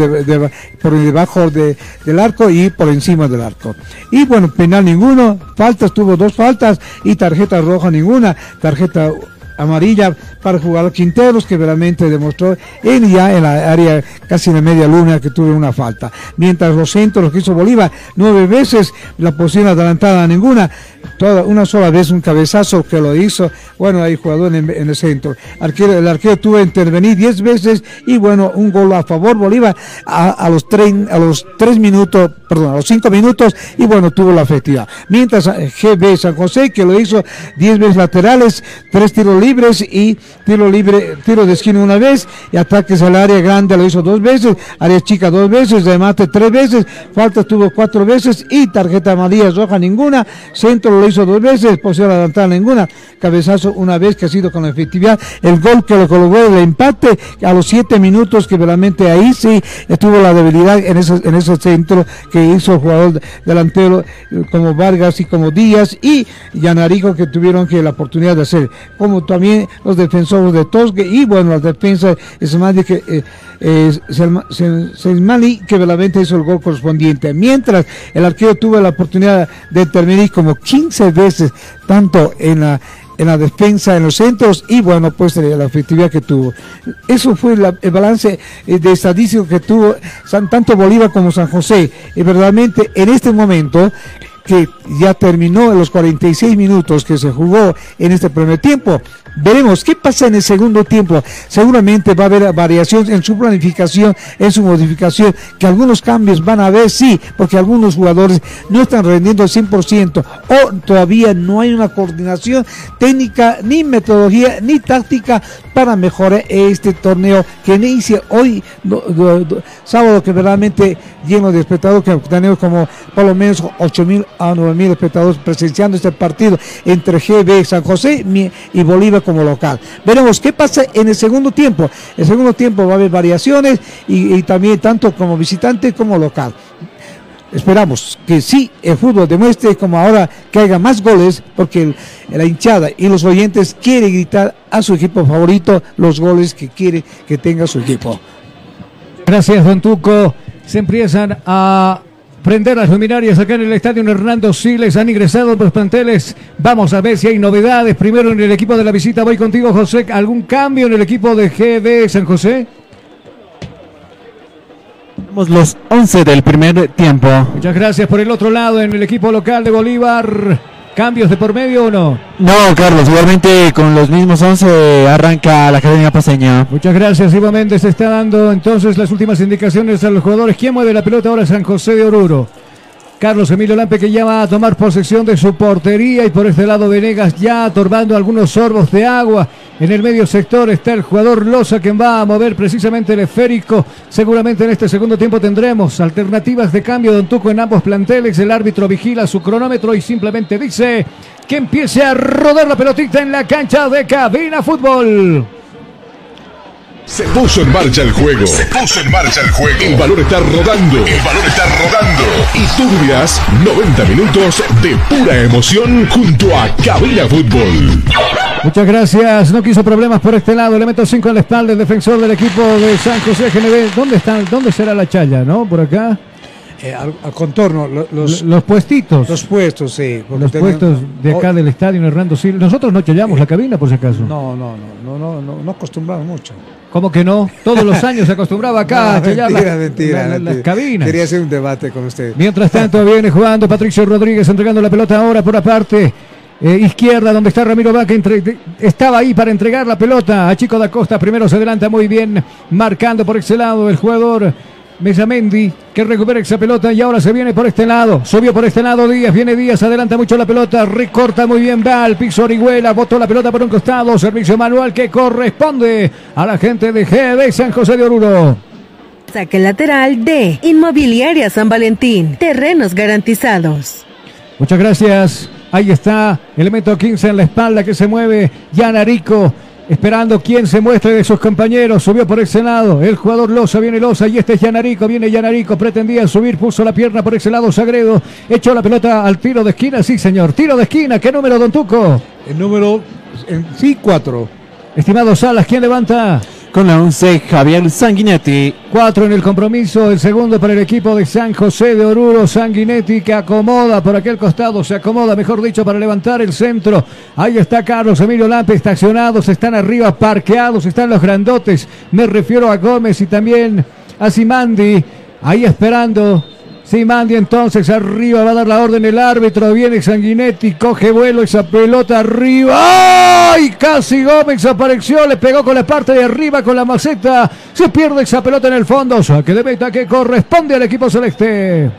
por debajo de, del arco y por encima del arco. Y bueno, penal ninguno, faltas, tuvo dos faltas y tarjeta roja ninguna, tarjeta amarilla para el jugador Quinteros que realmente demostró él ya en la área casi en media luna que tuvo una falta. Mientras los centros que hizo Bolívar nueve veces la posición adelantada ninguna, toda una sola vez un cabezazo que lo hizo, bueno hay jugador en, en el centro. Arquero, el arquero tuvo que intervenir diez veces y bueno un gol a favor Bolívar a, los tres a los tres minutos, perdón, a los cinco minutos y bueno tuvo la efectividad. Mientras GB San José que lo hizo diez veces laterales, tres tiros libres y tiro libre, tiro de esquina una vez y ataques al área grande lo hizo dos veces, área chica dos veces, remate tres veces, falta tuvo cuatro veces y tarjeta amarilla roja ninguna, centro lo hizo dos veces, posición adelantada ninguna, cabezazo una vez que ha sido con efectividad, el gol que lo colocó el empate a los siete minutos que realmente ahí sí tuvo la debilidad en ese, en ese centro que hizo el jugador delantero como Vargas y como Díaz y Yanarico que tuvieron que la oportunidad de hacer, como también los defensores de Tosque y bueno, las defensas es más de que eh, eh, que verdaderamente hizo el gol correspondiente. Mientras el arquero tuvo la oportunidad de intervenir como 15 veces, tanto en la en la defensa, en los centros y bueno, pues la efectividad que tuvo. Eso fue la, el balance de estadístico que tuvo San, tanto Bolívar como San José. Y verdaderamente en este momento que ya terminó en los 46 minutos que se jugó en este primer tiempo, Veremos qué pasa en el segundo tiempo. Seguramente va a haber variación en su planificación, en su modificación, que algunos cambios van a haber, sí, porque algunos jugadores no están rendiendo al 100% o todavía no hay una coordinación técnica, ni metodología, ni táctica para mejorar este torneo que inicia hoy, do- do- do- sábado, que verdaderamente lleno de espectadores, que tenemos como por lo menos 8 mil a 9 mil espectadores presenciando este partido entre GB San José y Bolívar como local. Veremos qué pasa en el segundo tiempo. El segundo tiempo va a haber variaciones y, también tanto como visitante como local. Esperamos que sí el fútbol demuestre como ahora que haya más goles porque la hinchada y los oyentes quieren gritar a su equipo favorito los goles que quiere que tenga su equipo. Gracias, Don Tuco. Se empiezan a prender las luminarias acá en el estadio Hernando Siles. Han ingresado los planteles. Vamos a ver si hay novedades. Primero en el equipo de la visita. Voy contigo, José. ¿Algún cambio en el equipo de GB San José? Tenemos los 11 del primer tiempo. Muchas gracias. Por el otro lado, en el equipo local de Bolívar. ¿Cambios de por medio o no? No, Carlos, igualmente con los mismos 11 arranca la Academia Paseña. Muchas gracias, Ivo Méndez. Está dando entonces las últimas indicaciones a los jugadores. ¿Quién mueve la pelota ahora? San José de Oruro. Carlos Emilio Lampe que ya va a tomar posesión de su portería y por este lado Venegas ya atorbando algunos sorbos de agua. En el medio sector está el jugador Loza quien va a mover precisamente el esférico. Seguramente en este segundo tiempo tendremos alternativas de cambio de Tuco en ambos planteles. El árbitro vigila su cronómetro y simplemente dice que empiece a rodar la pelotita en la cancha de Cabina Fútbol. Se puso en marcha el juego. Se puso en marcha el juego. El balón está rodando. El balón está rodando. Y tú vivirás 90 minutos de pura emoción junto a Cabina Fútbol. Muchas gracias. No quiso problemas por este lado. Elemento 5 en la espalda, el defensor del equipo de San José GNB. ¿Dónde está? ¿Dónde será la chaya? ¿No? Por acá. Eh, al, al contorno, lo- los, Los puestitos. los puestos, sí. Los tenemos- puestos de acá Oh, del estadio Hernando Silva. Nosotros no chayamos la cabina, por si acaso. No, no, no, no, no, no, acostumbramos mucho. ¿Cómo que no? Todos los años se acostumbraba acá a No, chayar mentira, la- mentira, la- la- mentira. las cabinas. Quería hacer un debate con usted. Mientras tanto viene jugando Patricio Rodríguez entregando la pelota ahora por la parte eh, izquierda donde está Ramiro Vaca. entre- de- estaba ahí para entregar la pelota a Chico da Costa. Primero se adelanta muy bien marcando por ese lado el jugador Mesamendi que recupera esa pelota y ahora se viene por este lado. Subió por este lado Díaz. Viene Díaz, adelanta mucho la pelota. Recorta muy bien. Va al piso Orihuela. Botó la pelota por un costado. Servicio manual que corresponde a la gente de GB San José de Oruro. Saque lateral de Inmobiliaria San Valentín. Terrenos garantizados. Muchas gracias. Ahí está, elemento 15 en la espalda que se mueve. Yanarico, esperando quien se muestre de sus compañeros. Subió por ese lado. El jugador Loza, viene Loza. Y este es Yanarico, viene Yanarico. Pretendía subir, puso la pierna por ese lado. Sagredo echó la pelota al tiro de esquina. Sí, señor. Tiro de esquina. ¿Qué número, Don Tuco? El número, en- sí, cuatro. Estimado Salas, ¿quién levanta? Con la 11, Javier Sanguinetti. Cuatro en el compromiso, el segundo para el equipo de San José de Oruro, Sanguinetti que acomoda por aquel costado, se acomoda, mejor dicho, para levantar el centro. Ahí está Carlos Emilio Lampe estacionados, están arriba parqueados, están los grandotes. Me refiero a Gómez y también a Simandi, ahí esperando. Simandi entonces arriba va a dar la orden el árbitro, viene Sanguinetti, coge vuelo esa pelota arriba. ¡Ay! Casi Gómez apareció, le pegó con la parte de arriba con la maceta. Se pierde esa pelota en el fondo. Saque de meta que corresponde al equipo celeste.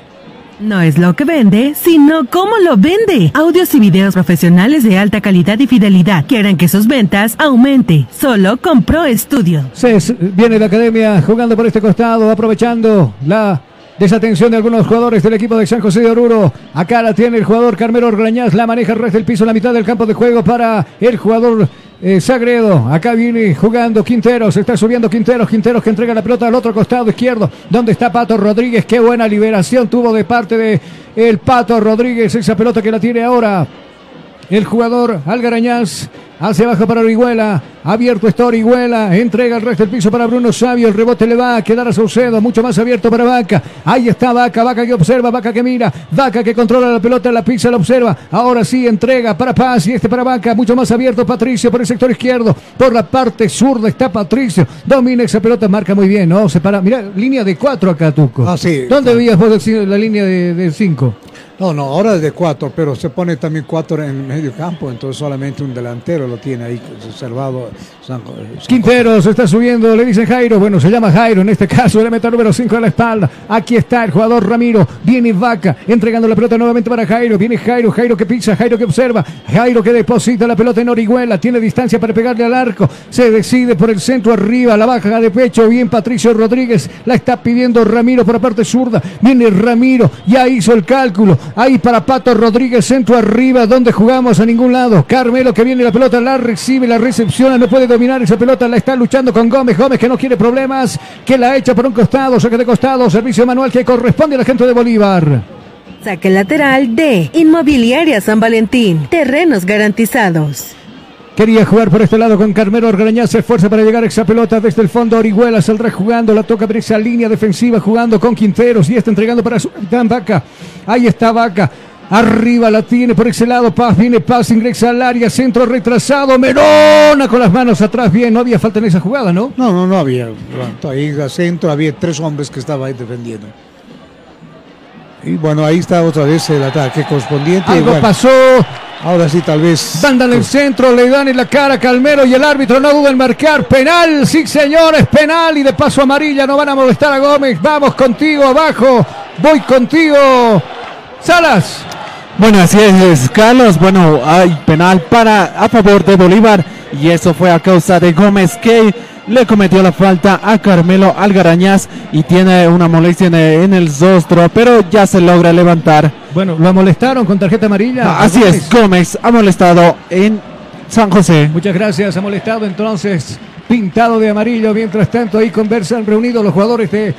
No es lo que vende, sino cómo lo vende. Audios y videos profesionales de alta calidad y fidelidad. Quieren que sus ventas aumente. Solo con Pro Studio. Se viene la academia jugando por este costado, aprovechando la desatención de algunos jugadores del equipo de San José de Oruro. Acá la tiene el jugador Carmelo Orgrañaz, la maneja resto del piso, la mitad del campo de juego para el jugador eh, Sagredo. Acá viene jugando Quinteros, está subiendo Quinteros, Quinteros que entrega la pelota al otro costado izquierdo, donde está Pato Rodríguez. Qué buena liberación tuvo de parte de el Pato Rodríguez, esa pelota que la tiene ahora el jugador Algarañaz hacia abajo para Orihuela. Abierto está Orihuela. Entrega el resto del piso para Bruno Sabio. El rebote le va a quedar a Saucedo. Mucho más abierto para Vaca. Ahí está Vaca. Vaca que observa. Vaca que mira. Vaca que controla la pelota. La pizza la observa. Ahora sí entrega para Paz y este para Vaca. Mucho más abierto Patricio por el sector izquierdo. Por la parte zurda está Patricio. Domina esa pelota. Marca muy bien. ¿no? Se para. Mira, línea de cuatro acá, Tuco. Ah, sí. ¿Dónde veías vos la línea de, de cinco? No, no, ahora es de cuatro, pero se pone también cuatro en medio campo, entonces solamente un delantero lo tiene ahí reservado. San- Quintero se está subiendo, le dicen Jairo. Bueno, se llama Jairo en este caso, el meta número 5 a la espalda. Aquí está el jugador Ramiro. Viene Vaca, entregando la pelota nuevamente para Jairo. Viene Jairo, Jairo que pisa, Jairo que observa. Jairo que deposita la pelota en Orihuela. Tiene distancia para pegarle al arco. Se decide por el centro arriba, la baja de pecho. Bien Patricio Rodríguez. La está pidiendo Ramiro por la parte zurda. Viene Ramiro, ya hizo el cálculo. Ahí para Pato Rodríguez, centro arriba, donde jugamos a ningún lado. Carmelo que viene la pelota, la recibe, la recepciona, no puede dominar esa pelota, la está luchando con Gómez. Gómez que no quiere problemas, que la echa por un costado, saque de costado, servicio manual que corresponde a la gente de Bolívar. Saque lateral de Inmobiliaria San Valentín. Terrenos garantizados. Quería jugar por este lado con Carmelo Orgarañaz, se esfuerza para llegar a esa pelota desde el fondo. Orihuela saldrá jugando, la toca por esa línea defensiva, jugando con Quinteros y está entregando para su capitán Vaca. Ahí está Vaca. Arriba la tiene por ese lado, Paz, viene Paz, ingresa al área, centro retrasado, Merona con las manos atrás, bien, no había falta en esa jugada, ¿no? No, no, no había. bueno, Ahí al centro había tres hombres que estaban ahí defendiendo. Y bueno, ahí está otra vez el ataque correspondiente. Algo Bueno, pasó, Ahora sí, tal vez. Mandan el centro, le dan en la cara a Calmero y el árbitro no duda en marcar. Penal, sí señores, penal y de paso amarilla. No van a molestar a Gómez. Vamos contigo abajo. Voy contigo. Salas. Bueno, así es, Carlos. Bueno, hay penal para a favor de Bolívar y eso fue a causa de Gómez que le cometió la falta a Carmelo Algarañaz y tiene una molestia en el, rostro, pero ya se logra levantar. Bueno, lo molestaron con tarjeta amarilla. Así es, Gómez ha molestado en San José. Muchas gracias. Ha molestado entonces. Pintado de amarillo. Mientras tanto, ahí conversan reunidos los jugadores de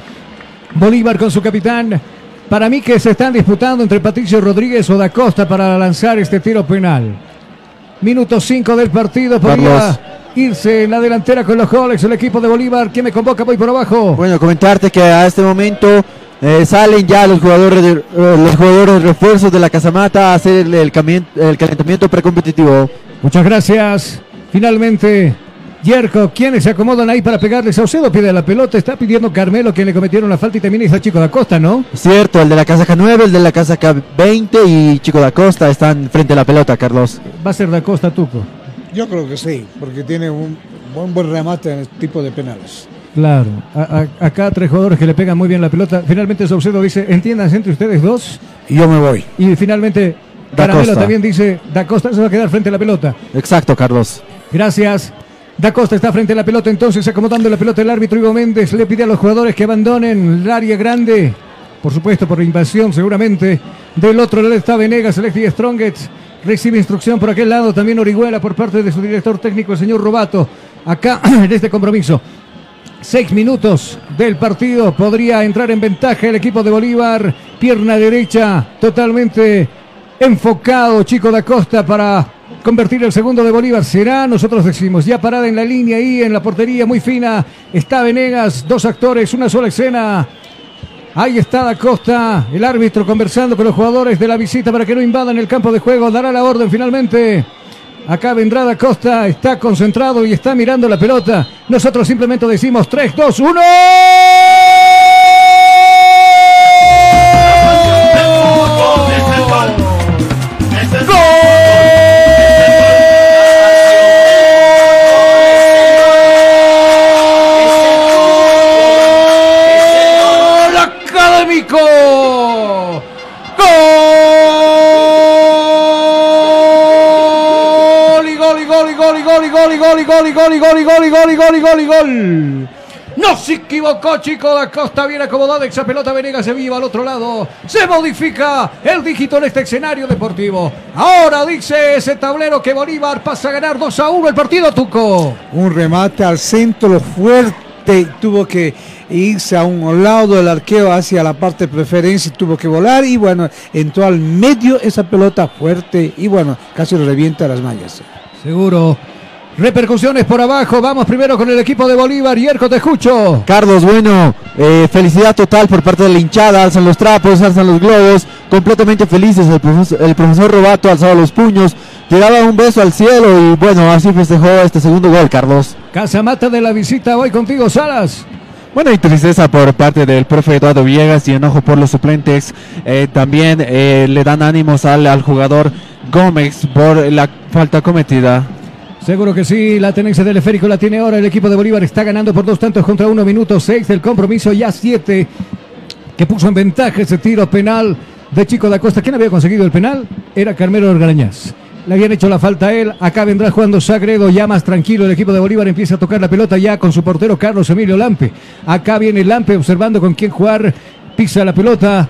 Bolívar con su capitán. Para mí que se están disputando entre Patricio Rodríguez o Da Costa para lanzar este tiro penal. Minuto 5 del partido. Podría irse en la delantera con los goles el equipo de Bolívar. ¿Quién me convoca? Voy por abajo. Bueno, comentarte que a este momento eh, salen ya los jugadores de, eh, los jugadores refuerzos de la Casamata a hacer el calentamiento precompetitivo. Muchas gracias. Finalmente, Yerko, ¿quiénes se acomodan ahí para pegarle? Saucedo pide la pelota, está pidiendo Carmelo que le cometieron la falta y también está Chico da Costa, ¿no? Cierto, el de la Casaca 9, el de la Casaca 20 y Chico da Costa están frente a la pelota, Carlos. Va a ser da Costa Tuco. Yo creo que sí, porque tiene un buen, buen remate en este tipo de penales. Claro, A- a- acá tres jugadores que le pegan muy bien la pelota. Finalmente Saucedo dice, entiendan entre ustedes dos. Y yo me voy. Y finalmente Da Caramelo Costa. también dice, Da Costa se va a quedar frente a la pelota. Exacto, Carlos. Gracias. Da Costa está frente a la pelota, entonces acomodando la pelota el árbitro Ivo Méndez le pide a los jugadores que abandonen el área grande. Por supuesto, por invasión seguramente. Del otro lado está Venegas, Celesti Strongets. Recibe instrucción por aquel lado también Orihuela por parte de su director técnico, el señor Robato. Acá en este compromiso. Seis minutos del partido. Podría entrar en ventaja el equipo de Bolívar. Pierna derecha totalmente enfocado Chico da Costa para convertir el segundo de Bolívar. Será, nosotros decimos, ya parada en la línea ahí, en la portería muy fina. Está Venegas, dos actores, una sola escena. Ahí está Da Costa, el árbitro conversando con los jugadores de la visita para que no invadan el campo de juego. Dará la orden finalmente. Acá vendrá Da Costa, está concentrado y está mirando la pelota. Nosotros simplemente decimos 3, 2, 1. Equivocó, chico da Costa, bien acomodada esa pelota, Venegas se viva al otro lado. Se modifica el dígito en este escenario deportivo. Ahora dice ese tablero que Bolívar pasa a ganar 2 a 1 el partido, Tuco. Un remate al centro fuerte, tuvo que irse a un lado del arqueo hacia la parte de preferencia, tuvo que volar y bueno, entró al medio esa pelota fuerte y bueno, casi lo revienta las mallas. Seguro. Repercusiones por abajo. Vamos primero con el equipo de Bolívar. Yerko, te escucho. Carlos, bueno, eh, felicidad total por parte de la hinchada. Alzan los trapos, alzan los globos. Completamente felices. El profesor, el profesor Robato alzaba los puños. Tiraba un beso al cielo y bueno, así festejó este segundo gol, Carlos. Casamata de la visita. Voy contigo, Salas. Bueno, y tristeza por parte del profe Eduardo Villegas y enojo por los suplentes. Eh, también eh, le dan ánimos al, al jugador Gómez por la falta cometida. Seguro que sí, la tenencia del esférico la tiene ahora el equipo de Bolívar. Está ganando por dos tantos contra uno, minuto seis del compromiso, ya siete. Que puso en ventaja ese tiro penal de Chico da Costa. ¿Quién había conseguido el penal? Era Carmelo Orgarañaz. Le habían hecho la falta a él. Acá vendrá jugando Sagredo, ya más tranquilo. El equipo de Bolívar empieza a tocar la pelota ya con su portero Carlos Emilio Lampe. Acá viene Lampe observando con quién jugar. Pisa la pelota.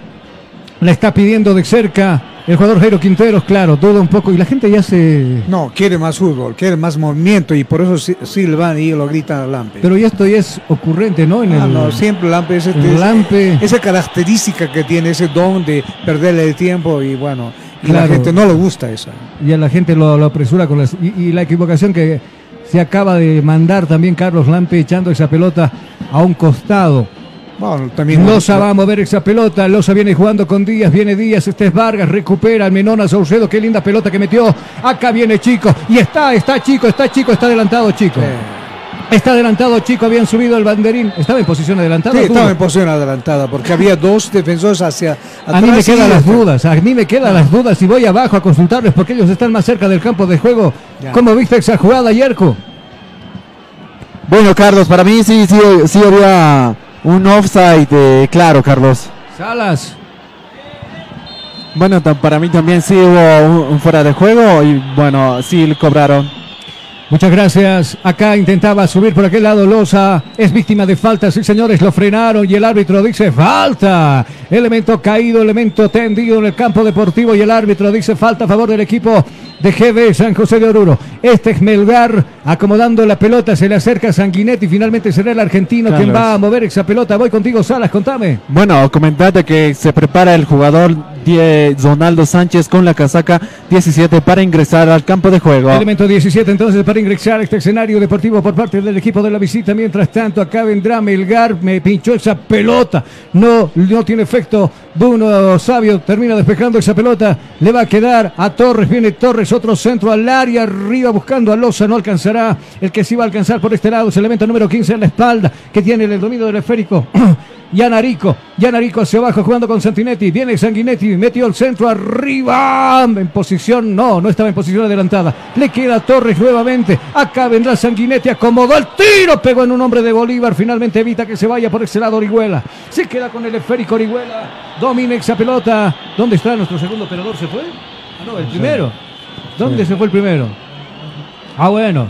La está pidiendo de cerca. El jugador Jairo Quinteros, claro, duda un poco. Y la gente ya se. No, quiere más fútbol, quiere más movimiento y por eso si- silban y lo gritan a Lampe. Pero ya esto ya es ocurrente, ¿no? En Ah, el... no, siempre Lampe, ese, el ese- esa característica que tiene, ese don de perderle el tiempo y bueno, y la gente no le gusta eso. Y a la gente lo, lo apresura con las. Y, y la equivocación que se acaba de mandar también Carlos Lampe echando esa pelota a un costado. Bueno, también Loza va a mover esa pelota. Loza viene jugando con Díaz. Viene Díaz. Este es Vargas. Recupera al Menona Saucedo. Qué linda pelota que metió. Acá viene Chico. Y está, está Chico, está Chico, está adelantado Chico. Está adelantado Chico. Habían subido el banderín. Estaba en posición adelantada. Sí, estaba en posición adelantada porque había dos defensores hacia A mí me atrás y quedan las este- dudas, a mí me quedan las dudas si voy abajo a consultarles porque ellos están más cerca del campo de juego. Ya. ¿Cómo viste esa jugada, Yerko? Bueno, Carlos, para mí sí, sí, sí había un offside, eh, claro, Carlos. Salas. Bueno, para mí también sí hubo un, un fuera de juego y bueno, sí le cobraron. Muchas gracias. Acá intentaba subir por aquel lado Loza. Es víctima de falta. Sí, señores, lo frenaron y el árbitro dice falta. Elemento caído, elemento tendido en el campo deportivo y el árbitro dice falta a favor del equipo de GB San José de Oruro. Este es Melgar acomodando la pelota. Se le acerca Sanguinetti y finalmente será el argentino quien va a mover esa pelota. Voy contigo, Salas, contame. Bueno, comentate que se prepara el jugador Donaldo Sánchez con la casaca 17 para ingresar al campo de juego. Elemento 17 entonces para ingresar a este escenario deportivo por parte del equipo de la visita. Mientras tanto, acá vendrá Melgar, me pinchó esa pelota. No, no tiene efecto. Bruno Sabio termina despejando esa pelota. Le va a quedar a Torres. Viene Torres, otro centro al área, arriba buscando a Loza. No alcanzará. El que sí va a alcanzar por este lado es el elemento número 15 en la espalda, que tiene el dominio del esférico. Yanarico, Yanarico hacia abajo jugando con Santinetti. Viene Sanguinetti, metió el centro arriba. En posición, no, no estaba en posición adelantada. Le queda Torres nuevamente. Acá vendrá Sanguinetti, acomodó el tiro, pegó en un hombre de Bolívar. Finalmente evita que se vaya por ese lado Orihuela. Se queda con el esférico Orihuela. Domina esa pelota. ¿Dónde está nuestro segundo operador? ¿Se fue? Ah, no, el primero. ¿Dónde se fue el primero? Ah, bueno.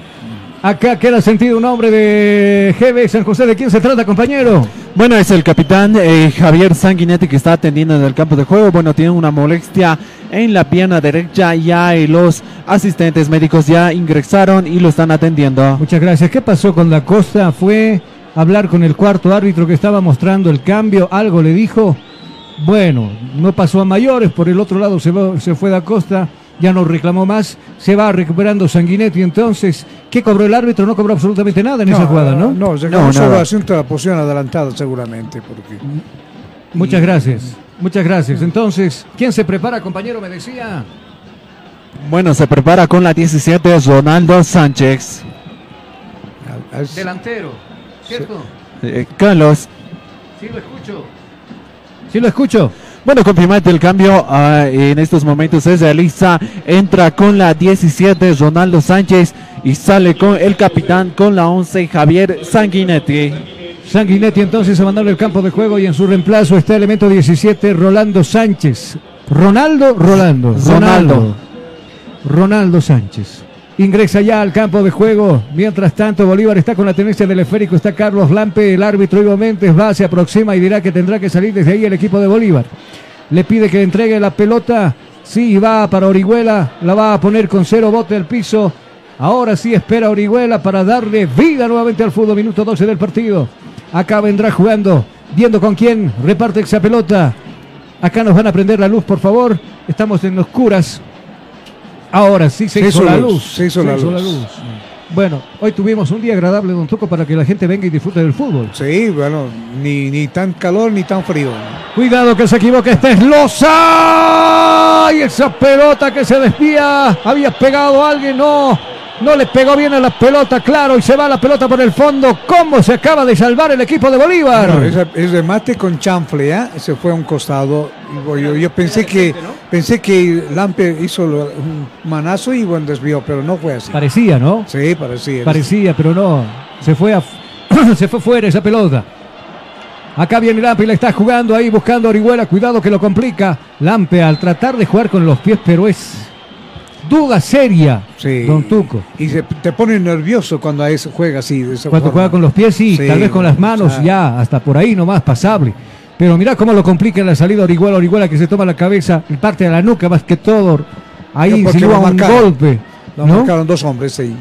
Acá queda sentido un hombre de GB San José. ¿De quién se trata, compañero? Bueno, es el capitán eh, Javier Sanguinetti que está atendiendo en el campo de juego. Bueno, tiene una molestia en la pierna derecha ya y los asistentes médicos ya ingresaron y lo están atendiendo. Muchas gracias. ¿Qué pasó con la Costa? ¿Fue hablar con el cuarto árbitro que estaba mostrando el cambio? ¿Algo le dijo? Bueno, no pasó a mayores. Por el otro lado se, va- se fue da Costa. Ya no reclamó más. Se va recuperando Sanguinetti. Entonces, ¿qué cobró el árbitro? No cobró absolutamente nada en esa jugada, ¿no? No, se No, solo de la posición adelantada seguramente. Porque... Muchas gracias. Muchas gracias. Entonces, ¿quién se prepara, compañero? Me decía. Bueno, se prepara con la 17 Ronaldo Sánchez. Delantero. ¿Cierto? Eh, Carlos. Sí, lo escucho. Sí, lo escucho. Bueno, confirmate el cambio ah, en estos momentos se realiza, entra con la 17 Ronaldo Sánchez y sale con el capitán con la 11 Javier Sanguinetti. Sanguinetti entonces a mandarle el campo de juego y en su reemplazo está el elemento 17, Rolando Sánchez. Ronaldo, Rolando. Ronaldo. Ronaldo Sánchez. Ingresa ya al campo de juego. Mientras tanto, Bolívar está con la tenencia del esférico. Está Carlos Lampe, el árbitro Ivo Méndez va, se aproxima y dirá que tendrá que salir desde ahí el equipo de Bolívar. Le pide que entregue la pelota. Sí, va para Orihuela. La va a poner con cero bote al piso. Ahora sí espera Orihuela para darle vida nuevamente al fútbol. Minuto 12 del partido. Acá vendrá jugando. Viendo con quién reparte esa pelota. Acá nos van a prender la luz, por favor. Estamos en oscuras. Ahora sí se, hizo, la luz. Se hizo la luz. Bueno, hoy tuvimos un día agradable, don Tuco, para que la gente venga y disfrute del fútbol. Sí, bueno, ni, ni tan calor ni tan frío. Cuidado que se equivoque, este es Loza. Y esa pelota que se desvía. Había pegado a alguien, no. No le pegó bien a la pelota, claro, y se va la pelota por el fondo. ¿Cómo se acaba de salvar el equipo de Bolívar? No, ese, ese remate con chanfle, ¿eh? se fue a un costado. Yo, yo pensé que pensé que Lampe hizo un manazo y buen desvío, pero no fue así. Parecía, ¿no? Sí, parecía. Parecía, pero no. Se fue, a- se fue fuera esa pelota. Acá viene Lampe y la está jugando ahí, buscando a Orihuela. Cuidado que lo complica. Lampe al tratar de jugar con los pies, pero es duda seria, Sí. don Tuco. Y se, te pone nervioso cuando a eso juega así. De esa Cuando forma. juega con los pies, sí, Sí, tal vez con las manos, o sea, ya, hasta por ahí nomás pasable. Pero mira cómo lo complica la salida Orihuela, Orihuela que se toma la cabeza y parte de la nuca más que todo. Ahí insinúa lo un golpe. Lo ¿no? marcaron dos hombres ahí.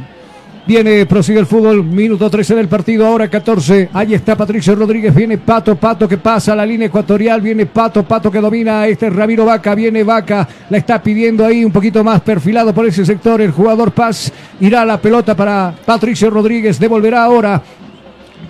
Viene, prosigue el fútbol, minuto 13 del partido, ahora 14. Ahí está Patricio Rodríguez, viene Pato, Pato que pasa a la línea ecuatorial, viene Pato, Pato que domina, este es Ramiro Vaca, viene Vaca, la está pidiendo ahí un poquito más perfilado por ese sector, el jugador Paz irá la pelota para Patricio Rodríguez, devolverá ahora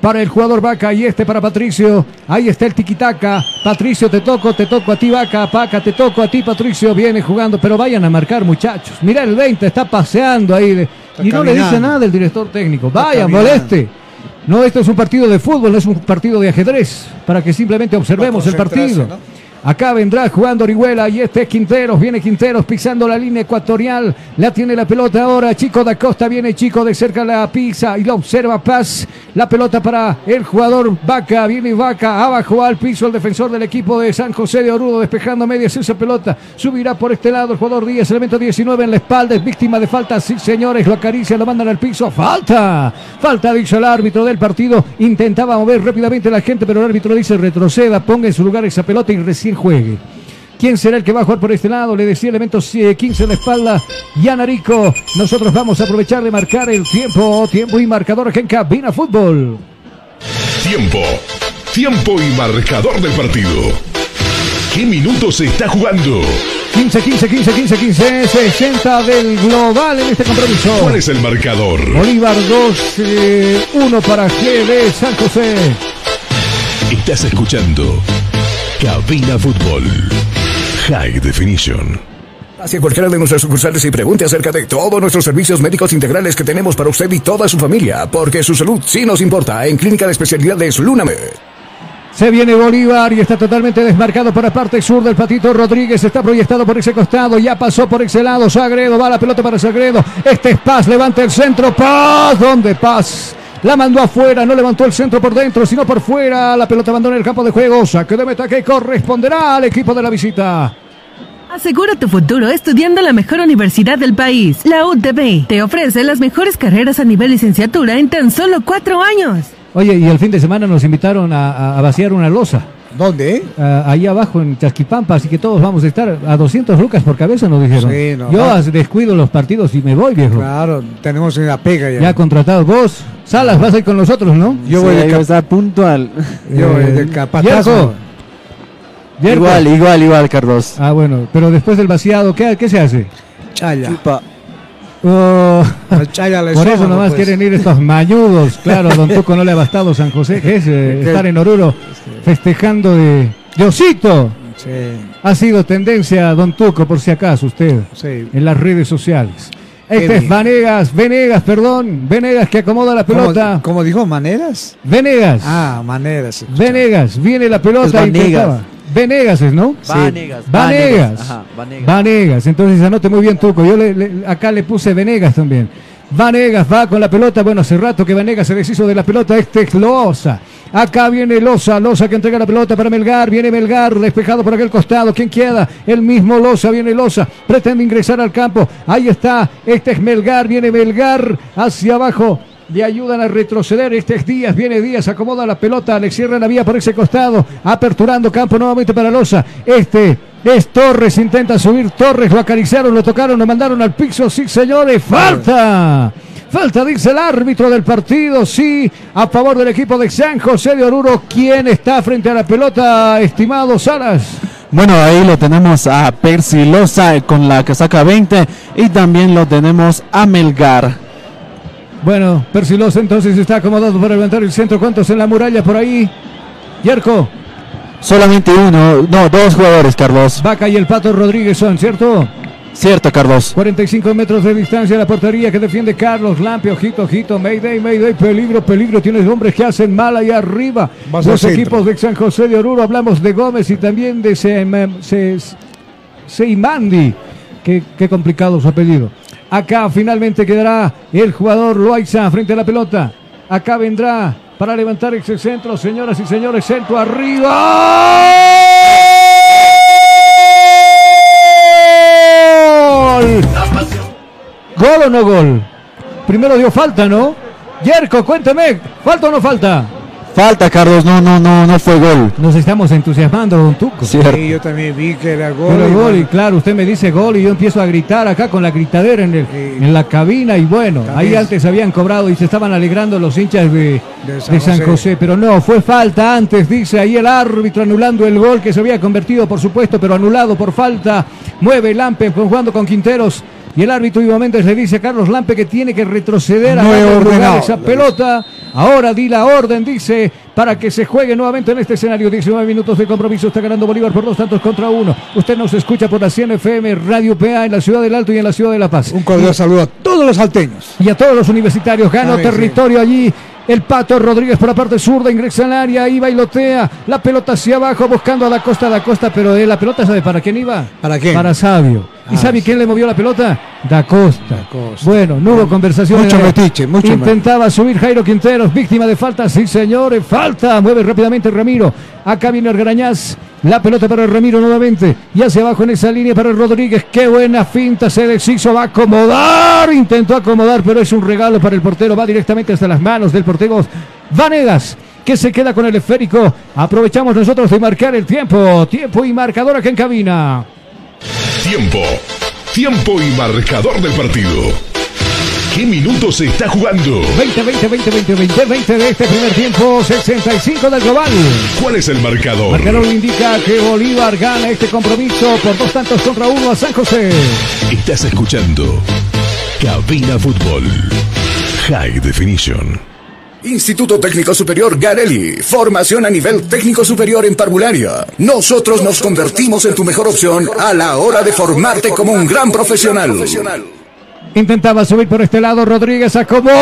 para el jugador Vaca y este para Patricio. Ahí está el tiquitaca. Patricio, te toco, te toco a ti, Vaca. Vaca, te toco a ti, Patricio. Viene jugando, pero vayan a marcar, muchachos. Mira el 20, está paseando ahí. Y no le dice nada el director técnico. Vaya, moleste. No, esto es un partido de fútbol, no es un partido de ajedrez. Para que simplemente observemos el partido. Acá vendrá jugando Orihuela y este es Quinteros, viene Quinteros pisando la línea ecuatorial, la tiene la pelota ahora, Chico da Costa viene Chico de cerca la pisa y lo observa Paz, la pelota para el jugador Vaca, viene Vaca, abajo al piso el defensor del equipo de San José de Orudo despejando medias esa pelota, subirá por este lado el jugador Díaz, elemento 19 en la espalda, es víctima de falta, sí señores, lo acaricia, lo mandan al piso, falta, falta dicho el árbitro del partido, intentaba mover rápidamente la gente, pero el árbitro dice retroceda, ponga en su lugar esa pelota y recién juegue. ¿Quién será el que va a jugar por este lado? Le decía elementos eh, 15 en la espalda. Yanarico. Nosotros vamos a aprovechar de marcar el tiempo. Tiempo y marcador aquí en Cabina Fútbol. Tiempo. Tiempo y marcador del partido. ¿Qué minutos se está jugando? 15, 15, 15, 15, 15. 60 del global en este compromiso. ¿Cuál es el marcador? Bolívar 2, 1 para GB San José. Estás escuchando Cabina Fútbol. High Definition. Hacia cualquiera de nuestras sucursales y pregunte acerca de todos nuestros servicios médicos integrales que tenemos para usted y toda su familia, porque su salud sí nos importa en Clínica de Especialidades Lunamed. Se viene Bolívar y está totalmente desmarcado por la parte sur del Patito Rodríguez. Está proyectado por ese costado. Ya pasó por ese lado. Sagredo va la pelota para Sagredo. Este es Paz. Levanta el centro. Paz. ¿Dónde Paz? La mandó afuera, no levantó el centro por dentro, sino por fuera. La pelota abandona el campo de juego. Saque de meta que corresponderá al equipo de la visita. Asegura tu futuro estudiando en la mejor universidad del país. La UTB te ofrece las mejores carreras a nivel licenciatura en tan solo cuatro años. Oye, y el fin de semana nos invitaron a, a- a vaciar una losa. ¿Dónde? ahí abajo en Chasquipampa, así que todos vamos a estar a 200 lucas por cabeza, nos dijeron. Sí, no. Yo Ah. descuido los partidos y me voy, viejo. Claro, tenemos la pega ya. Ya contratado vos. Salas, vas a ir con nosotros, ¿no? Yo voy de cap- estar puntual. Yo voy Eh, de capataz. Yerko. Yerko. Igual, igual, igual, Carlos. Ah, bueno, pero después del vaciado, ¿qué, qué se hace? Chaya. Oh, por eso nomás pues. quieren ir estos mañudos. Claro, don Tuco no le ha bastado San José, que es eh, estar en Oruro festejando de Diosito. Sí, Ha sido tendencia, don Tuco, por si acaso, usted, sí. en las redes sociales. Este es. Vanegas, Venegas, perdón, Venegas que acomoda la ¿Cómo, pelota. cómo dijo? ¿Maneras? Venegas, Ah, maneras. Venegas, viene la pelota. Vanegas. Venegas es, ¿no? Vanegas. Vanegas. Ajá, Vanegas. Vanegas. Entonces anote muy bien Tuco. Yo le- le- acá le puse Venegas también. Vanegas va con la pelota. Bueno, hace rato que Vanegas se deshizo de la pelota. Este es Loza. Acá viene Loza. Loza que entrega la pelota para Melgar. Viene Melgar despejado por aquel costado. ¿Quién queda? El mismo Loza. Viene Loza. Pretende ingresar al campo. Ahí está. Este es Melgar. Viene Melgar hacia abajo. Le ayudan a retroceder. Este es Díaz. Viene Díaz. Acomoda la pelota. Le cierra la vía por ese costado. Aperturando campo nuevamente para Loza. Este es Torres. Intenta subir. Torres lo acariciaron, lo tocaron, lo mandaron al piso. Sí, señores. Falta. Falta, dice el árbitro del partido. Sí, a favor del equipo de San José de Oruro. ¿Quién está frente a la pelota, estimado Salas? Bueno, ahí lo tenemos a Percy Loza con la casaca 20 y también lo tenemos a Melgar. Bueno, Persilosa entonces está acomodado para levantar el centro. ¿Cuántos en la muralla por ahí? Yerko. Solamente uno, no, dos jugadores, Carlos. Vaca y el Pato Rodríguez son, ¿cierto? Cierto, Carlos. 45 metros de distancia la portería que defiende Carlos Lampe. Ojito, ojito. Mayday, Mayday. Peligro, peligro. Tienes hombres que hacen mal ahí arriba. Vas Los equipos de San José de Oruro. Hablamos de Gómez y también de Se- Seimandi. Qué, qué complicado su apellido. Acá finalmente quedará el jugador Loaiza frente a la pelota. Acá vendrá para levantar ese centro, señoras y señores. Centro arriba. ¡Gol! ¿Gol o no gol? Primero dio falta, ¿no? Yerko, cuénteme, ¿falta o no falta? Falta, Carlos, no, no, no, no fue gol. Nos estamos entusiasmando, don Tuco. Cierto. Sí, yo también vi que era gol. Pero y gol, bueno, y claro, usted me dice gol y yo empiezo a gritar acá con la gritadera en, el, en la cabina y bueno, ahí antes habían cobrado y se estaban alegrando los hinchas de, De San de San José. José, pero no, fue falta antes, dice ahí el árbitro anulando el gol que se había convertido, por supuesto, pero anulado por falta. Mueve Lampe jugando con Quinteros. Y el árbitro Ivo Méndez le dice a Carlos Lampe que tiene que retroceder a No ordenado. esa pelota. Ahora di la orden, dice, para que se juegue nuevamente en este escenario. 19 minutos de compromiso. Está ganando Bolívar por dos tantos contra uno. Usted nos escucha por la 100 FM, Radio PA en la ciudad del Alto y en la ciudad de La Paz. Un cordial saludo a todos los salteños. Y a todos los universitarios. Sí. territorio allí. El Pato Rodríguez por la parte zurda ingresa al área, ahí bailotea, la pelota hacia abajo buscando a la costa, a la costa, pero eh, la pelota sabe para quién iba. ¿Para quién? Para Sabio. ¿Y Ah, sabe quién le movió la pelota? Da Costa. Bueno, no hubo conversación. Mucho metiche, mucho Intentaba subir Jairo Quinteros, víctima de falta. Sí, señores, falta. Mueve rápidamente Ramiro. Acá viene Argarañaz. La pelota para Ramiro nuevamente. Y hacia abajo en esa línea para Rodríguez. Qué buena finta. Se deshizo. Va a acomodar. Intentó acomodar, pero es un regalo para el portero. Va directamente hasta las manos del portero Vanegas. Que se queda con el esférico. Aprovechamos nosotros de marcar el tiempo. Tiempo y marcador acá en cabina. Tiempo. Tiempo y marcador del partido. ¿Qué minutos se está jugando? 20, 20, 20, 20, 20, 20 de este primer tiempo. 65 del global. ¿Cuál es el marcador? Marcador indica que Bolívar gana este compromiso por dos tantos contra uno a San José. Estás escuchando Cabina Fútbol. High Definition. Instituto Técnico Superior Garelli. Formación a nivel técnico superior en parvularia. Nosotros nos convertimos en tu mejor opción a la hora de formarte como un gran profesional. Intentaba subir por este lado. Rodríguez acomodó.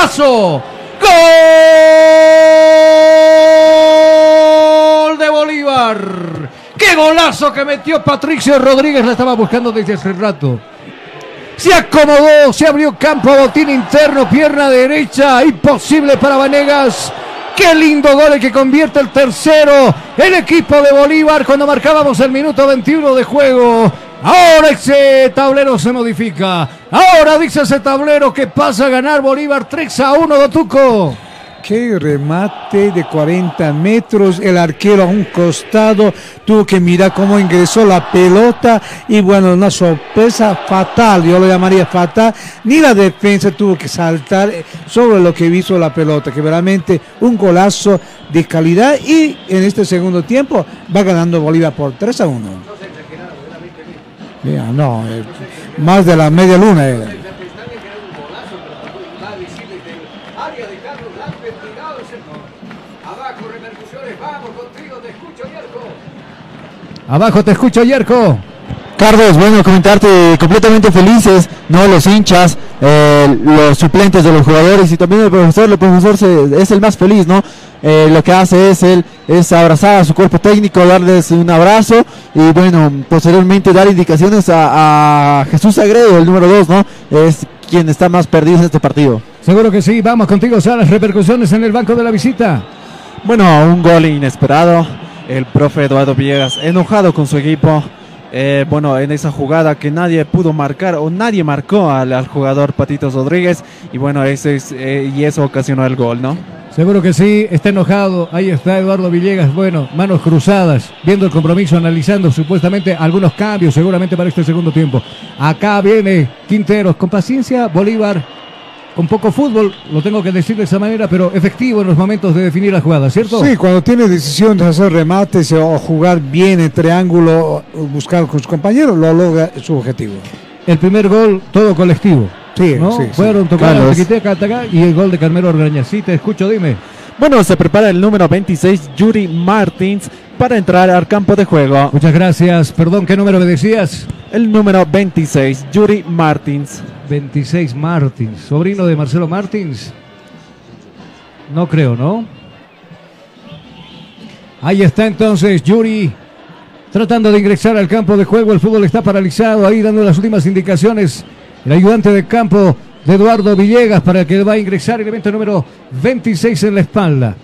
Gol de Bolívar. ¡Qué golazo que metió Patricio Rodríguez! La estaba buscando desde hace rato. Se acomodó, se abrió campo, botín interno, pierna derecha, imposible para Vanegas. Qué lindo gol que convierte el tercero. El equipo de Bolívar cuando marcábamos el minuto 21 de juego. Ahora ese tablero se modifica. Ahora dice ese tablero que pasa a ganar Bolívar 3 a 1 Dotuco. Qué remate de 40 metros, el arquero a un costado tuvo que mirar cómo ingresó la pelota y bueno, una sorpresa fatal, yo lo llamaría fatal, ni la defensa tuvo que saltar eh, sobre lo que hizo la pelota, que realmente un golazo de calidad y en este segundo tiempo va ganando Bolívar por 3 a 1. Mira, no, eh, más de la media luna era. Abajo te escucho, Yerko. Carlos, bueno, comentarte completamente felices, ¿no? Los hinchas, eh, los suplentes de los jugadores y también el profesor, el profesor se- es el más feliz, ¿no? Eh, lo que hace es él es abrazar a su cuerpo técnico, darles un abrazo y bueno, posteriormente dar indicaciones a, a Jesús Sagredo, el número 2, ¿no? Es quien está más perdido en este partido. Seguro que sí, vamos contigo, Sara, las repercusiones en el banco de la visita. Bueno, un gol inesperado. El profe Eduardo Villegas enojado con su equipo. Eh, bueno, en esa jugada que nadie pudo marcar o nadie marcó al, al jugador Patitos Rodríguez. Y bueno, ese es, eh, y eso ocasionó el gol, ¿no? Seguro que sí, está enojado. Ahí está Eduardo Villegas. Bueno, manos cruzadas, viendo el compromiso, analizando supuestamente algunos cambios, seguramente para este segundo tiempo. Acá viene Quinteros, con paciencia, Bolívar, con poco fútbol, lo tengo que decir de esa manera, pero efectivo en los momentos de definir la jugada, ¿cierto? Sí, cuando tiene decisión de hacer remates o jugar bien en triángulo, buscar con sus compañeros, lo logra su objetivo. El primer gol, todo colectivo. Sí, ¿no? sí, sí. Fueron Carlos. Tiquiteca, Ataca, y el gol de Carmelo Orgaña. Sí, te escucho, dime. Bueno, se prepara el número 26, Yuri Martins, para entrar al campo de juego. Muchas gracias. Perdón, ¿qué número me decías? El número 26, Yuri Martins. 26 Martins, sobrino de Marcelo Martins. No creo, ¿no? Ahí está entonces Yuri tratando de ingresar al campo de juego. El fútbol está paralizado ahí dando las últimas indicaciones. El ayudante de campo de Eduardo Villegas para que va a ingresar el elemento número 26 en la espalda.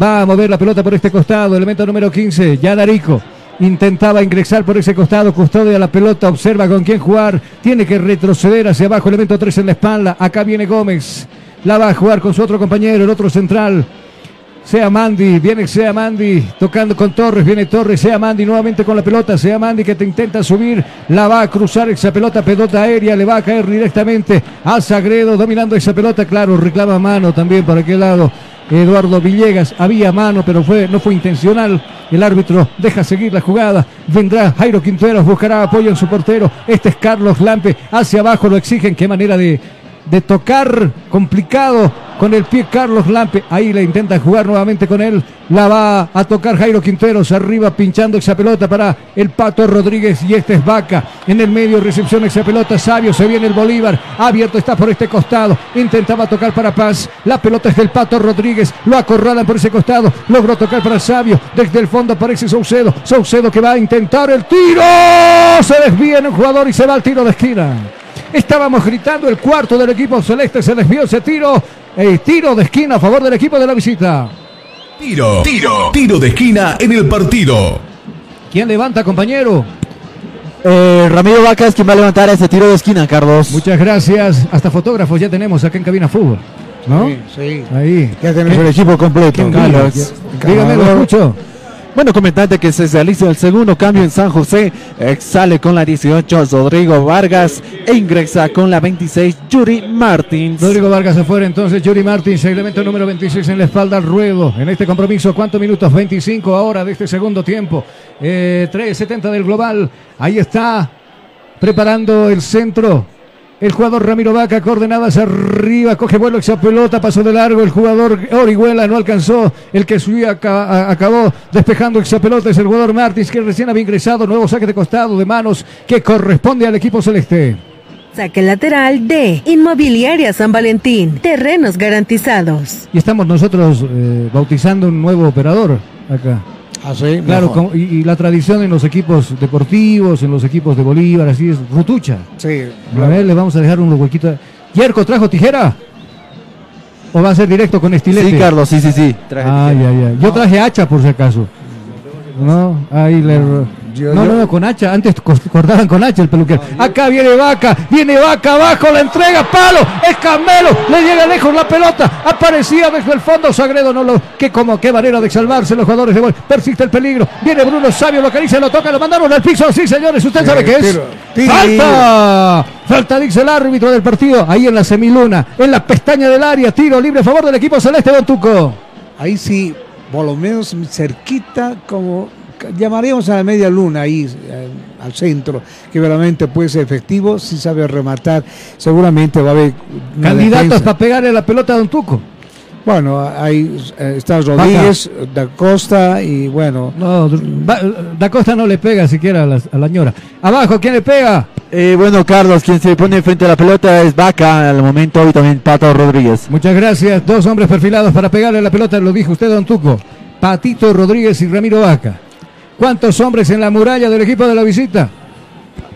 Va a mover la pelota por este costado, elemento número 15, ya Darico. Intentaba ingresar por ese costado, custodia la pelota, observa con quién jugar, tiene que retroceder hacia abajo, elemento 3 en la espalda, acá viene Gómez, la va a jugar con su otro compañero, el otro central, sea Mandy, viene Sea Mandy, tocando con Torres, viene Torres, Sea Mandy nuevamente con la pelota, Sea Mandy que te intenta subir, la va a cruzar esa pelota, pelota aérea, le va a caer directamente a Sagredo, dominando esa pelota, claro, reclama mano también para aquel lado. Eduardo Villegas, había mano, pero fue, no fue intencional. El árbitro deja seguir la jugada. Vendrá Jairo Quinteros, buscará apoyo en su portero. Este es Carlos Lampe. Hacia abajo lo exigen. Qué manera de, de tocar complicado con el pie Carlos Lampe. Ahí le intenta jugar nuevamente con él. La va a tocar Jairo Quinteros arriba pinchando esa pelota para el Pato Rodríguez y este es Vaca. En el medio recepción esa pelota. Sabio se viene el Bolívar. Abierto está por este costado. Intentaba tocar para Paz. La pelota es del Pato Rodríguez. Lo acorralan por ese costado. Logró tocar para Sabio. Desde el fondo aparece Saucedo. Saucedo que va a intentar el tiro. Se desvía en un jugador y se va al tiro de esquina. Estábamos gritando el cuarto del equipo celeste. Se desvió ese tiro. El tiro de esquina a favor del equipo de la visita. Tiro, tiro, tiro de esquina en el partido. ¿Quién levanta, compañero? Eh, Ramiro Vaca es quien va a levantar ese tiro de esquina, Carlos. Muchas gracias. Hasta fotógrafos ya tenemos acá en Cabina Fútbol. ¿No? Sí, sí. Ahí. Ya tenemos el equipo completo. Dígame, lo escucho. Bueno, comentante que se realiza el segundo cambio en San José. Eh, sale con la 18 Rodrigo Vargas e ingresa con la 26 Yuri Martins. Rodrigo Vargas afuera, entonces Yuri Martins, elemento número 26 en la espalda al ruedo. En este compromiso, ¿cuántos minutos? 25 ahora de este segundo tiempo. Eh, 3.70 del global. Ahí está, preparando el centro. El jugador Ramiro Vaca, coordenadas arriba, coge vuelo esa pelota, pasó de largo. El jugador Orihuela no alcanzó. El que subió aca- a- acabó despejando esa pelota es el jugador Martins, que recién había ingresado. Nuevo saque de costado de manos que corresponde al equipo celeste. Saque lateral de Inmobiliaria San Valentín. Terrenos garantizados. Y estamos nosotros eh, bautizando un nuevo operador acá. Ah, sí, Claro, y, y la tradición en los equipos deportivos, en los equipos de Bolívar, así es, rutucha. Sí, A ver, le vamos a dejar unos huequitos. ¿Yerko trajo tijera? ¿O va a ser directo con estilete? Sí, Carlos, sí, sí, sí. Traje tijera. ay, ay. Yo traje hacha por si acaso. No, ahí le... Yo- no, yo- no, con hacha. Antes cortaban con hacha el peluquero. Acá viene Vaca, viene Vaca abajo, la entrega, palo, es Camelo, le llega lejos la pelota, aparecía desde el fondo, Sagredo no lo... Qué, como, qué manera de salvarse los jugadores de gol. Persiste el peligro, viene Bruno Sabio, lo acaricia, lo toca, lo mandaron al piso. Sí, señores, ¿usted sabe qué es? ¡Falta! Falta, dice el árbitro del partido, ahí en la semiluna, en la pestaña del área, tiro libre a favor del equipo celeste, Don Tuco. Ahí sí, por lo menos cerquita, como llamaríamos a la media luna, ahí eh, al centro, que realmente puede ser efectivo, si sabe rematar, seguramente va a haber Candidatos para pegarle la pelota a Don Tuco. Bueno, ahí eh, está Rodríguez, Da Costa y bueno, No, Da Costa no le pega siquiera a la, a la ñora. Abajo, ¿quién le pega? Eh, bueno, Carlos, quien se pone frente a la pelota es Vaca al momento y también Pato Rodríguez. Muchas gracias. Dos hombres perfilados para pegarle la pelota, lo dijo usted, Don Tuco. Patito Rodríguez y Ramiro Vaca. ¿Cuántos hombres en la muralla del equipo de la visita?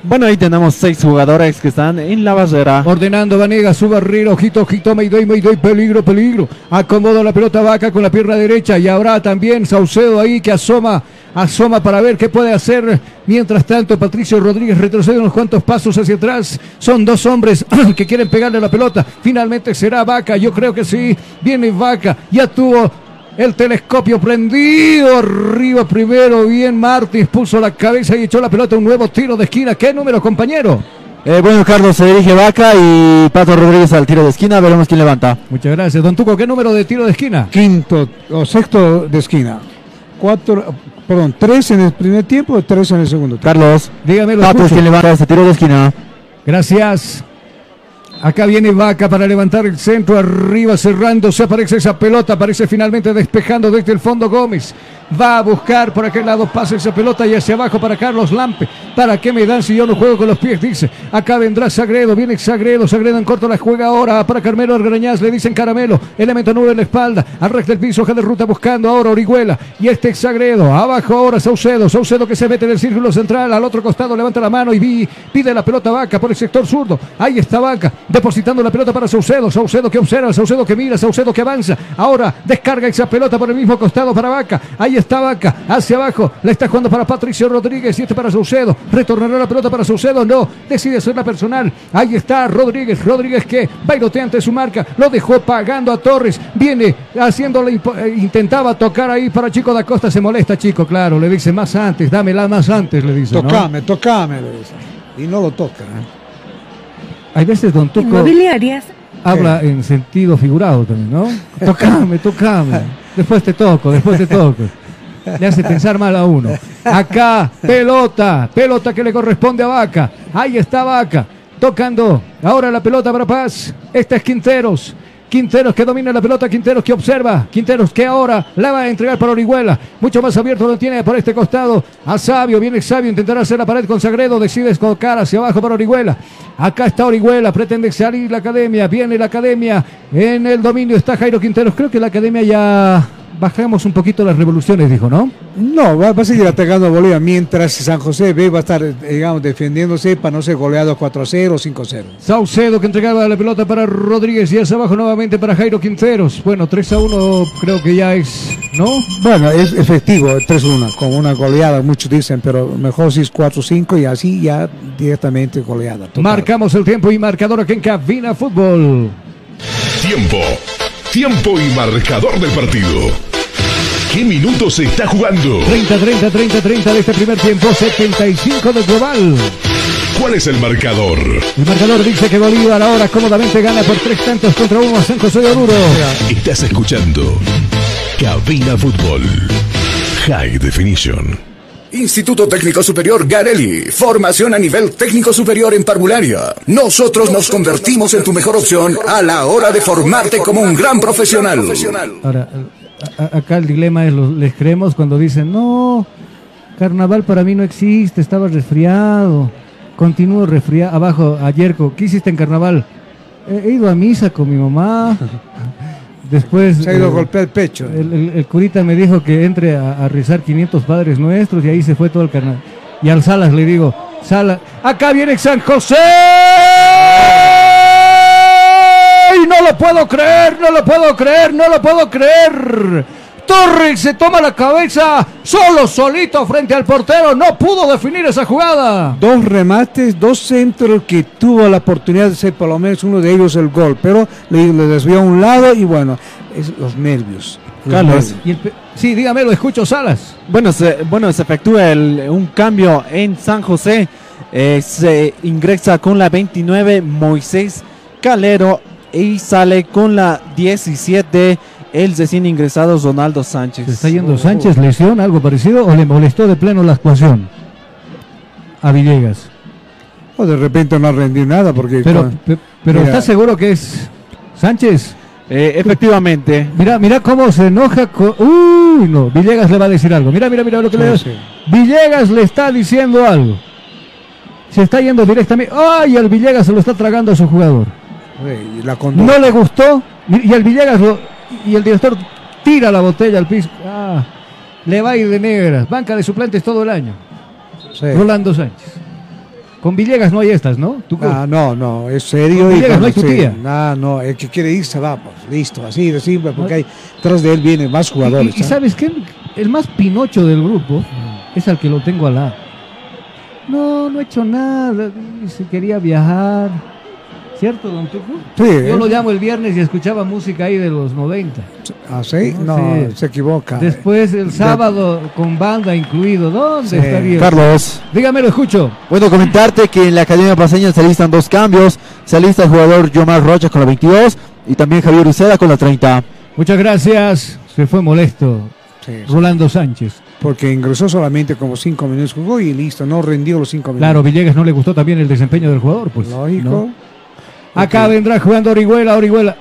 Bueno, ahí tenemos seis jugadores que están en la barrera. Ordenando Vanega, su barrera, ojito, ojito, Mayday, Mayday, peligro, peligro. Acomoda la pelota Vaca con la pierna derecha y habrá también Saucedo ahí que asoma asoma para ver qué puede hacer. Mientras tanto, Patricio Rodríguez retrocede unos cuantos pasos hacia atrás. Son dos hombres que quieren pegarle la pelota. Finalmente será Vaca, yo creo que sí. Viene Vaca, ya tuvo el telescopio prendido arriba primero. Bien, Martins puso la cabeza y echó la pelota. Un nuevo tiro de esquina. ¿Qué número, compañero? Eh, bueno, Carlos se dirige Vaca y Pato Rodríguez al tiro de esquina. Veremos quién levanta. Muchas gracias. Don Tuco, ¿qué número de tiro de esquina? Quinto o sexto de esquina. Cuatro, perdón, tres en el primer tiempo y tres en el segundo tiempo. Carlos, dígame Pato es quien levanta ese tiro de esquina. Gracias. Acá viene Vaca para levantar el centro arriba, cerrándose. Aparece esa pelota, aparece finalmente despejando desde el fondo Gómez. Va a buscar por aquel lado, pasa esa pelota y hacia abajo para Carlos Lampe. ¿Para qué me dan si yo no juego con los pies? Dice. Acá vendrá Sagredo, viene Sagredo. Sagredo en corto la juega ahora para Carmelo Argrañaz. Le dicen Caramelo. Elemento nuevo en la espalda. Al resto del piso, hoja de ruta buscando ahora Orihuela. Y este es Sagredo. Abajo ahora Saucedo. Saucedo que se mete en el círculo central. Al otro costado levanta la mano y pide la pelota Vaca por el sector zurdo. Ahí está Vaca depositando la pelota para Saucedo. Saucedo que observa, Saucedo que mira, Saucedo que avanza. Ahora descarga esa pelota por el mismo costado para Vaca. Ahí está Vaca, hacia abajo. La está jugando para Patricio Rodríguez y este para Saucedo. Retornará la pelota para Saucedo. No, decide hacerla personal. Ahí está Rodríguez. Rodríguez que bailotea ante su marca. Lo dejó pagando a Torres. Viene haciéndole, intentaba tocar ahí para Chico da Costa. Se molesta, Chico, claro. Le dice más antes, dámela más antes, le dice. ¿no? Tocame, tocame, le dice. Y no lo toca. ¿eh? Hay veces Don Tuco Inmobiliarias. habla en sentido figurado también, ¿no? Tocame, tocame. Después te toco, después te toco. Le hace pensar mal a uno. Acá, pelota, pelota que le corresponde a Vaca. Ahí está Vaca, tocando. Ahora la pelota para Paz. Esta es Quinteros. Quinteros que domina la pelota, Quinteros que observa, Quinteros que ahora la va a entregar para Orihuela. Mucho más abierto lo tiene por este costado. A Sabio, viene Sabio, intentará hacer la pared con Sagredo, decide escocar hacia abajo para Orihuela. Acá está Orihuela, pretende salir la academia, viene la academia. En el dominio está Jairo Quinteros. Creo que la academia ya bajamos un poquito las revoluciones, dijo, ¿no? No, va, va a seguir atacando a Bolivia mientras San José B va a estar, digamos, defendiéndose para no ser goleado 4-0 o 5-0. Saucedo que entregaba la pelota para Rodríguez y hacia abajo nuevamente para Jairo Quinteros. Bueno, 3 a 1 creo que ya es, ¿no? Bueno, es efectivo, 3-1, con una goleada, muchos dicen, pero mejor si es 4-5 y así ya directamente goleada. total. Marcamos el tiempo y marcador aquí en Cabina Fútbol. Tiempo. Tiempo y marcador del partido. ¿Qué minutos se está jugando? 30, 30, 30, 30 de este primer tiempo, 75 del global. ¿Cuál es el marcador? El marcador dice que Bolívar ahora cómodamente gana por tres tantos contra uno a San José de Oruro. Estás escuchando Cabina Fútbol. High Definition. Instituto Técnico Superior Garelli. Formación a nivel técnico superior en parvularia. Nosotros nos convertimos en tu mejor opción a la hora de formarte como un gran profesional. Ahora, a- acá el dilema es, los- les creemos cuando dicen, no, carnaval para mí no existe, estaba resfriado, continúo resfriado. Abajo, ayer, ¿qué hiciste en carnaval? He, he ido a misa con mi mamá. Después... Se ha ido a eh, golpear el pecho. El, el- el curita me dijo que entre a, a rezar 500 padres nuestros y ahí se fue todo el carnaval. Y al Salas le digo, Salas, acá viene San José. Lo puedo creer, no lo puedo creer, no lo puedo creer. Torres se toma la cabeza solo, solito frente al portero. No pudo definir esa jugada. Dos remates, dos centros que tuvo la oportunidad de ser por lo menos uno de ellos el gol, pero le, le desvió a un lado y bueno, es los nervios. Los Carlos. nervios. El sí, dígame, lo escucho, Salas. Bueno, se, bueno, se efectúa el- un cambio en San José. Eh, se ingresa con la 29 Moisés Calero y sale con la 17 el recién ingresado Ronaldo Sánchez. ¿Se está yendo Sánchez, lesión, algo parecido, o le molestó de pleno la actuación a Villegas? O de repente no ha rendido nada porque... Pero, con- pero Mira, ¿estás seguro que es Sánchez? Eh, efectivamente. Mira, mira cómo se enoja. con- Uy, no, Villegas le va a decir algo. Mira, mira, mira lo que le Sí, sí. Villegas le está diciendo algo. Se está yendo directamente. ¡Ay! El Villegas se lo está tragando a su jugador. La. No le gustó. Y el Villegas lo- y el director tira la botella al piso. Ah, le va a ir de negras. Banca de suplentes todo el año. Sí. Rolando Sánchez. Con Villegas no hay estas, ¿no? ¿Tú Ah, no, no, es serio. Con y Villegas, no hay tu sí, tía. No, no, el que quiere irse va, pues, listo, así de simple, porque hay, tras de él vienen más jugadores. Y, y ¿ah? sabes qué? El más pinocho del grupo Es al que lo tengo al lado. No, no he hecho nada. Se quería viajar. ¿Cierto, don Tuco? Sí, Yo lo llamo el viernes y escuchaba música ahí de los 90. ¿Ah, sí? No, Sí. se equivoca. Después el sábado con banda incluido. ¿Dónde Sí. estaría? Carlos. Dígame, lo escucho. Bueno, comentarte que en la Academia Paseña se alistan dos cambios. Se alista el jugador Yomar Rocha con la 22 y también Javier Uceda con la 30. Muchas gracias. Se fue molesto. Sí, sí. Rolando Sánchez. Porque ingresó solamente como cinco minutos, jugó y listo, no rendió los cinco minutos. Claro, Villegas no le gustó también el desempeño del jugador, pues. Lógico. ¿no? Acá vendrá jugando Orihuela, Orihuela.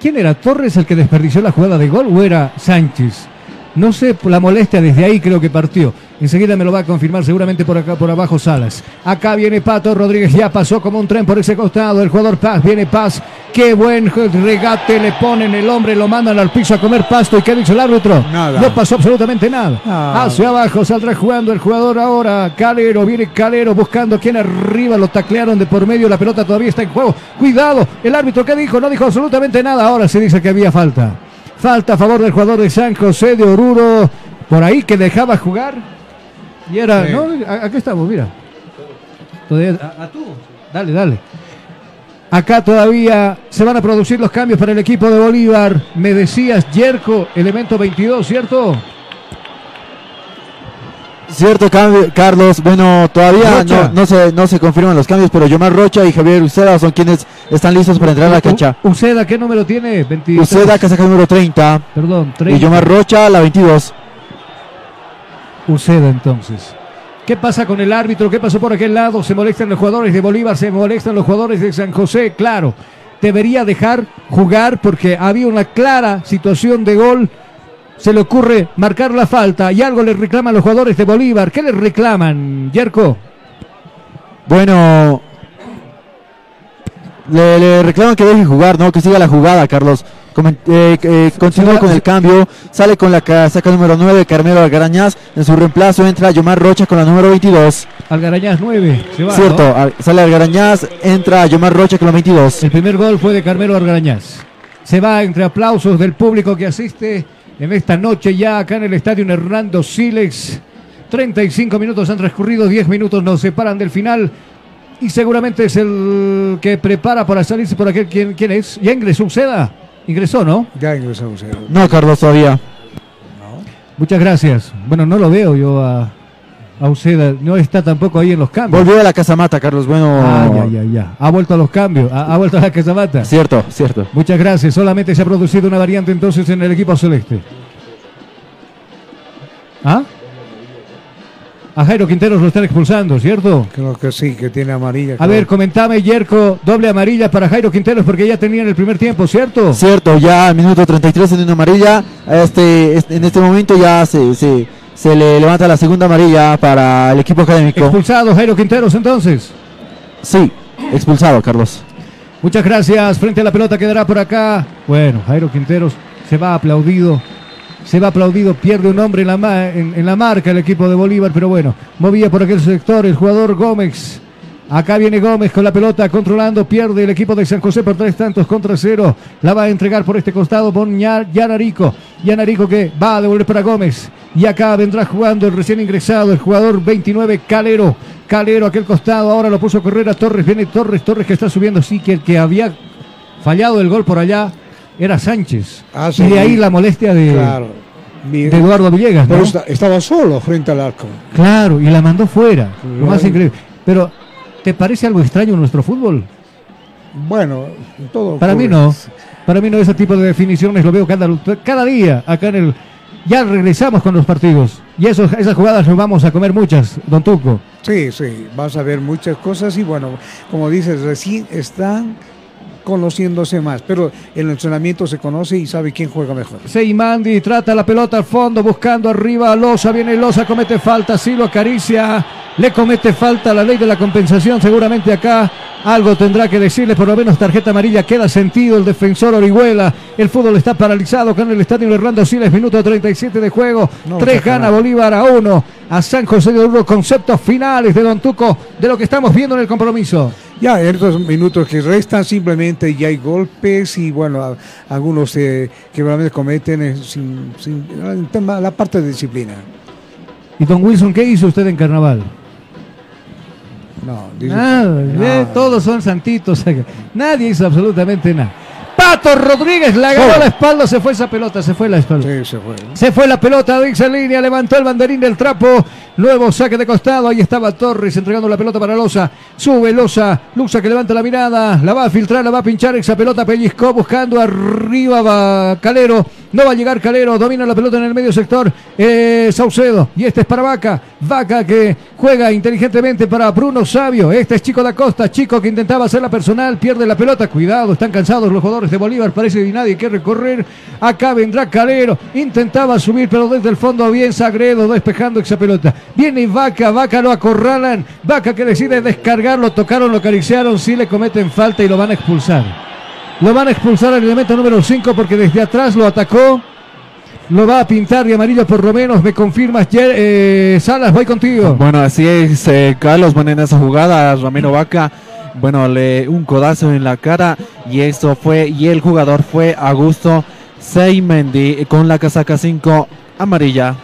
¿Quién era? ¿Torres el que desperdició la jugada de gol o era Sánchez? No sé, la molestia desde ahí creo que partió. Enseguida me lo va a confirmar seguramente por acá, por abajo Salas. Acá viene Pato Rodríguez, ya pasó como un tren por ese costado. El jugador Paz, viene Paz. Qué buen regate le ponen el hombre, lo mandan al piso a comer pasto. ¿Y qué dice el árbitro? Nada. No pasó absolutamente nada. Ah. Hacia abajo saldrá jugando el jugador ahora. Calero, viene Calero buscando quien arriba. Lo taclearon de por medio. La pelota todavía está en juego. Cuidado. El árbitro, ¿qué dijo? No dijo absolutamente nada. Ahora se dice que había falta. Falta a favor del jugador de San José de Oruro. Por ahí que dejaba jugar. Y era. Sí. No, a- aquí estamos, mira. Todavía- a- a tú. Dale, dale. Acá todavía se van a producir los cambios para el equipo de Bolívar. Me decías, Yerko, elemento 22, ¿cierto? Cierto cambio, Carlos. Bueno, todavía no, no se, no se confirman los cambios, pero Yomar Rocha y Javier Uceda son quienes están listos para entrar a la cancha. U- Uceda, ¿qué número tiene? 23. Uceda, casaca número 30. Perdón, Y 30. Yomar Rocha, la 22. Uceda entonces. ¿Qué pasa con el árbitro? ¿Qué pasó por aquel lado? ¿Se molestan los jugadores de Bolívar? ¿Se molestan los jugadores de San José? Claro, debería dejar jugar porque había una clara situación de gol. Se le ocurre marcar la falta y algo le reclaman los jugadores de Bolívar. ¿Qué le reclaman, Yerko? Bueno, le, le reclaman que deje jugar, ¿no? Que siga la jugada, Carlos. Eh, eh, continúa con el cambio, sale con la casaca número 9, Carmelo Algarañaz. En su reemplazo entra Yomar Rocha con la número 22. Algarañaz 9. Se va, Cierto, ¿no? al- sale Algarañaz, entra Yomar Rocha con la 22. El primer gol fue de Carmelo Algarañaz. Se va entre aplausos del público que asiste en esta noche ya acá en el estadio Hernando Silex. 35 minutos han transcurrido, 10 minutos nos separan del final. Y seguramente es el que prepara para salirse por aquel. ¿Quién, quién es? ¿Ya ingresó Uceda? Ingresó, ¿no? Ya ingresó Uceda. No, Carlos, todavía. Muchas gracias. Bueno, no lo veo yo a, a Uceda. No está tampoco ahí en los cambios. Volvió a la casamata, Carlos. Bueno, Ah, ya, ya, ya. Ha vuelto a los cambios. Ha, ha vuelto a la Casamata. cierto, cierto. Muchas gracias. Solamente se ha producido una variante entonces en el equipo celeste. ¿Ah? A Jairo Quinteros lo están expulsando, ¿cierto? Creo que sí, que tiene amarilla. A ver, comentame, Yerko, doble amarilla para Jairo Quinteros porque ya tenía en el primer tiempo, ¿cierto? Cierto, ya al minuto 33 en una amarilla. Este, este- en este momento ya se, se, se le levanta la segunda amarilla para el equipo académico. Expulsado Jairo Quinteros entonces. Sí, expulsado, Carlos. Muchas gracias. Frente a la pelota quedará por acá. Bueno, Jairo Quinteros se va aplaudido. Se va aplaudido, pierde un hombre en la, en, la marca el equipo de Bolívar, pero bueno, movía por aquel sector el jugador Gómez. Acá viene Gómez con la pelota controlando, pierde el equipo de San José por tres tantos contra cero. La va a entregar por este costado Ña- Yanarico. Yanarico que va a devolver para Gómez. Y acá vendrá jugando el recién ingresado, el jugador 29, Calero. Calero, aquel costado, ahora lo puso a correr a Torres. Viene Torres, Torres que está subiendo. Sí, que el que había fallado el gol por allá era Sánchez. Ah, sí. y de ahí la molestia de, Claro. Mi- de Eduardo Villegas, ¿no? Pero esta- estaba solo frente al arco. Claro, y la mandó fuera. Lo más increíble. Pero, ¿te parece algo extraño nuestro fútbol? Bueno, todo. Para mí no. Para mí no ese tipo de definiciones lo veo cada, cada día acá en el... Ya regresamos con los partidos. Y esos, esas jugadas nos vamos a comer muchas, don Tuco. Sí, sí, vas a ver muchas cosas y bueno, como dices, recién están conociéndose más, pero el entrenamiento se conoce y sabe quién juega mejor. Seimandi trata la pelota al fondo, buscando arriba a Loza. Viene Loza, comete falta, sí lo acaricia. Le comete falta la ley de la compensación. Seguramente acá algo tendrá que decirle, por lo menos tarjeta amarilla. Queda sentido el defensor Orihuela. El fútbol está paralizado con el estadio Hernando Siles, minuto 37 de juego. No, Tres gana nada. Bolívar a uno. A San José de Oruro, conceptos finales de Don Tuco de lo que estamos viendo en el compromiso. Ya, en estos minutos que restan simplemente ya hay golpes y bueno, a- algunos eh, que realmente cometen eh, sin, sin- el tema- la parte de disciplina. ¿Y don Wilson qué hizo usted en carnaval? No, dice- Nada, eh, todos son santitos. Nadie hizo absolutamente nada. Pato Rodríguez la agarró a la espalda, se fue esa pelota, se fue la espalda. Sí, se fue. Se fue la pelota, Dix en línea, levantó el banderín del trapo. Nuevo saque de costado, ahí estaba Torres entregando la pelota para Loza. Sube Loza, Luxa que levanta la mirada, la va a filtrar, la va a pinchar. Esa pelota pellizcó buscando arriba va Calero. No va a llegar Calero, domina la pelota en el medio sector. Eh, Saucedo, y este es para Vaca. Vaca que juega inteligentemente para Bruno Sabio. Este es Chico da Costa, Chico que intentaba hacer la personal, pierde la pelota. Cuidado, están cansados los jugadores de Bolívar, parece que nadie quiere recorrer. Acá vendrá Calero, intentaba subir, pero desde el fondo bien Sagredo despejando esa pelota. Viene Vaca, Vaca lo acorralan. Vaca que decide descargar, lo tocaron, lo acariciaron, sí le cometen falta y lo van a expulsar. Lo van a expulsar al elemento número 5 porque desde atrás lo atacó. Lo va a pintar de amarillo por lo menos. Me confirmas, eh, Salas, voy contigo. Bueno, así es, eh, Carlos. Bueno, en esa jugada, Ramiro Vaca, bueno, le un codazo en la cara y eso fue, y el jugador fue Augusto Seimendi con la casaca 5 amarilla.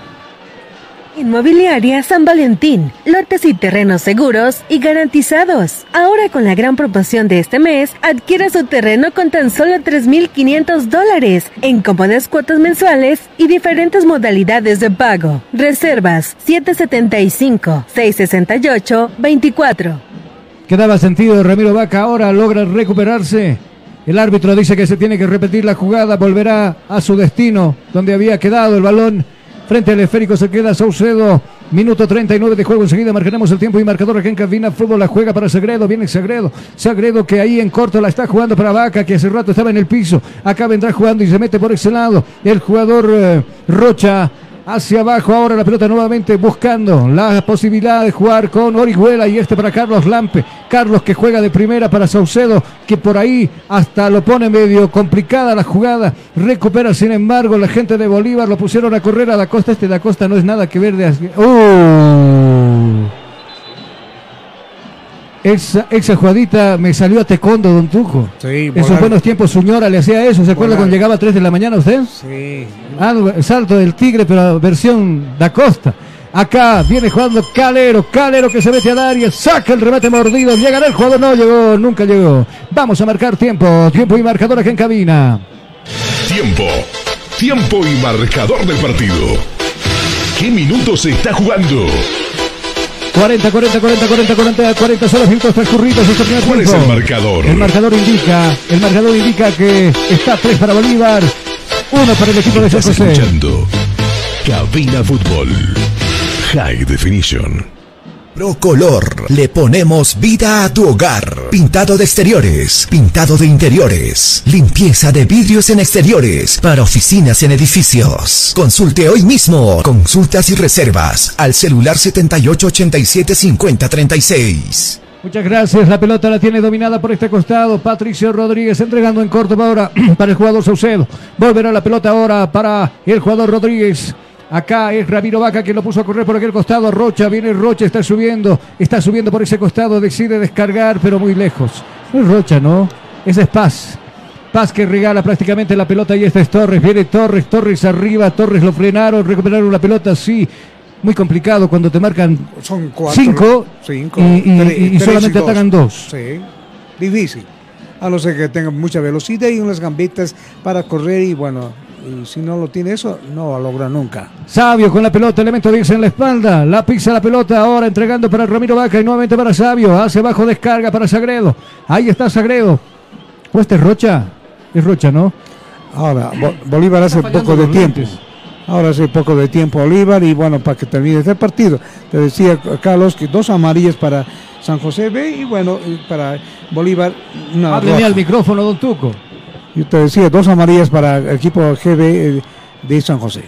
Inmobiliaria San Valentín, lotes y terrenos seguros y garantizados. Ahora con la gran promoción de este mes, adquiera su terreno con tan solo 3.500 dólares en cómodas cuotas mensuales y diferentes modalidades de pago. Reservas 775-668-24. Quedaba sentido Ramiro Vaca, ahora logra recuperarse. El árbitro dice que se tiene que repetir la jugada, volverá a su destino, donde había quedado el balón. Frente al esférico se queda Saucedo. Minuto 39 de juego. Enseguida marcaremos el tiempo y marcador aquí en cabina. Fútbol la juega para Sagredo. Viene Sagredo. Sagredo que ahí en corto la está jugando para Vaca, que hace rato estaba en el piso. Acá vendrá jugando y se mete por ese lado. El jugador eh, Rocha hacia abajo. Ahora la pelota nuevamente buscando la posibilidad de jugar con Orihuela y este para Carlos Lampe. Carlos que juega de primera para Saucedo, que por ahí hasta lo pone medio complicada la jugada. Recupera sin embargo la gente de Bolívar. Lo pusieron a correr a la costa. Este de la costa no es nada que ver de... ¡Oh! Esa, esa jugadita me salió a tecondo, don Tuco. Sí, En sus buenos tiempos, Suñora le hacía eso. ¿Se acuerda Volar. cuando llegaba a 3 de la mañana usted? Sí. Algo, salto del tigre, pero versión da costa. Acá viene jugando Calero, Calero que se mete al área, saca el remate mordido, llegará el jugador, no llegó, nunca llegó. Vamos a marcar tiempo, tiempo y marcador aquí en cabina. Tiempo. Tiempo y marcador del partido. ¿Qué minutos se está jugando? 40, 40, 40, 40, 40, 40 son los minutos transcurridos este primer ¿Cuál es tiempo. el marcador? El marcador indica, el marcador indica que está 3 para Bolívar, 1 para el equipo de San José. escuchando Cabina Fútbol. High Definition. Procolor. Le ponemos vida a tu hogar. Pintado de exteriores, pintado de interiores, limpieza de vidrios en exteriores, para oficinas en edificios. Consulte hoy mismo. Consultas y reservas al celular 7887 5036. Muchas gracias. La pelota la tiene dominada por este costado. Patricio Rodríguez entregando en corto ahora para el jugador Saucedo. Volverá la pelota ahora para el jugador Rodríguez. Acá es Ramiro Vaca que lo puso a correr por aquel costado. Rocha, viene Rocha, está subiendo. Está subiendo por ese costado. Decide descargar, pero muy lejos. No es Rocha, ¿no? Ese es Paz. Paz que regala prácticamente la pelota y este es Torres. Viene Torres, Torres arriba. Torres lo frenaron, recuperaron la pelota. Sí, muy complicado cuando te marcan Son cuatro. cinco, cinco y, y- tres- y- y solamente dos. atacan dos. Sí, difícil. A no ser que tenga mucha velocidad y unas gambitas para correr y bueno, y si no lo tiene eso, no lo logra nunca. Sabio con la pelota, elemento 10 en la espalda. La pisa la pelota ahora entregando para Ramiro Vaca y nuevamente para Sabio. Hace bajo descarga para Sagredo. Ahí está Sagredo. ¿O este es Rocha? Es Rocha, ¿no? Ahora, Bo- Bolívar hace poco de tiempo. lentes. Ahora hace poco de tiempo Bolívar y bueno, para que termine este partido. Te decía Carlos que dos amarillas para San José B y bueno, para Bolívar una al micrófono, don Tuco. Yo te decía dos amarillas para el equipo GB eh, de San José.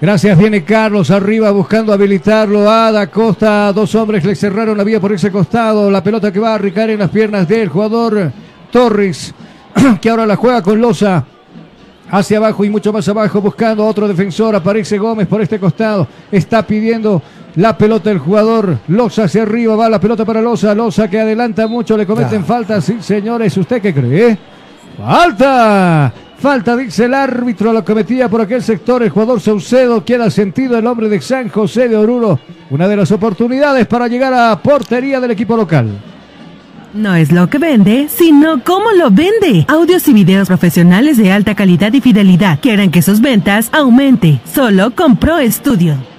Gracias, viene Carlos arriba buscando habilitarlo. A Da Costa, dos hombres le cerraron la vía por ese costado. La pelota que va a recaer en las piernas del jugador Torres, que ahora la juega con Loza. Hacia abajo y mucho más abajo, buscando a otro defensor. Aparece Gómez por este costado. Está pidiendo la pelota el jugador. Loza hacia arriba, va la pelota para Loza. Loza que adelanta mucho, le cometen falta. Sí, señores, ¿usted qué cree? Falta. Falta, dice el árbitro, lo cometía por aquel sector. El jugador Saucedo queda sentido el hombre de San José de Oruro. Una de las oportunidades para llegar a portería del equipo local. No es lo que vende, sino cómo lo vende. Audios y videos profesionales de alta calidad y fidelidad que harán que sus ventas aumente. Solo con Pro Studio.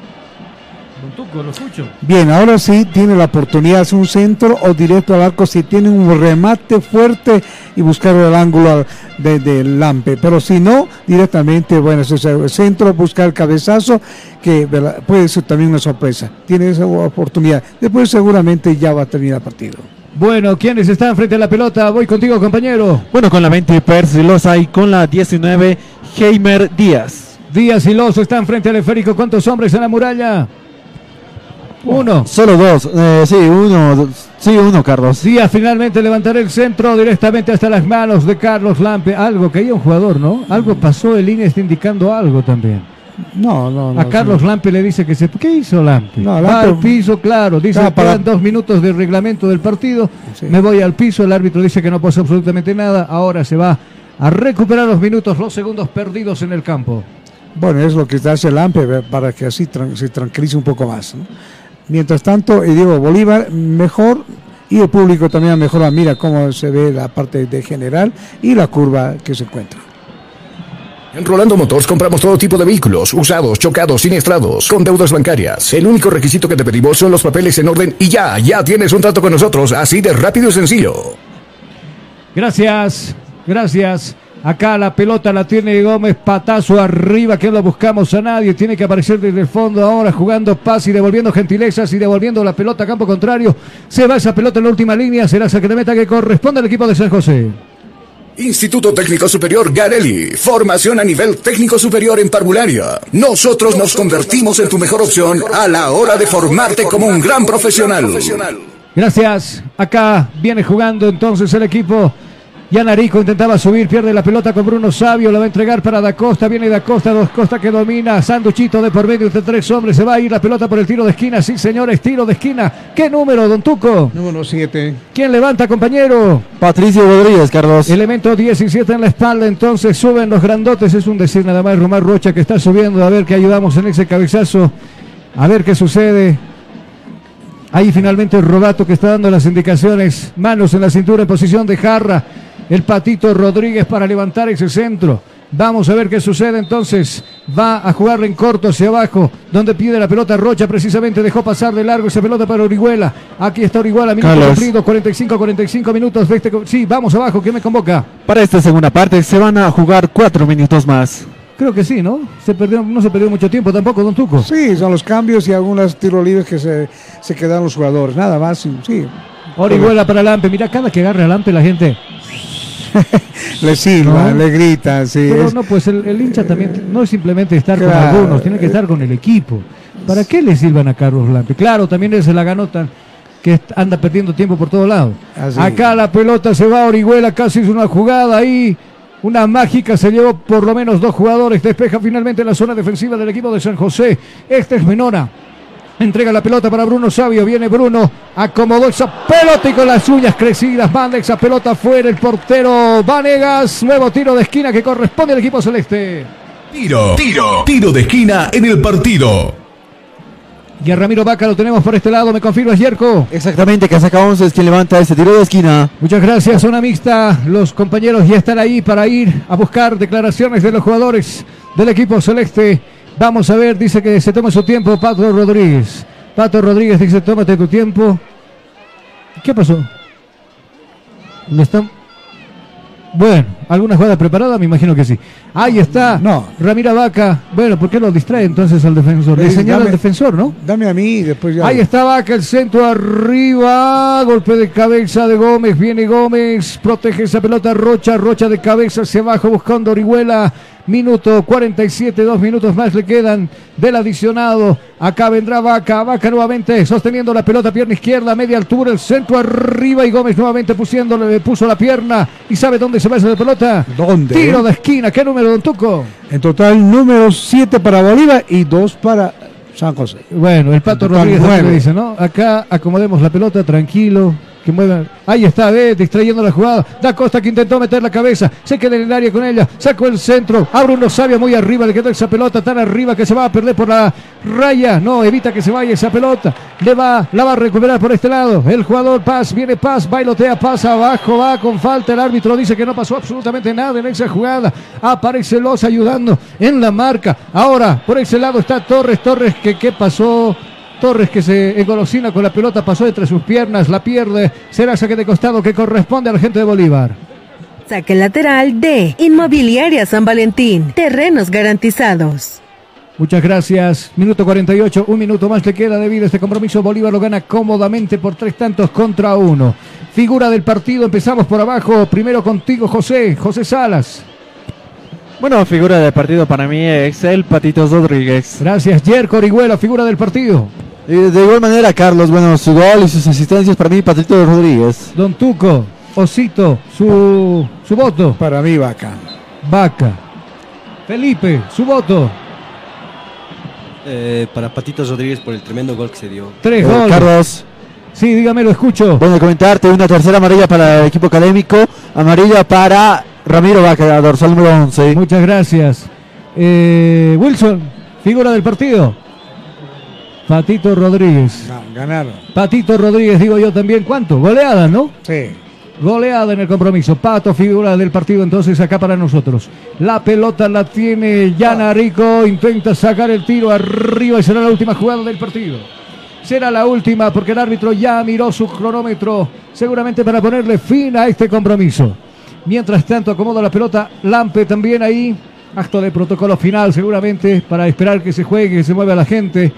Lo escucho. Bien, ahora sí tiene la oportunidad de hacer un centro o directo al arco si tiene un remate fuerte y buscar el ángulo de, de Lampe. Pero si no, directamente, bueno, es el centro, buscar el cabezazo, que ¿verdad? puede ser también una sorpresa. Tiene esa oportunidad. Después seguramente ya va a terminar el partido. Bueno, ¿quiénes están frente a la pelota? Voy contigo, compañero. Bueno, con la 20 Percy Loza y con la 19 Heimer Díaz. Díaz y Lozo están frente al esférico. ¿Cuántos hombres en la muralla? Uno. Solo dos. Eh, sí, uno. dos. Sí, uno, Carlos. Díaz finalmente levantará el centro directamente hasta las manos de Carlos Lampe. Algo, caía un jugador, ¿no? Algo pasó, el línea está indicando algo también. No, no, no. A Carlos Lampe le dice que se... ¿Qué hizo Lampe? No, Va Lampe- al piso, claro. Dice que para- quedan dos minutos de reglamento del partido. Sí. Me voy al piso. El árbitro dice que no pasó absolutamente nada. Ahora se va a recuperar los minutos, los segundos perdidos en el campo. Bueno, es lo que hace el AMPE ve, para que así tran- se tranquilice un poco más. ¿no? Mientras tanto, y Diego Bolívar mejor y el público también mejora. Mira cómo se ve la parte de general y la curva que se encuentra. En Rolando Motors compramos todo tipo de vehículos, usados, chocados, siniestrados, con deudas bancarias. El único requisito que te pedimos son los papeles en orden y ya, ya tienes un trato con nosotros, así de rápido y sencillo. Gracias, gracias. Acá la pelota la tiene Gómez, patazo arriba, que no lo buscamos a nadie. Tiene que aparecer desde el fondo ahora, jugando paz y devolviendo gentilezas y devolviendo la pelota a campo contrario. Se va esa pelota en la última línea, será meta que corresponde al equipo de San José. Instituto Técnico Superior Garelli. Formación a nivel técnico superior en parvularia. Nosotros nos convertimos en tu mejor opción a la hora de formarte como un gran profesional. Gracias. Acá viene jugando entonces el equipo. Yanarico intentaba subir, pierde la pelota con Bruno Sabio, la va a entregar para Da Costa, viene Da Costa, Dos Costa que domina, Sanduchito de por medio entre tres hombres, se va a ir la pelota por el tiro de esquina, sí señores, tiro de esquina. ¿Qué número, Don Tuco? Número 7. ¿Quién levanta, compañero? Patricio Rodríguez, Carlos. Elemento 17 en la espalda, entonces suben los grandotes, es un decir nada más, Román Rocha que está subiendo, a ver qué ayudamos en ese cabezazo, a ver qué sucede. Ahí finalmente Rodato que está dando las indicaciones, manos en la cintura en posición de jarra, el patito Rodríguez para levantar ese centro. Vamos a ver qué sucede entonces. Va a jugar en corto hacia abajo, donde pide la pelota Rocha. Precisamente dejó pasar de largo esa pelota para Orihuela. Aquí está Orihuela, minuto Carlos. cumplido, 45, 45 minutos. de este Sí, vamos abajo, ¿quién me convoca? Para esta segunda parte se van a jugar cuatro minutos más. Creo que sí, ¿no? Se perdió, no se perdió mucho tiempo tampoco, Don Tuco. Sí, son los cambios y algunos tiros libres que se, se quedan los jugadores. Nada más, sí. sí. Orihuela para Lampe. Mira, cada que agarre a Lampe la gente. Le silba, No. le grita, sí. Pero es- no, pues el, el hincha también no es simplemente estar con algunos, tiene que estar con el equipo. ¿Para qué le silban a Carlos Lampe? Claro, también él se la ganó tan que anda perdiendo tiempo por todos lados. Así. Acá la pelota se va a Orihuela, casi hizo una jugada ahí. Una mágica se llevó por lo menos dos jugadores. Despeja finalmente la zona defensiva del equipo de San José. Este es Menora. Entrega la pelota para Bruno Sabio. Viene Bruno. Acomodó esa pelota y con las uñas crecidas. Manda esa pelota fuera. El portero Vanegas. Nuevo tiro de esquina que corresponde al equipo celeste. Tiro, tiro, tiro de esquina en el partido. Y a Ramiro Vaca lo tenemos por este lado. ¿Me confirmas, Yerko? Exactamente, Casaca 11 es quien levanta ese tiro de esquina. Muchas gracias, zona mixta. Los compañeros ya están ahí para ir a buscar declaraciones de los jugadores del equipo celeste. Vamos a ver, dice que se tome su tiempo Pato Rodríguez. Pato Rodríguez dice, tómate tu tiempo. ¿Qué pasó? ¿Le están... Bueno, ¿alguna jugada preparada? Me imagino que sí. Ahí está. No. Ramiro Vaca. Bueno, ¿por qué lo distrae entonces al defensor? Le señala al defensor, ¿no? Dame a mí y después ya. Ahí está Vaca, el centro arriba, golpe de cabeza de Gómez, viene Gómez, protege esa pelota Rocha, Rocha de cabeza hacia abajo buscando Orihuela, minuto 47, dos minutos más le quedan del adicionado, acá vendrá Vaca, Vaca nuevamente sosteniendo la pelota, pierna izquierda, media altura, el centro arriba y Gómez nuevamente pusiéndole, le puso la pierna y sabe dónde se va esa pelota. ¿Dónde? Tiro de esquina, ¿qué número, Don Tuco? En total, número 7 para Bolívar y 2 para San José. Bueno, el Pato Rodríguez dice, ¿no? Acá acomodemos la pelota tranquilo, que muevan. Ahí está, ve, distrayendo la jugada. Da Costa que intentó meter la cabeza. Se queda en el área con ella. Sacó el centro. A Bruno Sabia muy arriba. Le quedó esa pelota tan arriba que se va a perder por la raya. No, evita que se vaya esa pelota. Le va, la va a recuperar por este lado. El jugador Paz, viene Paz, bailotea, pasa abajo, va con falta. El árbitro dice que no pasó absolutamente nada en esa jugada. Aparece Los ayudando en la marca. Ahora, por ese lado está Torres. Torres, que qué pasó. Torres que se engolosina con la pelota, pasó entre sus piernas, la pierde. Será saque de costado que corresponde a la gente de Bolívar. Saque lateral de Inmobiliaria San Valentín. Terrenos garantizados. Muchas gracias. Minuto 48, un minuto más le queda debido a este compromiso. Bolívar lo gana cómodamente por tres tantos contra uno. Figura del partido, empezamos por abajo. Primero contigo, José, José Salas. Bueno, figura del partido para mí es el Patito Rodríguez. Gracias, Jerko Orihuela, figura del partido. Y de igual manera, Carlos, bueno, su gol y sus asistencias para mí, Patito Rodríguez. Don Tuco, Osito, su, su voto. Para mí, Vaca. Vaca. Felipe, su voto. Eh, para Patito Rodríguez por el tremendo gol que se dio. Tres Eh, goles. Carlos. Sí, dígame, lo escucho. Bueno, comentarte una tercera amarilla para el equipo académico, amarilla para Ramiro Vaca, dorsal número 11. Muchas gracias. Eh, Wilson, figura del partido. Patito Rodríguez. Ganaron. Patito Rodríguez, digo yo también. ¿Cuánto? Goleada, ¿no? Sí. Goleada en el compromiso. Pato, figura del partido entonces acá para nosotros. La pelota la tiene Yana Rico. Intenta sacar el tiro arriba y será la última jugada del partido. Será la última porque el árbitro ya miró su cronómetro. Seguramente para ponerle fin a este compromiso. Mientras tanto acomoda la pelota Lampe también ahí. Acto de protocolo final seguramente para esperar que se juegue, que se mueva la gente.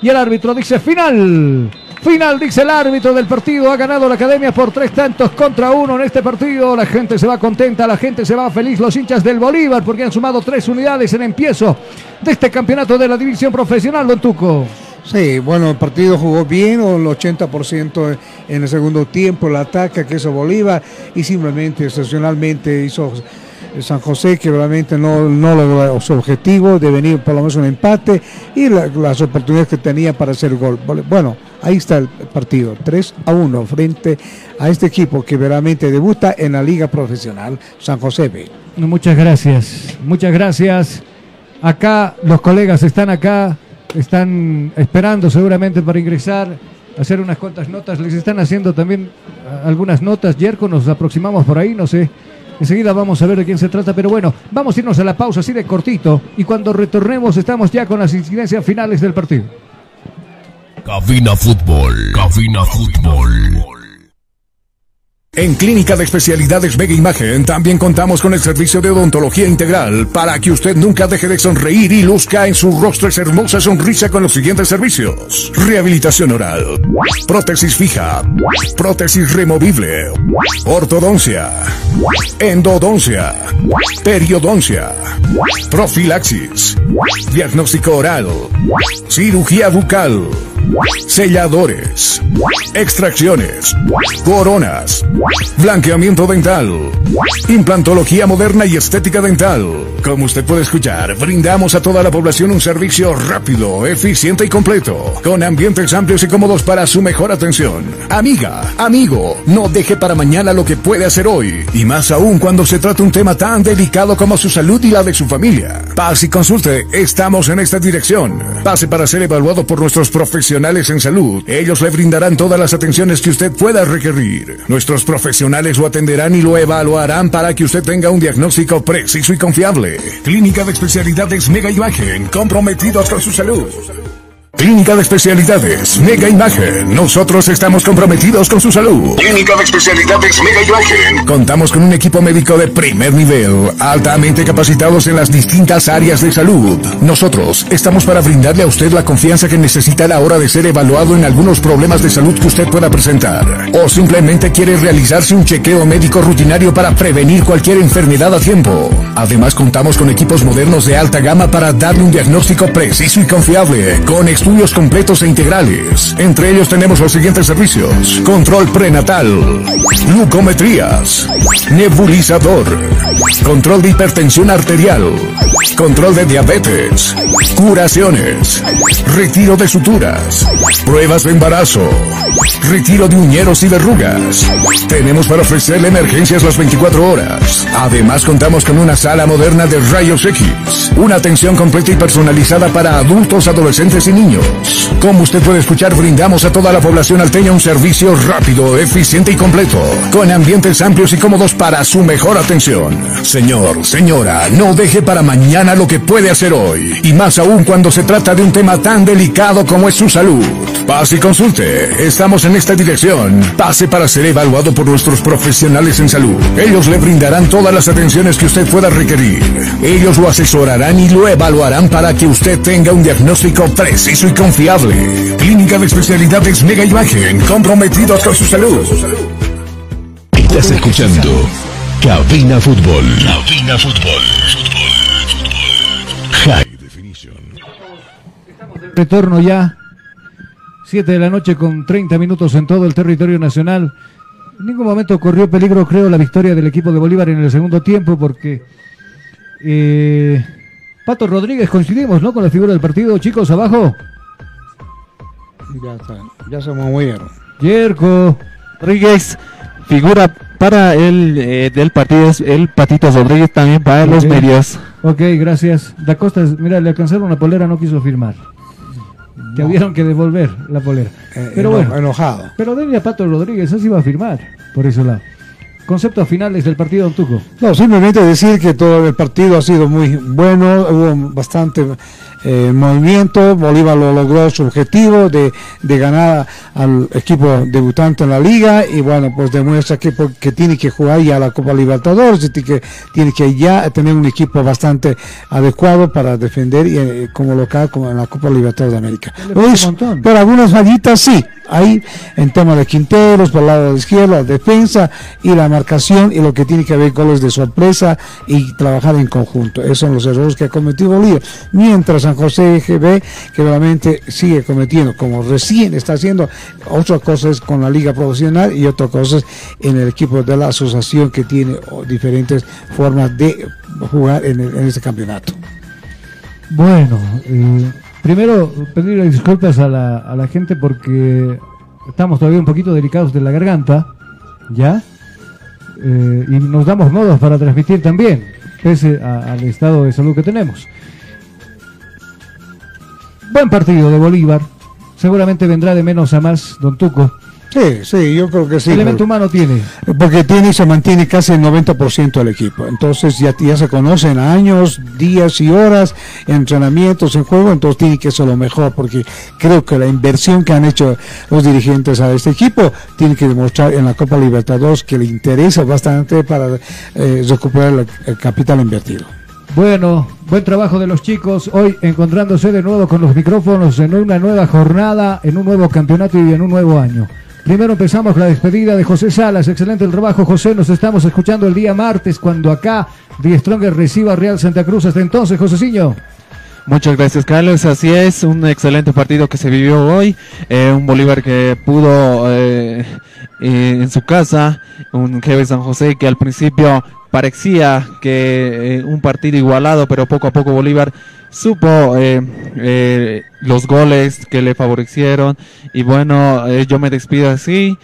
Y el árbitro dice final. Final, dice el árbitro del partido. Ha ganado la academia por tres tantos contra uno en este partido. La gente se va contenta, la gente se va feliz. Los hinchas del Bolívar porque han sumado tres unidades en empiezo de este campeonato de la división profesional, Don Tuco. Sí, bueno, el partido jugó bien, el 80% en el segundo tiempo, el ataque que hizo Bolívar y simplemente, excepcionalmente hizo San José que realmente no, no logró su objetivo de venir por lo menos un empate y la- las oportunidades que tenía para hacer gol. Bueno, ahí está el partido, 3 a 1 frente a este equipo que verdaderamente debuta en la liga profesional San José B. Muchas gracias, muchas gracias. Acá los colegas están acá, están esperando seguramente para ingresar, hacer unas cuantas notas. Les están haciendo también algunas notas. Yerko, nos aproximamos por ahí, no sé. Enseguida vamos a ver de quién se trata, pero bueno, vamos a irnos a la pausa así de cortito y cuando retornemos estamos ya con las incidencias finales del partido. Cabina Fútbol. Cabina Fútbol. En Clínica de Especialidades Vega Imagen también contamos con el servicio de odontología integral para que usted nunca deje de sonreír y luzca en su rostro esa hermosa sonrisa con los siguientes servicios. Rehabilitación oral, prótesis fija, prótesis removible, ortodoncia, endodoncia, periodoncia, profilaxis, diagnóstico oral, cirugía bucal, selladores, extracciones, coronas, blanqueamiento dental, implantología moderna y estética dental. Como usted puede escuchar, brindamos a toda la población un servicio rápido, eficiente y completo, con ambientes amplios y cómodos para su mejor atención. Amiga, amigo, no deje para mañana lo que puede hacer hoy, y más aún cuando se trata un tema tan delicado como su salud y la de su familia. Pase y consulte, estamos en esta dirección. Pase para ser evaluado por nuestros profesionales en salud. Ellos le brindarán todas las atenciones que usted pueda requerir. Nuestros profesionales lo atenderán y lo evaluarán para que usted tenga un diagnóstico preciso y confiable. Clínica de Especialidades Mega Imagen, comprometidos con su salud. Clínica de Especialidades Mega Imagen. Nosotros estamos comprometidos con su salud. Clínica de especialidades Mega Imagen. Contamos con un equipo médico de primer nivel, altamente capacitados en las distintas áreas de salud. Nosotros estamos para brindarle a usted la confianza que necesita a la hora de ser evaluado en algunos problemas de salud que usted pueda presentar. O simplemente quiere realizarse un chequeo médico rutinario para prevenir cualquier enfermedad a tiempo. Además contamos con equipos modernos de alta gama para darle un diagnóstico preciso y confiable, con estudios completos e integrales. Entre ellos tenemos los siguientes servicios. Control prenatal, glucometrías, nebulizador, control de hipertensión arterial, control de diabetes, curaciones, retiro de suturas, pruebas de embarazo, retiro de uñeros y verrugas. Tenemos para ofrecerle emergencias las 24 horas. Además contamos con una sala moderna de rayos X, una atención completa y personalizada para adultos, adolescentes y niños. Como usted puede escuchar, brindamos a toda la población alteña un servicio rápido, eficiente y completo, con ambientes amplios y cómodos para su mejor atención. Señor, señora, no deje para mañana lo que puede hacer hoy, y más aún cuando se trata de un tema tan delicado como es su salud. Pase y consulte. Estamos en esta dirección. Pase para ser evaluado por nuestros profesionales en salud. Ellos le brindarán todas las atenciones que usted pueda requerir. Ellos lo asesorarán y lo evaluarán para que usted tenga un diagnóstico preciso y confiable. Clínica de especialidades Mega Imagen, comprometidos con su salud. Estás escuchando Cabina Fútbol. Cabina Fútbol. High Retorno ya. 7 de la noche con 30 minutos en todo el territorio nacional. En ningún momento corrió peligro, creo, la victoria del equipo de Bolívar en el segundo tiempo porque eh, Pato Rodríguez coincidimos, ¿no? Con la figura del partido. Chicos, abajo. Ya, está, ya se movieron. Yerko. Rodríguez, figura para el eh, del partido el Patito Rodríguez también para los medios. Ok, gracias. Da Costa, mira, le alcanzaron la polera, no quiso firmar. Te tuvieron que devolver la polera. Pero eno- bueno, enojado. pero denle a Pato Rodríguez, así va a firmar por ese lado. Conceptos finales del partido, Don. No, simplemente decir que todo el partido ha sido muy bueno, hubo bastante eh, movimiento, Bolívar lo logró su objetivo de, de ganar al equipo debutante en la liga y bueno, pues demuestra que, que tiene que jugar ya la Copa Libertadores, y que, tiene que ya tener un equipo bastante adecuado para defender y, eh, como local como en la Copa Libertadores de América. Pero algunas fallitas sí, ahí en tema de Quinteros, por el lado de la izquierda, la defensa y la marcación y lo que tiene que ver goles de sorpresa y trabajar en conjunto. Esos son los errores que ha cometido Bolívar. Mientras San José GB, que realmente sigue cometiendo, como recién está haciendo, otras cosas con la liga profesional y otras cosas en el equipo de la asociación que tiene diferentes formas de jugar en, este campeonato. Bueno, eh, primero pedirle disculpas a la, gente porque estamos todavía un poquito delicados de la garganta, ¿ya? Eh, y nos damos modos para transmitir también, pese al estado de salud que tenemos. Buen partido de Bolívar, seguramente vendrá de menos a más, don Tuco. Sí, sí, yo creo que sí. Elemento humano tiene. Porque tiene y se mantiene casi el 90% del equipo. Entonces ya, ya se conocen años, días y horas, entrenamientos en juego, entonces tiene que ser lo mejor, porque creo que la inversión que han hecho los dirigentes a este equipo tiene que demostrar en la Copa Libertadores que le interesa bastante para eh, recuperar la- el capital invertido. Bueno, buen trabajo de los chicos, hoy encontrándose de nuevo con los micrófonos en una nueva jornada, en un nuevo campeonato y en un nuevo año. Primero empezamos la despedida de José Salas, excelente el trabajo José, nos estamos escuchando el día martes cuando acá Die reciba Real Santa Cruz. Hasta entonces, Joseciño. Muchas gracias, Carlos. Así es, un excelente partido que se vivió hoy. Eh, un Bolívar que pudo eh, eh, en su casa, un GB San José que al principio parecía que eh, un partido igualado, pero poco a poco Bolívar supo eh, eh, los goles que le favorecieron. Y bueno, eh, yo me despido así.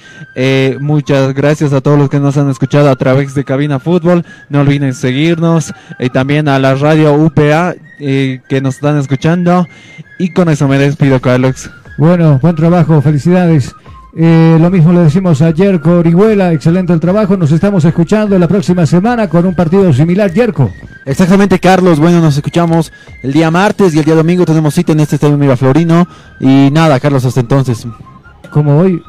Muchas gracias a todos los que nos han escuchado a través de Cabina Fútbol. No olviden seguirnos. Y también a la radio UPA que nos están escuchando. Y con eso me despido, Carlos. Bueno, buen trabajo, felicidades. Eh, lo mismo le decimos a Yerko Orihuela, excelente el trabajo. Nos estamos escuchando la próxima semana con un partido similar, Yerko. Exactamente, Carlos. Bueno, nos escuchamos el día martes y el día domingo tenemos cita en este estadio Miraflorino. Y nada, Carlos, hasta entonces. Como hoy,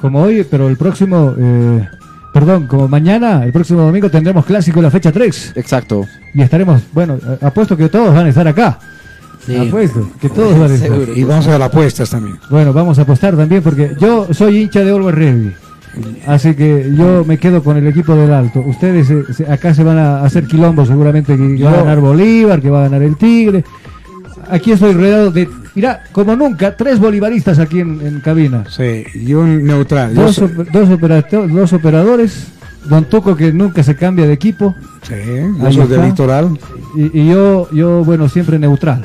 como hoy, pero el próximo, eh, perdón, como mañana, el próximo domingo tendremos clásico la fecha 3. Exacto. Y estaremos, bueno, apuesto que todos van a estar acá. Apuesto que todos van a estar. Y vamos a ver apuestas también. Bueno, vamos a apostar también porque yo soy hincha de Orwell Rugby. Así que yo me quedo con el equipo del Alto. Ustedes eh, se- acá se van a hacer quilombo seguramente que va a ganar Bolívar, que va a ganar el Tigre. Aquí estoy rodeado de Mira, como nunca, tres bolivaristas aquí en, en cabina. Sí, y un neutral. Yo Dos, soy- dos, operato- dos operadores, Don Tuco que nunca se cambia de equipo. Sí, yo Ahí soy del está. litoral. Y, y yo, yo, bueno, siempre neutral.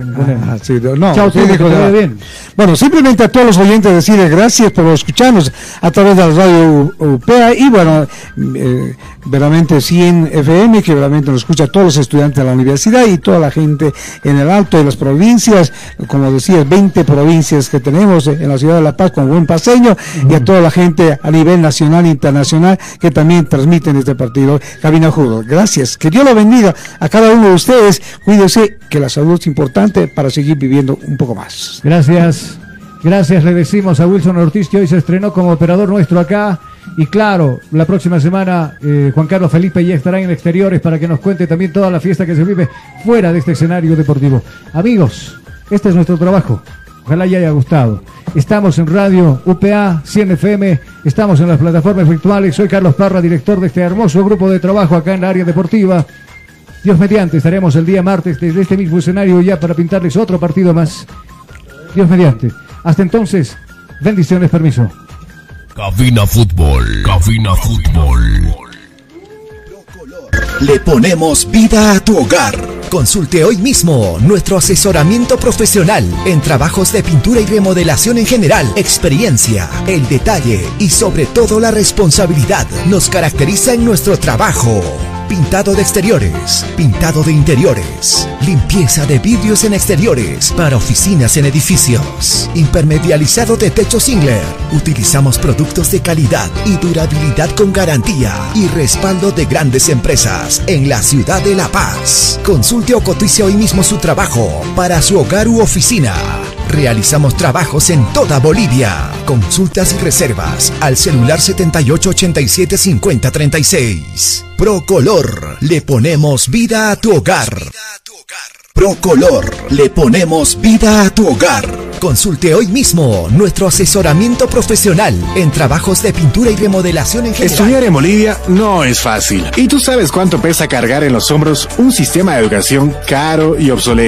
Ah, sí, no, no, Chao, sí Tuco, dijo que te ya. vaya bien. Bueno, simplemente a todos los oyentes decirles gracias por escucharnos a través de la radio UPEA y bueno, eh, veramente 100 FM, que veramente nos escucha a todos los estudiantes de la universidad y toda la gente en el alto de las provincias, como decías, 20 provincias que tenemos en la ciudad de La Paz con buen paseño y a toda la gente a nivel nacional e internacional que también transmiten este partido. Cabina Judo, gracias. Que Dios lo bendiga a cada uno de ustedes. Cuídense que la salud es importante para seguir viviendo un poco más. Gracias. Gracias, le decimos a Wilson Ortiz que hoy se estrenó como operador nuestro acá. Y claro, la próxima semana eh, Juan Carlos Felipe ya estará en exteriores para que nos cuente también toda la fiesta que se vive fuera de este escenario deportivo. Amigos, este es nuestro trabajo. Ojalá ya haya gustado. Estamos en Radio UPA 100 FM, estamos en las plataformas virtuales. Soy Carlos Parra, director de este hermoso grupo de trabajo acá en la área deportiva. Dios mediante, estaremos el día martes desde este mismo escenario ya para pintarles otro partido más. Dios mediante. Hasta entonces, bendiciones, permiso. Cabina Fútbol. Cabina Fútbol. Le ponemos vida a tu hogar. Consulte hoy mismo nuestro asesoramiento profesional en trabajos de pintura y remodelación en general. Experiencia, el detalle y sobre todo la responsabilidad nos caracteriza en nuestro trabajo. Pintado de exteriores, pintado de interiores, limpieza de vidrios en exteriores para oficinas en edificios, impermedializado de techo Singler. Utilizamos productos de calidad y durabilidad con garantía y respaldo de grandes empresas en la ciudad de La Paz. Consulte o cotice hoy mismo su trabajo para su hogar u oficina. Realizamos trabajos en toda Bolivia. Consultas y reservas al celular 7887-5036. Procolor, le ponemos vida a tu hogar. Procolor, le ponemos vida a tu hogar. Consulte hoy mismo nuestro asesoramiento profesional en trabajos de pintura y remodelación en general. Estudiar en Bolivia no es fácil. ¿Y tú sabes cuánto pesa cargar en los hombros un sistema de educación caro y obsoleto?